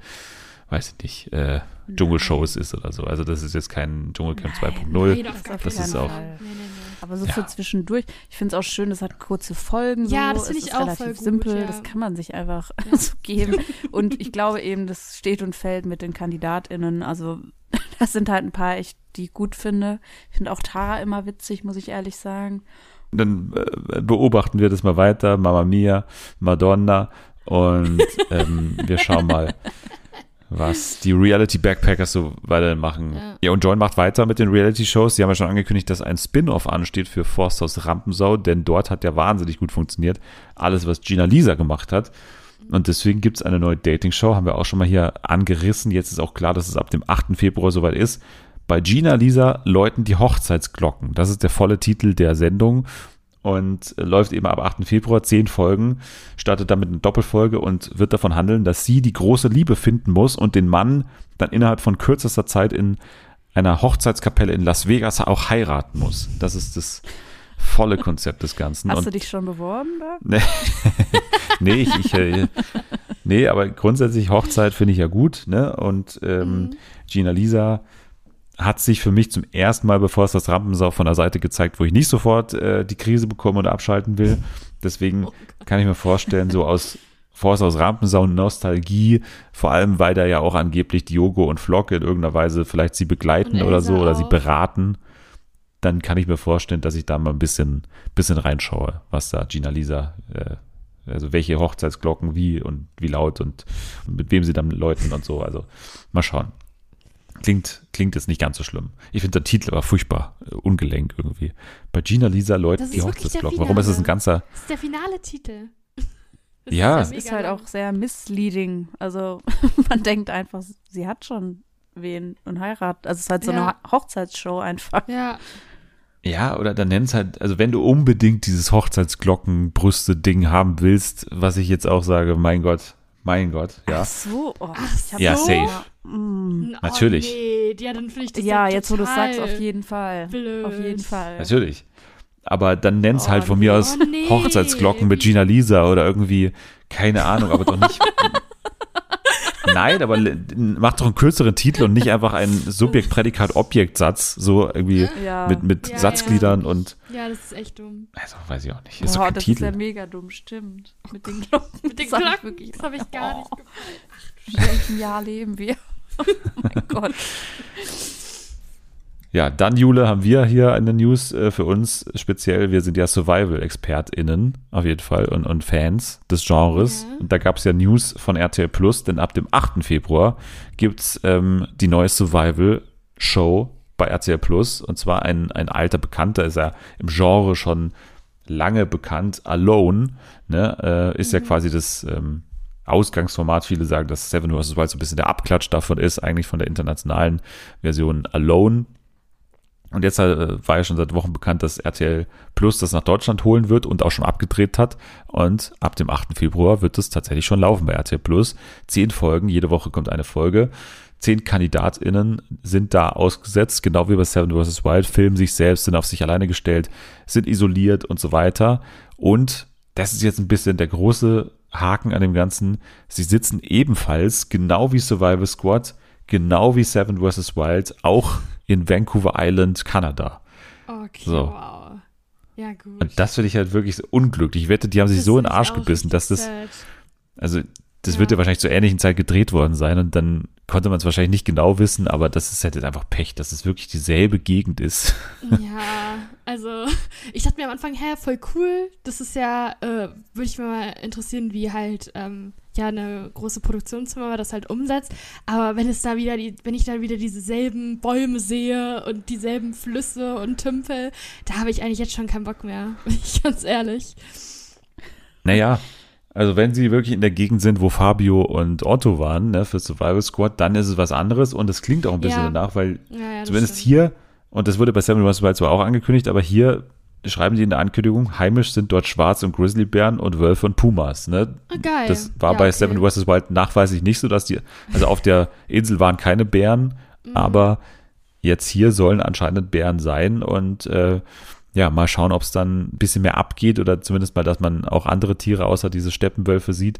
S1: weiß ich nicht, äh, Dschungelshows ist oder so. Also das ist jetzt kein Dschungelcamp 2.0.
S3: Nein, auf gar
S1: Das
S3: keinen
S1: ist auch,
S3: Nee, nee, nee.
S2: Aber so
S1: Ja.
S2: für zwischendurch. Ich finde es auch schön, das hat kurze Folgen. So.
S3: Ja, das finde ich
S2: ist
S3: auch
S2: relativ
S3: voll gut,
S2: simpel.
S3: ja.
S2: Das kann man sich einfach so geben. Und ich glaube eben, das steht und fällt mit den KandidatInnen. Also das sind halt ein paar echt, die ich gut finde. Ich finde auch Tara immer witzig, muss ich ehrlich sagen.
S1: Dann äh, beobachten wir das mal weiter. Mamma Mia, Madonna und ähm, wir schauen mal, was die Reality Backpackers so weitermachen. Ja.
S3: Ja.
S1: und Join macht weiter mit den Reality-Shows. Sie haben ja schon angekündigt, dass ein Spin-off ansteht für Forsthaus Rampensau, denn dort hat ja wahnsinnig gut funktioniert. Alles, was Gina Lisa gemacht hat. Und deswegen gibt es eine neue Dating-Show, haben wir auch schon mal hier angerissen. Jetzt ist auch klar, dass es ab dem 8. Februar soweit ist. Bei Gina Lisa läuten die Hochzeitsglocken. Das ist der volle Titel der Sendung und äh, läuft eben ab 8. Februar, zehn Folgen, startet damit eine Doppelfolge und wird davon handeln, dass sie die große Liebe finden muss und den Mann dann innerhalb von kürzester Zeit in einer Hochzeitskapelle in Las Vegas auch heiraten muss. Das ist das volle Konzept des Ganzen.
S2: Hast
S1: und
S2: du dich schon beworben da?
S1: Nee, nee, ich, ich, äh, nee, aber grundsätzlich Hochzeit finde ich ja gut, ne? Und ähm, Gina Lisa hat sich für mich zum ersten Mal, bevor es das Rampensau von der Seite gezeigt, wo ich nicht sofort äh, die Krise bekomme oder abschalten will. Deswegen kann ich mir vorstellen, so aus Forst aus Rampensau Nostalgie, vor allem weil da ja auch angeblich Diogo und Flock in irgendeiner Weise vielleicht sie begleiten
S3: Und
S1: oder so oder sie
S3: auch.
S1: beraten, dann kann ich mir vorstellen, dass ich da mal ein bisschen, bisschen reinschaue, was da Gina Lisa, äh, also welche Hochzeitsglocken wie und wie laut und, und mit wem sie dann läuten und so. Also mal schauen. Klingt, klingt jetzt nicht ganz so schlimm. Ich finde der Titel aber furchtbar äh, ungelenk irgendwie. Bei Gina Lisa läutet die Hochzeitsglocken. Warum ist es ein ganzer.
S3: Das ist der finale Titel. Das
S1: Ja.
S3: ist
S2: Das ist halt auch sehr misleading. Also man denkt einfach, sie hat schon wen und heiratet. Also es ist halt so
S3: Ja.
S2: eine Ho- Hochzeitsshow einfach.
S3: Ja,
S1: Ja, oder dann nenn's halt, also wenn du unbedingt dieses Hochzeitsglockenbrüste-Ding haben willst, was ich jetzt auch sage, mein Gott, mein Gott, ja.
S2: Ach so. Oh, ich hab
S1: Ja,
S2: so-
S1: safe.
S2: Mm.
S3: Oh,
S1: Natürlich.
S3: nee, ja, dann finde ich das
S2: Ja, jetzt wo du sagst, auf jeden Fall.
S3: blöd.
S2: Auf jeden Fall.
S1: Natürlich. Aber dann nenn's
S2: Oh,
S1: halt von mir aus
S3: Oh, nee.
S1: Hochzeitsglocken mit Gina Lisa oder irgendwie, keine Ahnung, aber doch nicht. Nein, aber mach doch einen kürzeren Titel und nicht einfach einen Subjekt-Prädikat-Objekt-Satz, so irgendwie
S2: Ja.
S1: mit, mit
S3: Ja,
S1: Satzgliedern
S3: ja.
S1: und,
S3: Ja, das ist echt dumm.
S1: also weiß ich auch nicht, ist doch
S2: Boah,
S1: kein
S2: das
S1: Titel.
S2: ist ja mega dumm, stimmt. Mit den Glocken.
S3: Mit den
S2: Das hab ich
S3: Glocken,
S2: wirklich-
S3: das habe ich gar nicht
S2: Oh,
S3: gefallen.
S2: In welchem Jahr leben wir? Oh mein Gott.
S1: Ja, dann, Jule, haben wir hier eine News äh, für uns speziell. Wir sind ja Survival-ExpertInnen auf jeden Fall und, und Fans des Genres.
S3: Ja.
S1: Und da gab es ja News von RTL Plus, denn ab dem 8. Februar gibt's ähm, die neue Survival-Show bei RTL Plus. Und zwar ein, ein alter Bekannter, ist ja im Genre schon lange bekannt. Alone ne, äh, ist ja quasi das ähm, Ausgangsformat. Viele sagen, dass Seven vs. Wild so ein bisschen der Abklatsch davon ist, eigentlich von der internationalen Version Alone. Und jetzt äh, war ja schon seit Wochen bekannt, dass RTL Plus das nach Deutschland holen wird und auch schon abgedreht hat. Und ab dem 8. Februar wird es tatsächlich schon laufen bei RTL Plus. Zehn Folgen, jede Woche kommt eine Folge. Zehn KandidatInnen sind da ausgesetzt, genau wie bei Seven vs. Wild, filmen sich selbst, sind auf sich alleine gestellt, sind isoliert und so weiter. Und das ist jetzt ein bisschen der große Haken an dem Ganzen. Sie sitzen ebenfalls, genau wie Survival Squad, genau wie Seven vs. Wild, auch in Vancouver Island, Kanada.
S3: Okay,
S1: So.
S3: wow. Ja, gut.
S1: Und das finde ich halt wirklich so unglücklich. Ich wette, die haben sich
S3: Das
S1: so in den Arsch gebissen, dass das,
S3: sad.
S1: also das
S3: Ja.
S1: wird ja wahrscheinlich zur ähnlichen Zeit gedreht worden sein und dann konnte man es wahrscheinlich nicht genau wissen, aber das ist halt jetzt einfach Pech, dass es wirklich dieselbe Gegend ist.
S3: Ja, also ich dachte mir am Anfang, hä, voll cool. Das ist ja, äh, würde ich mir mal interessieren, wie halt ähm, ja eine große Produktionsfirma das halt umsetzt. Aber wenn es da wieder die, wenn ich da wieder dieselben Bäume sehe und dieselben Flüsse und Tümpel, da habe ich eigentlich jetzt schon keinen Bock mehr. Bin ich ganz ehrlich.
S1: Naja, also wenn sie wirklich in der Gegend sind, wo Fabio und Otto waren, ne, für Survival Squad, dann ist es was anderes und es klingt auch ein bisschen
S3: Ja.
S1: danach, weil
S3: Ja, ja,
S1: zumindest
S3: stimmt.
S1: hier, und das wurde bei Seven. Wild zwar auch angekündigt, aber hier schreiben die in der Ankündigung, heimisch sind dort Schwarz- und Grizzlybären und Wölfe und Pumas. Ne?
S3: Ah, geil.
S1: Das war
S3: Ja,
S1: bei
S3: okay.
S1: Seven vs. Wild nachweislich nicht so, dass die, also auf der Insel waren keine Bären,
S3: Mhm.
S1: aber jetzt hier sollen anscheinend Bären sein und äh, ja, mal schauen, ob es dann ein bisschen mehr abgeht oder zumindest mal, dass man auch andere Tiere außer diese Steppenwölfe sieht.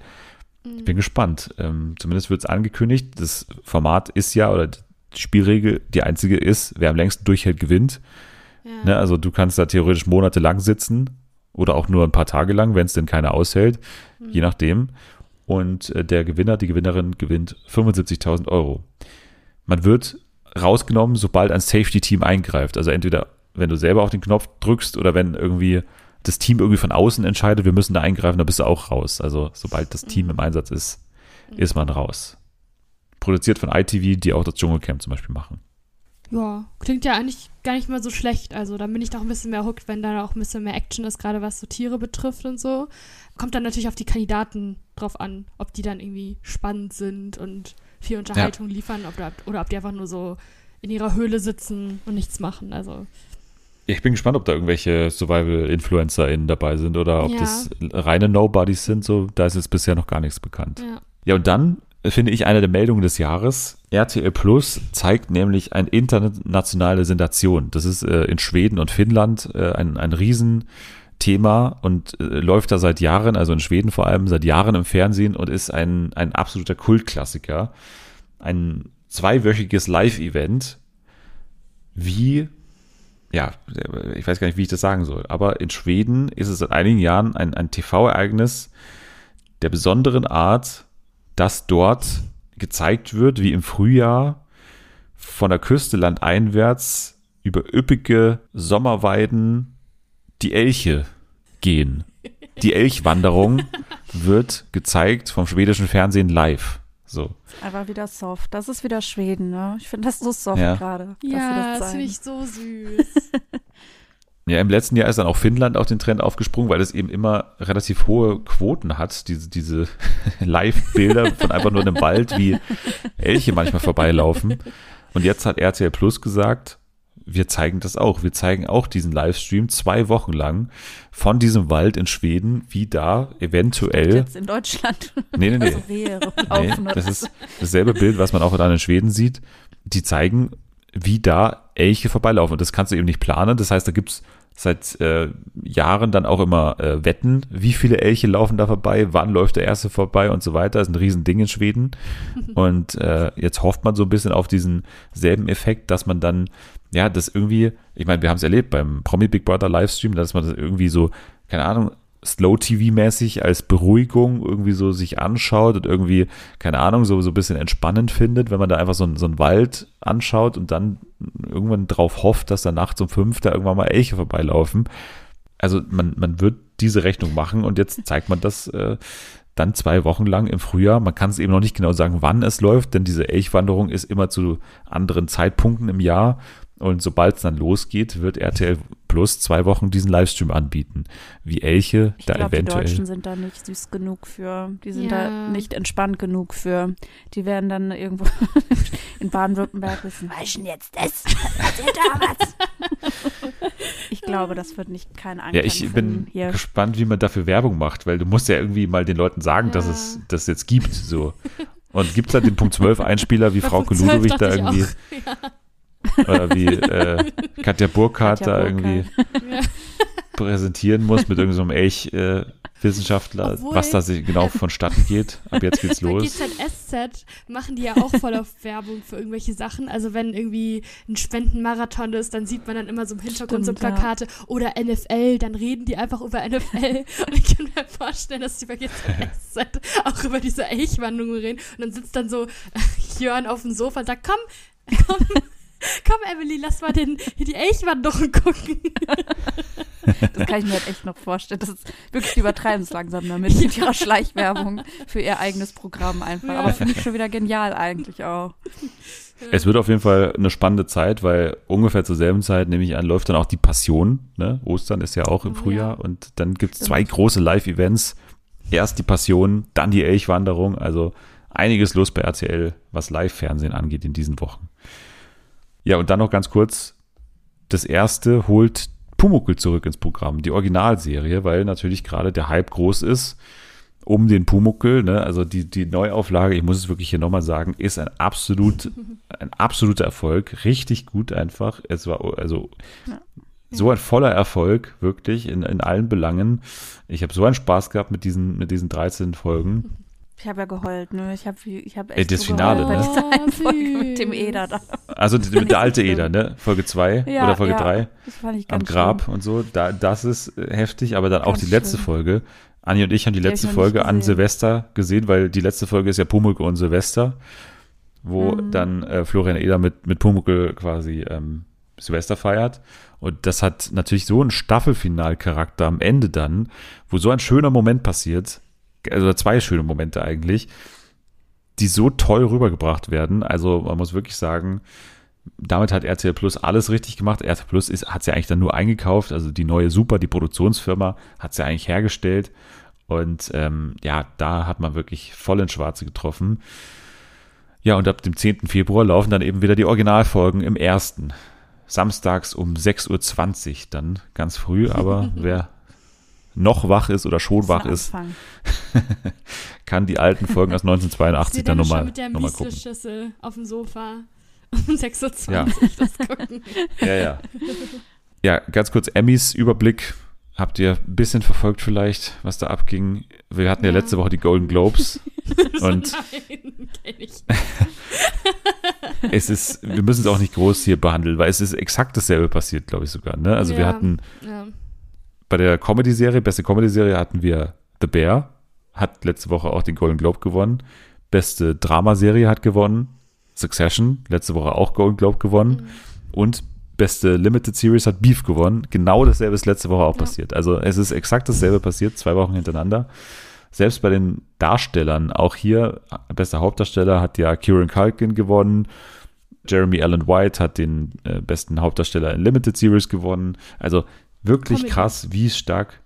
S1: Ich
S3: Mhm.
S1: bin gespannt. Ähm, zumindest wird es angekündigt. Das Format ist ja, oder die Spielregel, die einzige ist, wer am längsten durchhält, gewinnt.
S3: Ja.
S1: Ne, also du kannst da theoretisch monatelang sitzen oder auch nur ein paar Tage lang, wenn es denn keiner aushält,
S3: Mhm.
S1: je nachdem. Und äh, der Gewinner, die Gewinnerin gewinnt 75.000 Euro. Man wird rausgenommen, sobald ein Safety-Team eingreift. Also entweder, wenn du selber auf den Knopf drückst oder wenn irgendwie das Team irgendwie von außen entscheidet, wir müssen da eingreifen, dann bist du auch raus. Also sobald das Team im Einsatz ist, ist man raus. Produziert von ITV, die auch das Dschungelcamp zum Beispiel machen.
S3: Ja, klingt ja eigentlich gar nicht mal so schlecht. Also dann bin ich doch ein bisschen mehr hooked, wenn da auch ein bisschen mehr Action ist, gerade was so Tiere betrifft und so. Kommt dann natürlich auf die Kandidaten drauf an, ob die dann irgendwie spannend sind und viel Unterhaltung liefern oder, oder ob die einfach nur so in ihrer Höhle sitzen und nichts machen. Also
S1: Ich bin gespannt, ob da irgendwelche Survival-InfluencerInnen dabei sind oder ob
S3: Ja.
S1: das reine Nobodies sind. So, da ist jetzt bisher noch gar nichts bekannt.
S3: ja.
S1: Ja, und dann finde ich eine der Meldungen des Jahres. RTL Plus zeigt nämlich eine internationale Sensation. Das ist äh, in Schweden und Finnland äh, ein, ein Riesenthema und äh, läuft da seit Jahren, also in Schweden vor allem, seit Jahren im Fernsehen und ist ein, ein absoluter Kultklassiker. Ein zweiwöchiges Live-Event, wie ja, ich weiß gar nicht, wie ich das sagen soll, aber in Schweden ist es seit einigen Jahren ein, ein TV-Ereignis der besonderen Art, dass dort gezeigt wird, wie im Frühjahr von der Küste landeinwärts über üppige Sommerweiden die Elche gehen. Die Elchwanderung wird gezeigt vom schwedischen Fernsehen live. So.
S2: Einfach wieder soft. Das ist wieder Schweden, ne? Ich finde das so soft
S1: Ja.
S2: gerade.
S3: Ja, das finde ich so süß.
S1: Ja, im letzten Jahr ist dann auch Finnland auf den Trend aufgesprungen, weil es eben immer relativ hohe Quoten hat, diese, diese Live-Bilder von einfach nur einem Wald, wie Elche manchmal vorbeilaufen. Und jetzt hat RTL Plus gesagt, wir zeigen das auch. Wir zeigen auch diesen Livestream zwei Wochen lang von diesem Wald in Schweden, wie da eventuell.
S2: Jetzt in Deutschland.
S1: Nee, nee, nee.
S2: Also
S1: Nee, das ist dasselbe Bild, was man auch dann in Schweden sieht. Die zeigen, wie da Elche vorbeilaufen. Und das kannst du eben nicht planen. Das heißt, da gibt's seit äh, Jahren dann auch immer äh, Wetten, wie viele Elche laufen da vorbei, wann läuft der erste vorbei und so weiter. Das ist ein Riesending in Schweden. Und äh, jetzt hofft man so ein bisschen auf diesen selben Effekt, dass man dann, ja, das irgendwie, ich meine, wir haben es erlebt beim Promi Big Brother Livestream, dass man das irgendwie so, keine Ahnung, Slow-TV-mäßig als Beruhigung irgendwie so sich anschaut und irgendwie, keine Ahnung, so, so ein bisschen entspannend findet, wenn man da einfach so, einen- so einen Wald anschaut und dann irgendwann drauf hofft, dass da nachts um fünf da irgendwann mal Elche vorbeilaufen. Also man, man wird diese Rechnung machen und jetzt zeigt man das äh, dann zwei Wochen lang im Frühjahr. Man kann es eben noch nicht genau sagen, wann es läuft, denn diese Elchwanderung ist immer zu anderen Zeitpunkten im Jahr. Und sobald es dann losgeht, wird RTL Plus zwei Wochen diesen Livestream anbieten, wie Elche
S2: Ich
S1: da
S2: glaube, die
S1: eventuell.
S2: Deutschen sind da nicht süß genug für. Die sind
S3: Ja.
S2: da nicht entspannt genug für. Die werden dann irgendwo in Baden-Württemberg wissen, was ist denn jetzt das? Da was. Ich glaube, das wird nicht kein Anklang
S1: Ja, ich bin
S2: hier.
S1: gespannt, wie man dafür Werbung macht, weil du musst ja irgendwie mal den Leuten sagen, dass
S3: Ja.
S1: es das jetzt gibt. So. Und gibt es halt den Punkt 12 Einspieler, wie Frau
S3: Punkt 12
S1: Ludwig da irgendwie,
S3: auch.
S1: Oder wie äh, Katja Burkhardt
S2: Katja
S1: da irgendwie
S3: Ja.
S1: präsentieren muss mit irgendeinem so Elch-Wissenschaftler,
S3: Obwohl-
S1: was da sich genau vonstatten geht. Ab jetzt geht's
S3: Bei
S1: los.
S3: GZSZ machen die ja auch voll auf Werbung für irgendwelche Sachen. Also wenn irgendwie ein Spendenmarathon ist, dann sieht man dann immer so im Hintergrund so
S2: Stimmt, ja.
S3: Plakate. Oder NFL, dann reden die einfach über NFL. Und ich kann mir vorstellen, dass die bei GZSZ auch über diese Elchwanderung reden. Und dann sitzt dann so Jörn auf dem Sofa und sagt, komm, komm, komm Emily, lass mal den, die Elchwanderung gucken.
S2: Das kann ich mir halt echt noch vorstellen. Das ist wirklich übertreiben es langsam damit mit ihrer Schleichwerbung für ihr eigenes Programm einfach.
S3: Ja.
S2: Aber finde ich schon wieder genial eigentlich auch.
S1: Es wird auf jeden Fall eine spannende Zeit, weil ungefähr zur selben Zeit, nehme ich an, läuft dann auch die Passion. Ne? Ostern ist ja auch im
S3: Oh,
S1: Frühjahr
S3: ja.
S1: und dann gibt es zwei große Live-Events. Erst die Passion, dann die Elchwanderung. Also einiges los bei RTL, was Live-Fernsehen angeht in diesen Wochen. Ja, und dann noch ganz kurz. Das erste holt Pumuckl zurück ins Programm, die Originalserie, weil natürlich gerade der Hype groß ist um den Pumuckl, ne? also die, die Neuauflage, ich muss es wirklich hier nochmal sagen, ist ein absolut, ein absoluter Erfolg, richtig gut einfach. Es war also
S2: Ja.
S1: so ein voller Erfolg, wirklich, in, in allen Belangen. Ich habe so einen Spaß gehabt mit diesen, mit diesen 13 Folgen.
S2: Ich habe ja geheult, ne? Ich habe ich hab
S1: Ey,
S2: echt
S1: das
S2: so
S1: Finale,
S2: geheult bei
S1: ne?
S2: dieser einen
S3: Oh,
S2: Folge mit dem. Eder da.
S1: Also der alte Eder, ne? Folge 2
S2: Ja,
S1: oder Folge
S2: ja,
S1: 3
S2: Das fand ich
S1: am
S2: ganz
S1: Grab
S2: schlimm.
S1: und so. Da, das ist äh, heftig, aber dann auch
S2: Ganz
S1: die letzte. Folge. Anni und ich haben die letzte Folge an. Silvester gesehen, weil die letzte Folge ist ja Pumuckl und Silvester, wo
S2: Mhm.
S1: dann äh, Florian Eder mit, mit Pumuckl quasi ähm, Silvester feiert. Und das hat natürlich so einen Staffelfinalcharakter am Ende dann, wo so ein schöner Moment passiert, also zwei schöne Momente eigentlich, die so toll rübergebracht werden. Also man muss wirklich sagen, damit hat RTL Plus alles richtig gemacht. RTL Plus hat es ja eigentlich dann nur eingekauft. Also die neue Super, die Produktionsfirma, hat es ja eigentlich hergestellt. Und ähm, ja, da hat man wirklich voll ins Schwarze getroffen. Ja, und ab dem 10. Februar laufen dann eben wieder die Originalfolgen im ersten. Samstags um 6.20 Uhr dann ganz früh. Aber wer noch wach ist oder schon wach ist, kann die alten Folgen aus 1982
S3: Sie
S1: dann nochmal
S3: mit der
S1: noch mal gucken.
S3: Müsli-Schüssel auf dem Sofa um 6.20 Uhr
S1: Ja.
S3: das gucken.
S1: Ja, ja. Ja, ganz kurz Emmys Überblick. Habt ihr ein bisschen verfolgt vielleicht, was da abging? Wir hatten ja,
S3: Ja.
S1: letzte Woche die Golden Globes und
S3: Nein, ich.
S1: es ist, wir müssen es auch nicht groß hier behandeln, weil es ist exakt dasselbe passiert, glaube ich sogar. Ne? Also wir
S3: Ja.
S1: hatten
S3: Ja.
S1: Bei der Comedy-Serie, beste Comedy-Serie hatten wir The Bear, hat letzte Woche auch den Golden Globe gewonnen. Beste Dramaserie hat gewonnen. Succession, letzte Woche auch Golden Globe gewonnen.
S3: Mhm.
S1: Und beste Limited Series hat Beef gewonnen. Genau dasselbe ist letzte Woche auch
S3: Ja.
S1: passiert. Also es ist exakt dasselbe passiert, zwei Wochen hintereinander. selbst bei den Darstellern, auch hier, bester Hauptdarsteller hat ja Kieran Culkin gewonnen. Jeremy Allen White hat den äh, besten Hauptdarsteller in Limited Series gewonnen. Also wirklich
S3: Comedy.
S1: krass, wie stark.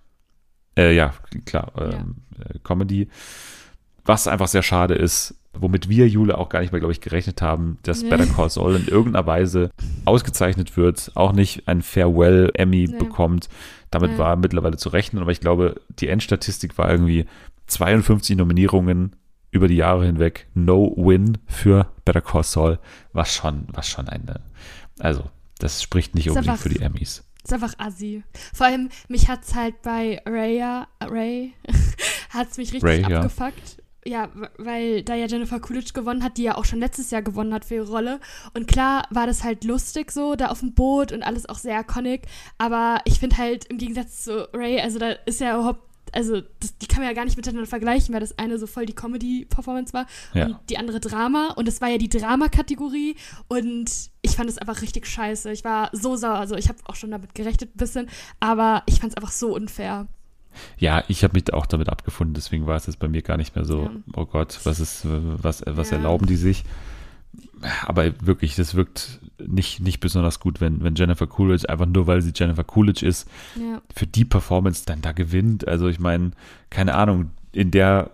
S1: Äh, ja, klar, ähm, äh, Comedy. Was einfach sehr schade ist, womit wir, Jule, auch gar nicht mehr, glaube ich, gerechnet haben, dass
S3: Nee.
S1: Better Call Saul in irgendeiner Weise ausgezeichnet wird, auch nicht ein Farewell Emmy
S3: Nee.
S1: bekommt. Damit
S3: Nee.
S1: war mittlerweile zu rechnen, aber ich glaube, die Endstatistik war irgendwie 52 Nominierungen über die Jahre hinweg, no win für Better Call Saul, was schon, was schon eine, also das spricht nicht
S3: Ist
S1: unbedingt für die Emmys.
S3: Ist einfach assi. Vor allem, mich hat's halt bei Raya, Ray, hat's mich richtig
S1: Ray, ja.
S3: abgefuckt. Ja, w- weil da ja Jennifer Coolidge gewonnen hat, die ja auch schon letztes Jahr gewonnen hat für ihre Rolle. Und klar war das halt lustig so, da auf dem Boot und alles auch sehr iconic. Aber ich finde halt im Gegensatz zu Ray, also da ist ja überhaupt, also das, die kann man ja gar nicht miteinander vergleichen, weil das eine so voll die Comedy-Performance war
S1: Ja.
S3: und die andere Drama. Und es war ja die Drama-Kategorie und ich fand es einfach richtig scheiße. Ich war so sauer, also ich habe auch schon damit gerechnet ein bisschen, aber ich fand es einfach so unfair.
S1: Ja, ich habe mich auch damit abgefunden, deswegen war es jetzt bei mir gar nicht mehr so,
S3: Ja.
S1: oh Gott, was ist, was, was
S3: Ja.
S1: erlauben die sich? Aber wirklich, das wirkt nicht, nicht besonders gut, wenn, wenn Jennifer Coolidge, einfach nur weil sie Jennifer Coolidge ist,
S3: Ja.
S1: für die Performance dann da gewinnt. Also ich meine, keine Ahnung, in der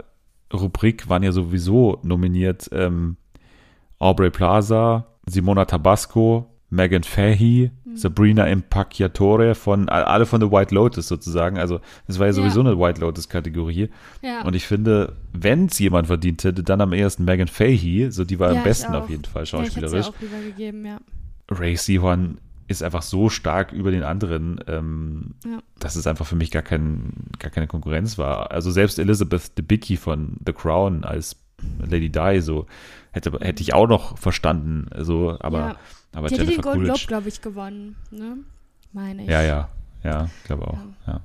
S1: Rubrik waren ja sowieso nominiert ähm, Aubrey Plaza, Simona Tabasco, Megan Fahey,
S3: Mhm.
S1: Sabrina Impacciatore von alle von The White Lotus sozusagen. Also das war ja
S3: Ja.
S1: sowieso eine White Lotus Kategorie.
S3: Ja.
S1: Und ich finde, wenn es jemand verdient hätte, dann am ehesten Megan Fahey. So die war
S3: Ja,
S1: am
S3: ich
S1: besten
S3: auch.
S1: auf jeden Fall
S3: Ja, ich
S1: schauspielerisch.
S3: ja auch lieber gegeben, ja.
S1: Ray Seahorn ist einfach so stark über den anderen, ähm,
S3: Ja.
S1: dass es einfach für mich gar, kein, gar keine Konkurrenz war. Also selbst Elizabeth Debicki von The Crown als Lady Di, so hätte, hätte ich auch noch verstanden. So, aber,
S3: ja.
S1: Aber
S3: die hätte den
S1: Jennifer
S3: Golden Globe, glaube ich, gewonnen, ne? Meine ich.
S1: Ja, ja, ja, glaube auch. Ja.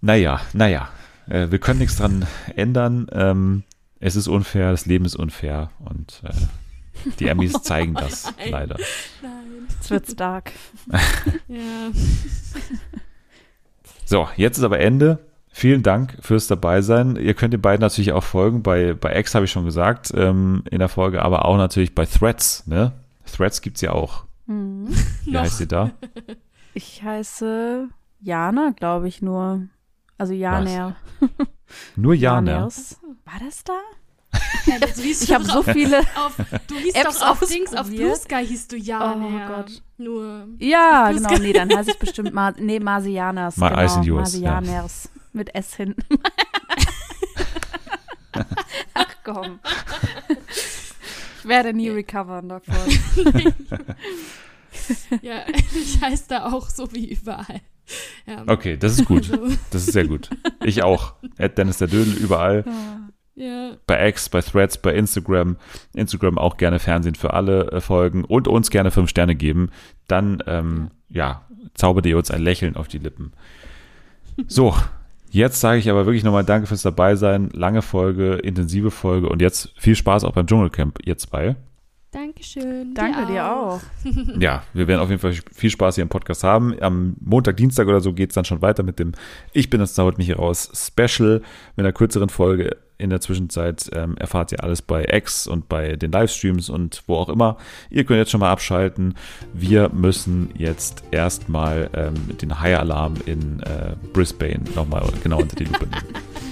S1: Naja, naja, äh, wir können nichts dran ändern. Ähm, es ist unfair, das Leben ist unfair und äh, die Emmys zeigen das
S3: Nein.
S1: leider.
S3: Nein.
S2: Jetzt wird's dark.
S3: Ja.
S1: So, jetzt ist aber Ende. Vielen Dank fürs Dabeisein. Ihr könnt den beiden natürlich auch folgen. Bei, bei X habe ich schon gesagt ähm, in der Folge, aber auch natürlich bei Threads. Ne? Threads gibt es ja auch.
S2: Mhm.
S1: Wie heißt ihr da?
S2: Ich heiße Jana, glaube ich nur. Also Janer.
S1: Nur Jana.
S2: Janers. War das da?
S3: Ja, du hieß
S2: Ich habe
S3: doch
S2: so viele
S3: Auf, du hieß
S2: Apps
S3: doch auf Dings, auf Blue. Sky hieß du ja.
S2: Oh. Gott.
S3: Nur.
S2: Ja, genau. Nee, dann heiße ich bestimmt Mar nee, Marsianers.
S1: Ma-
S2: genau.
S1: Eyes and Yours, ja.
S2: Marsianers. Mit S hinten. Ach komm. Ich werde nie recovern davon.
S3: ja, ich heiße da auch so wie überall. Ja.
S1: Okay, das ist gut.
S3: Also,
S1: Das ist sehr gut. Ich auch. Ed Dennis der Dödel überall.
S3: ja.
S1: Bei X, bei Threads, bei Instagram. Instagram auch gerne Fernsehen für alle äh, folgen und uns gerne fünf Sterne geben. Dann, ähm, ja, zaubert ihr uns ein Lächeln auf die Lippen. So, jetzt sage ich aber wirklich nochmal Danke fürs Dabeisein. Lange Folge, intensive Folge und jetzt viel Spaß auch beim Dschungelcamp, ihr zwei.
S3: Dankeschön.
S2: Danke dir auch.
S1: Ja, wir werden auf jeden Fall viel Spaß hier im Podcast haben. Am Montag, Dienstag oder so geht es dann schon weiter mit dem Ich bin das zaubert mich hier raus Special mit einer kürzeren Folge. In der Zwischenzeit ähm, erfahrt ihr alles bei X und bei den Livestreams und wo auch immer. Ihr könnt jetzt schon mal abschalten. Wir müssen jetzt erstmal ähm, den High Alarm in äh, Brisbane nochmal genau unter die Lupe nehmen.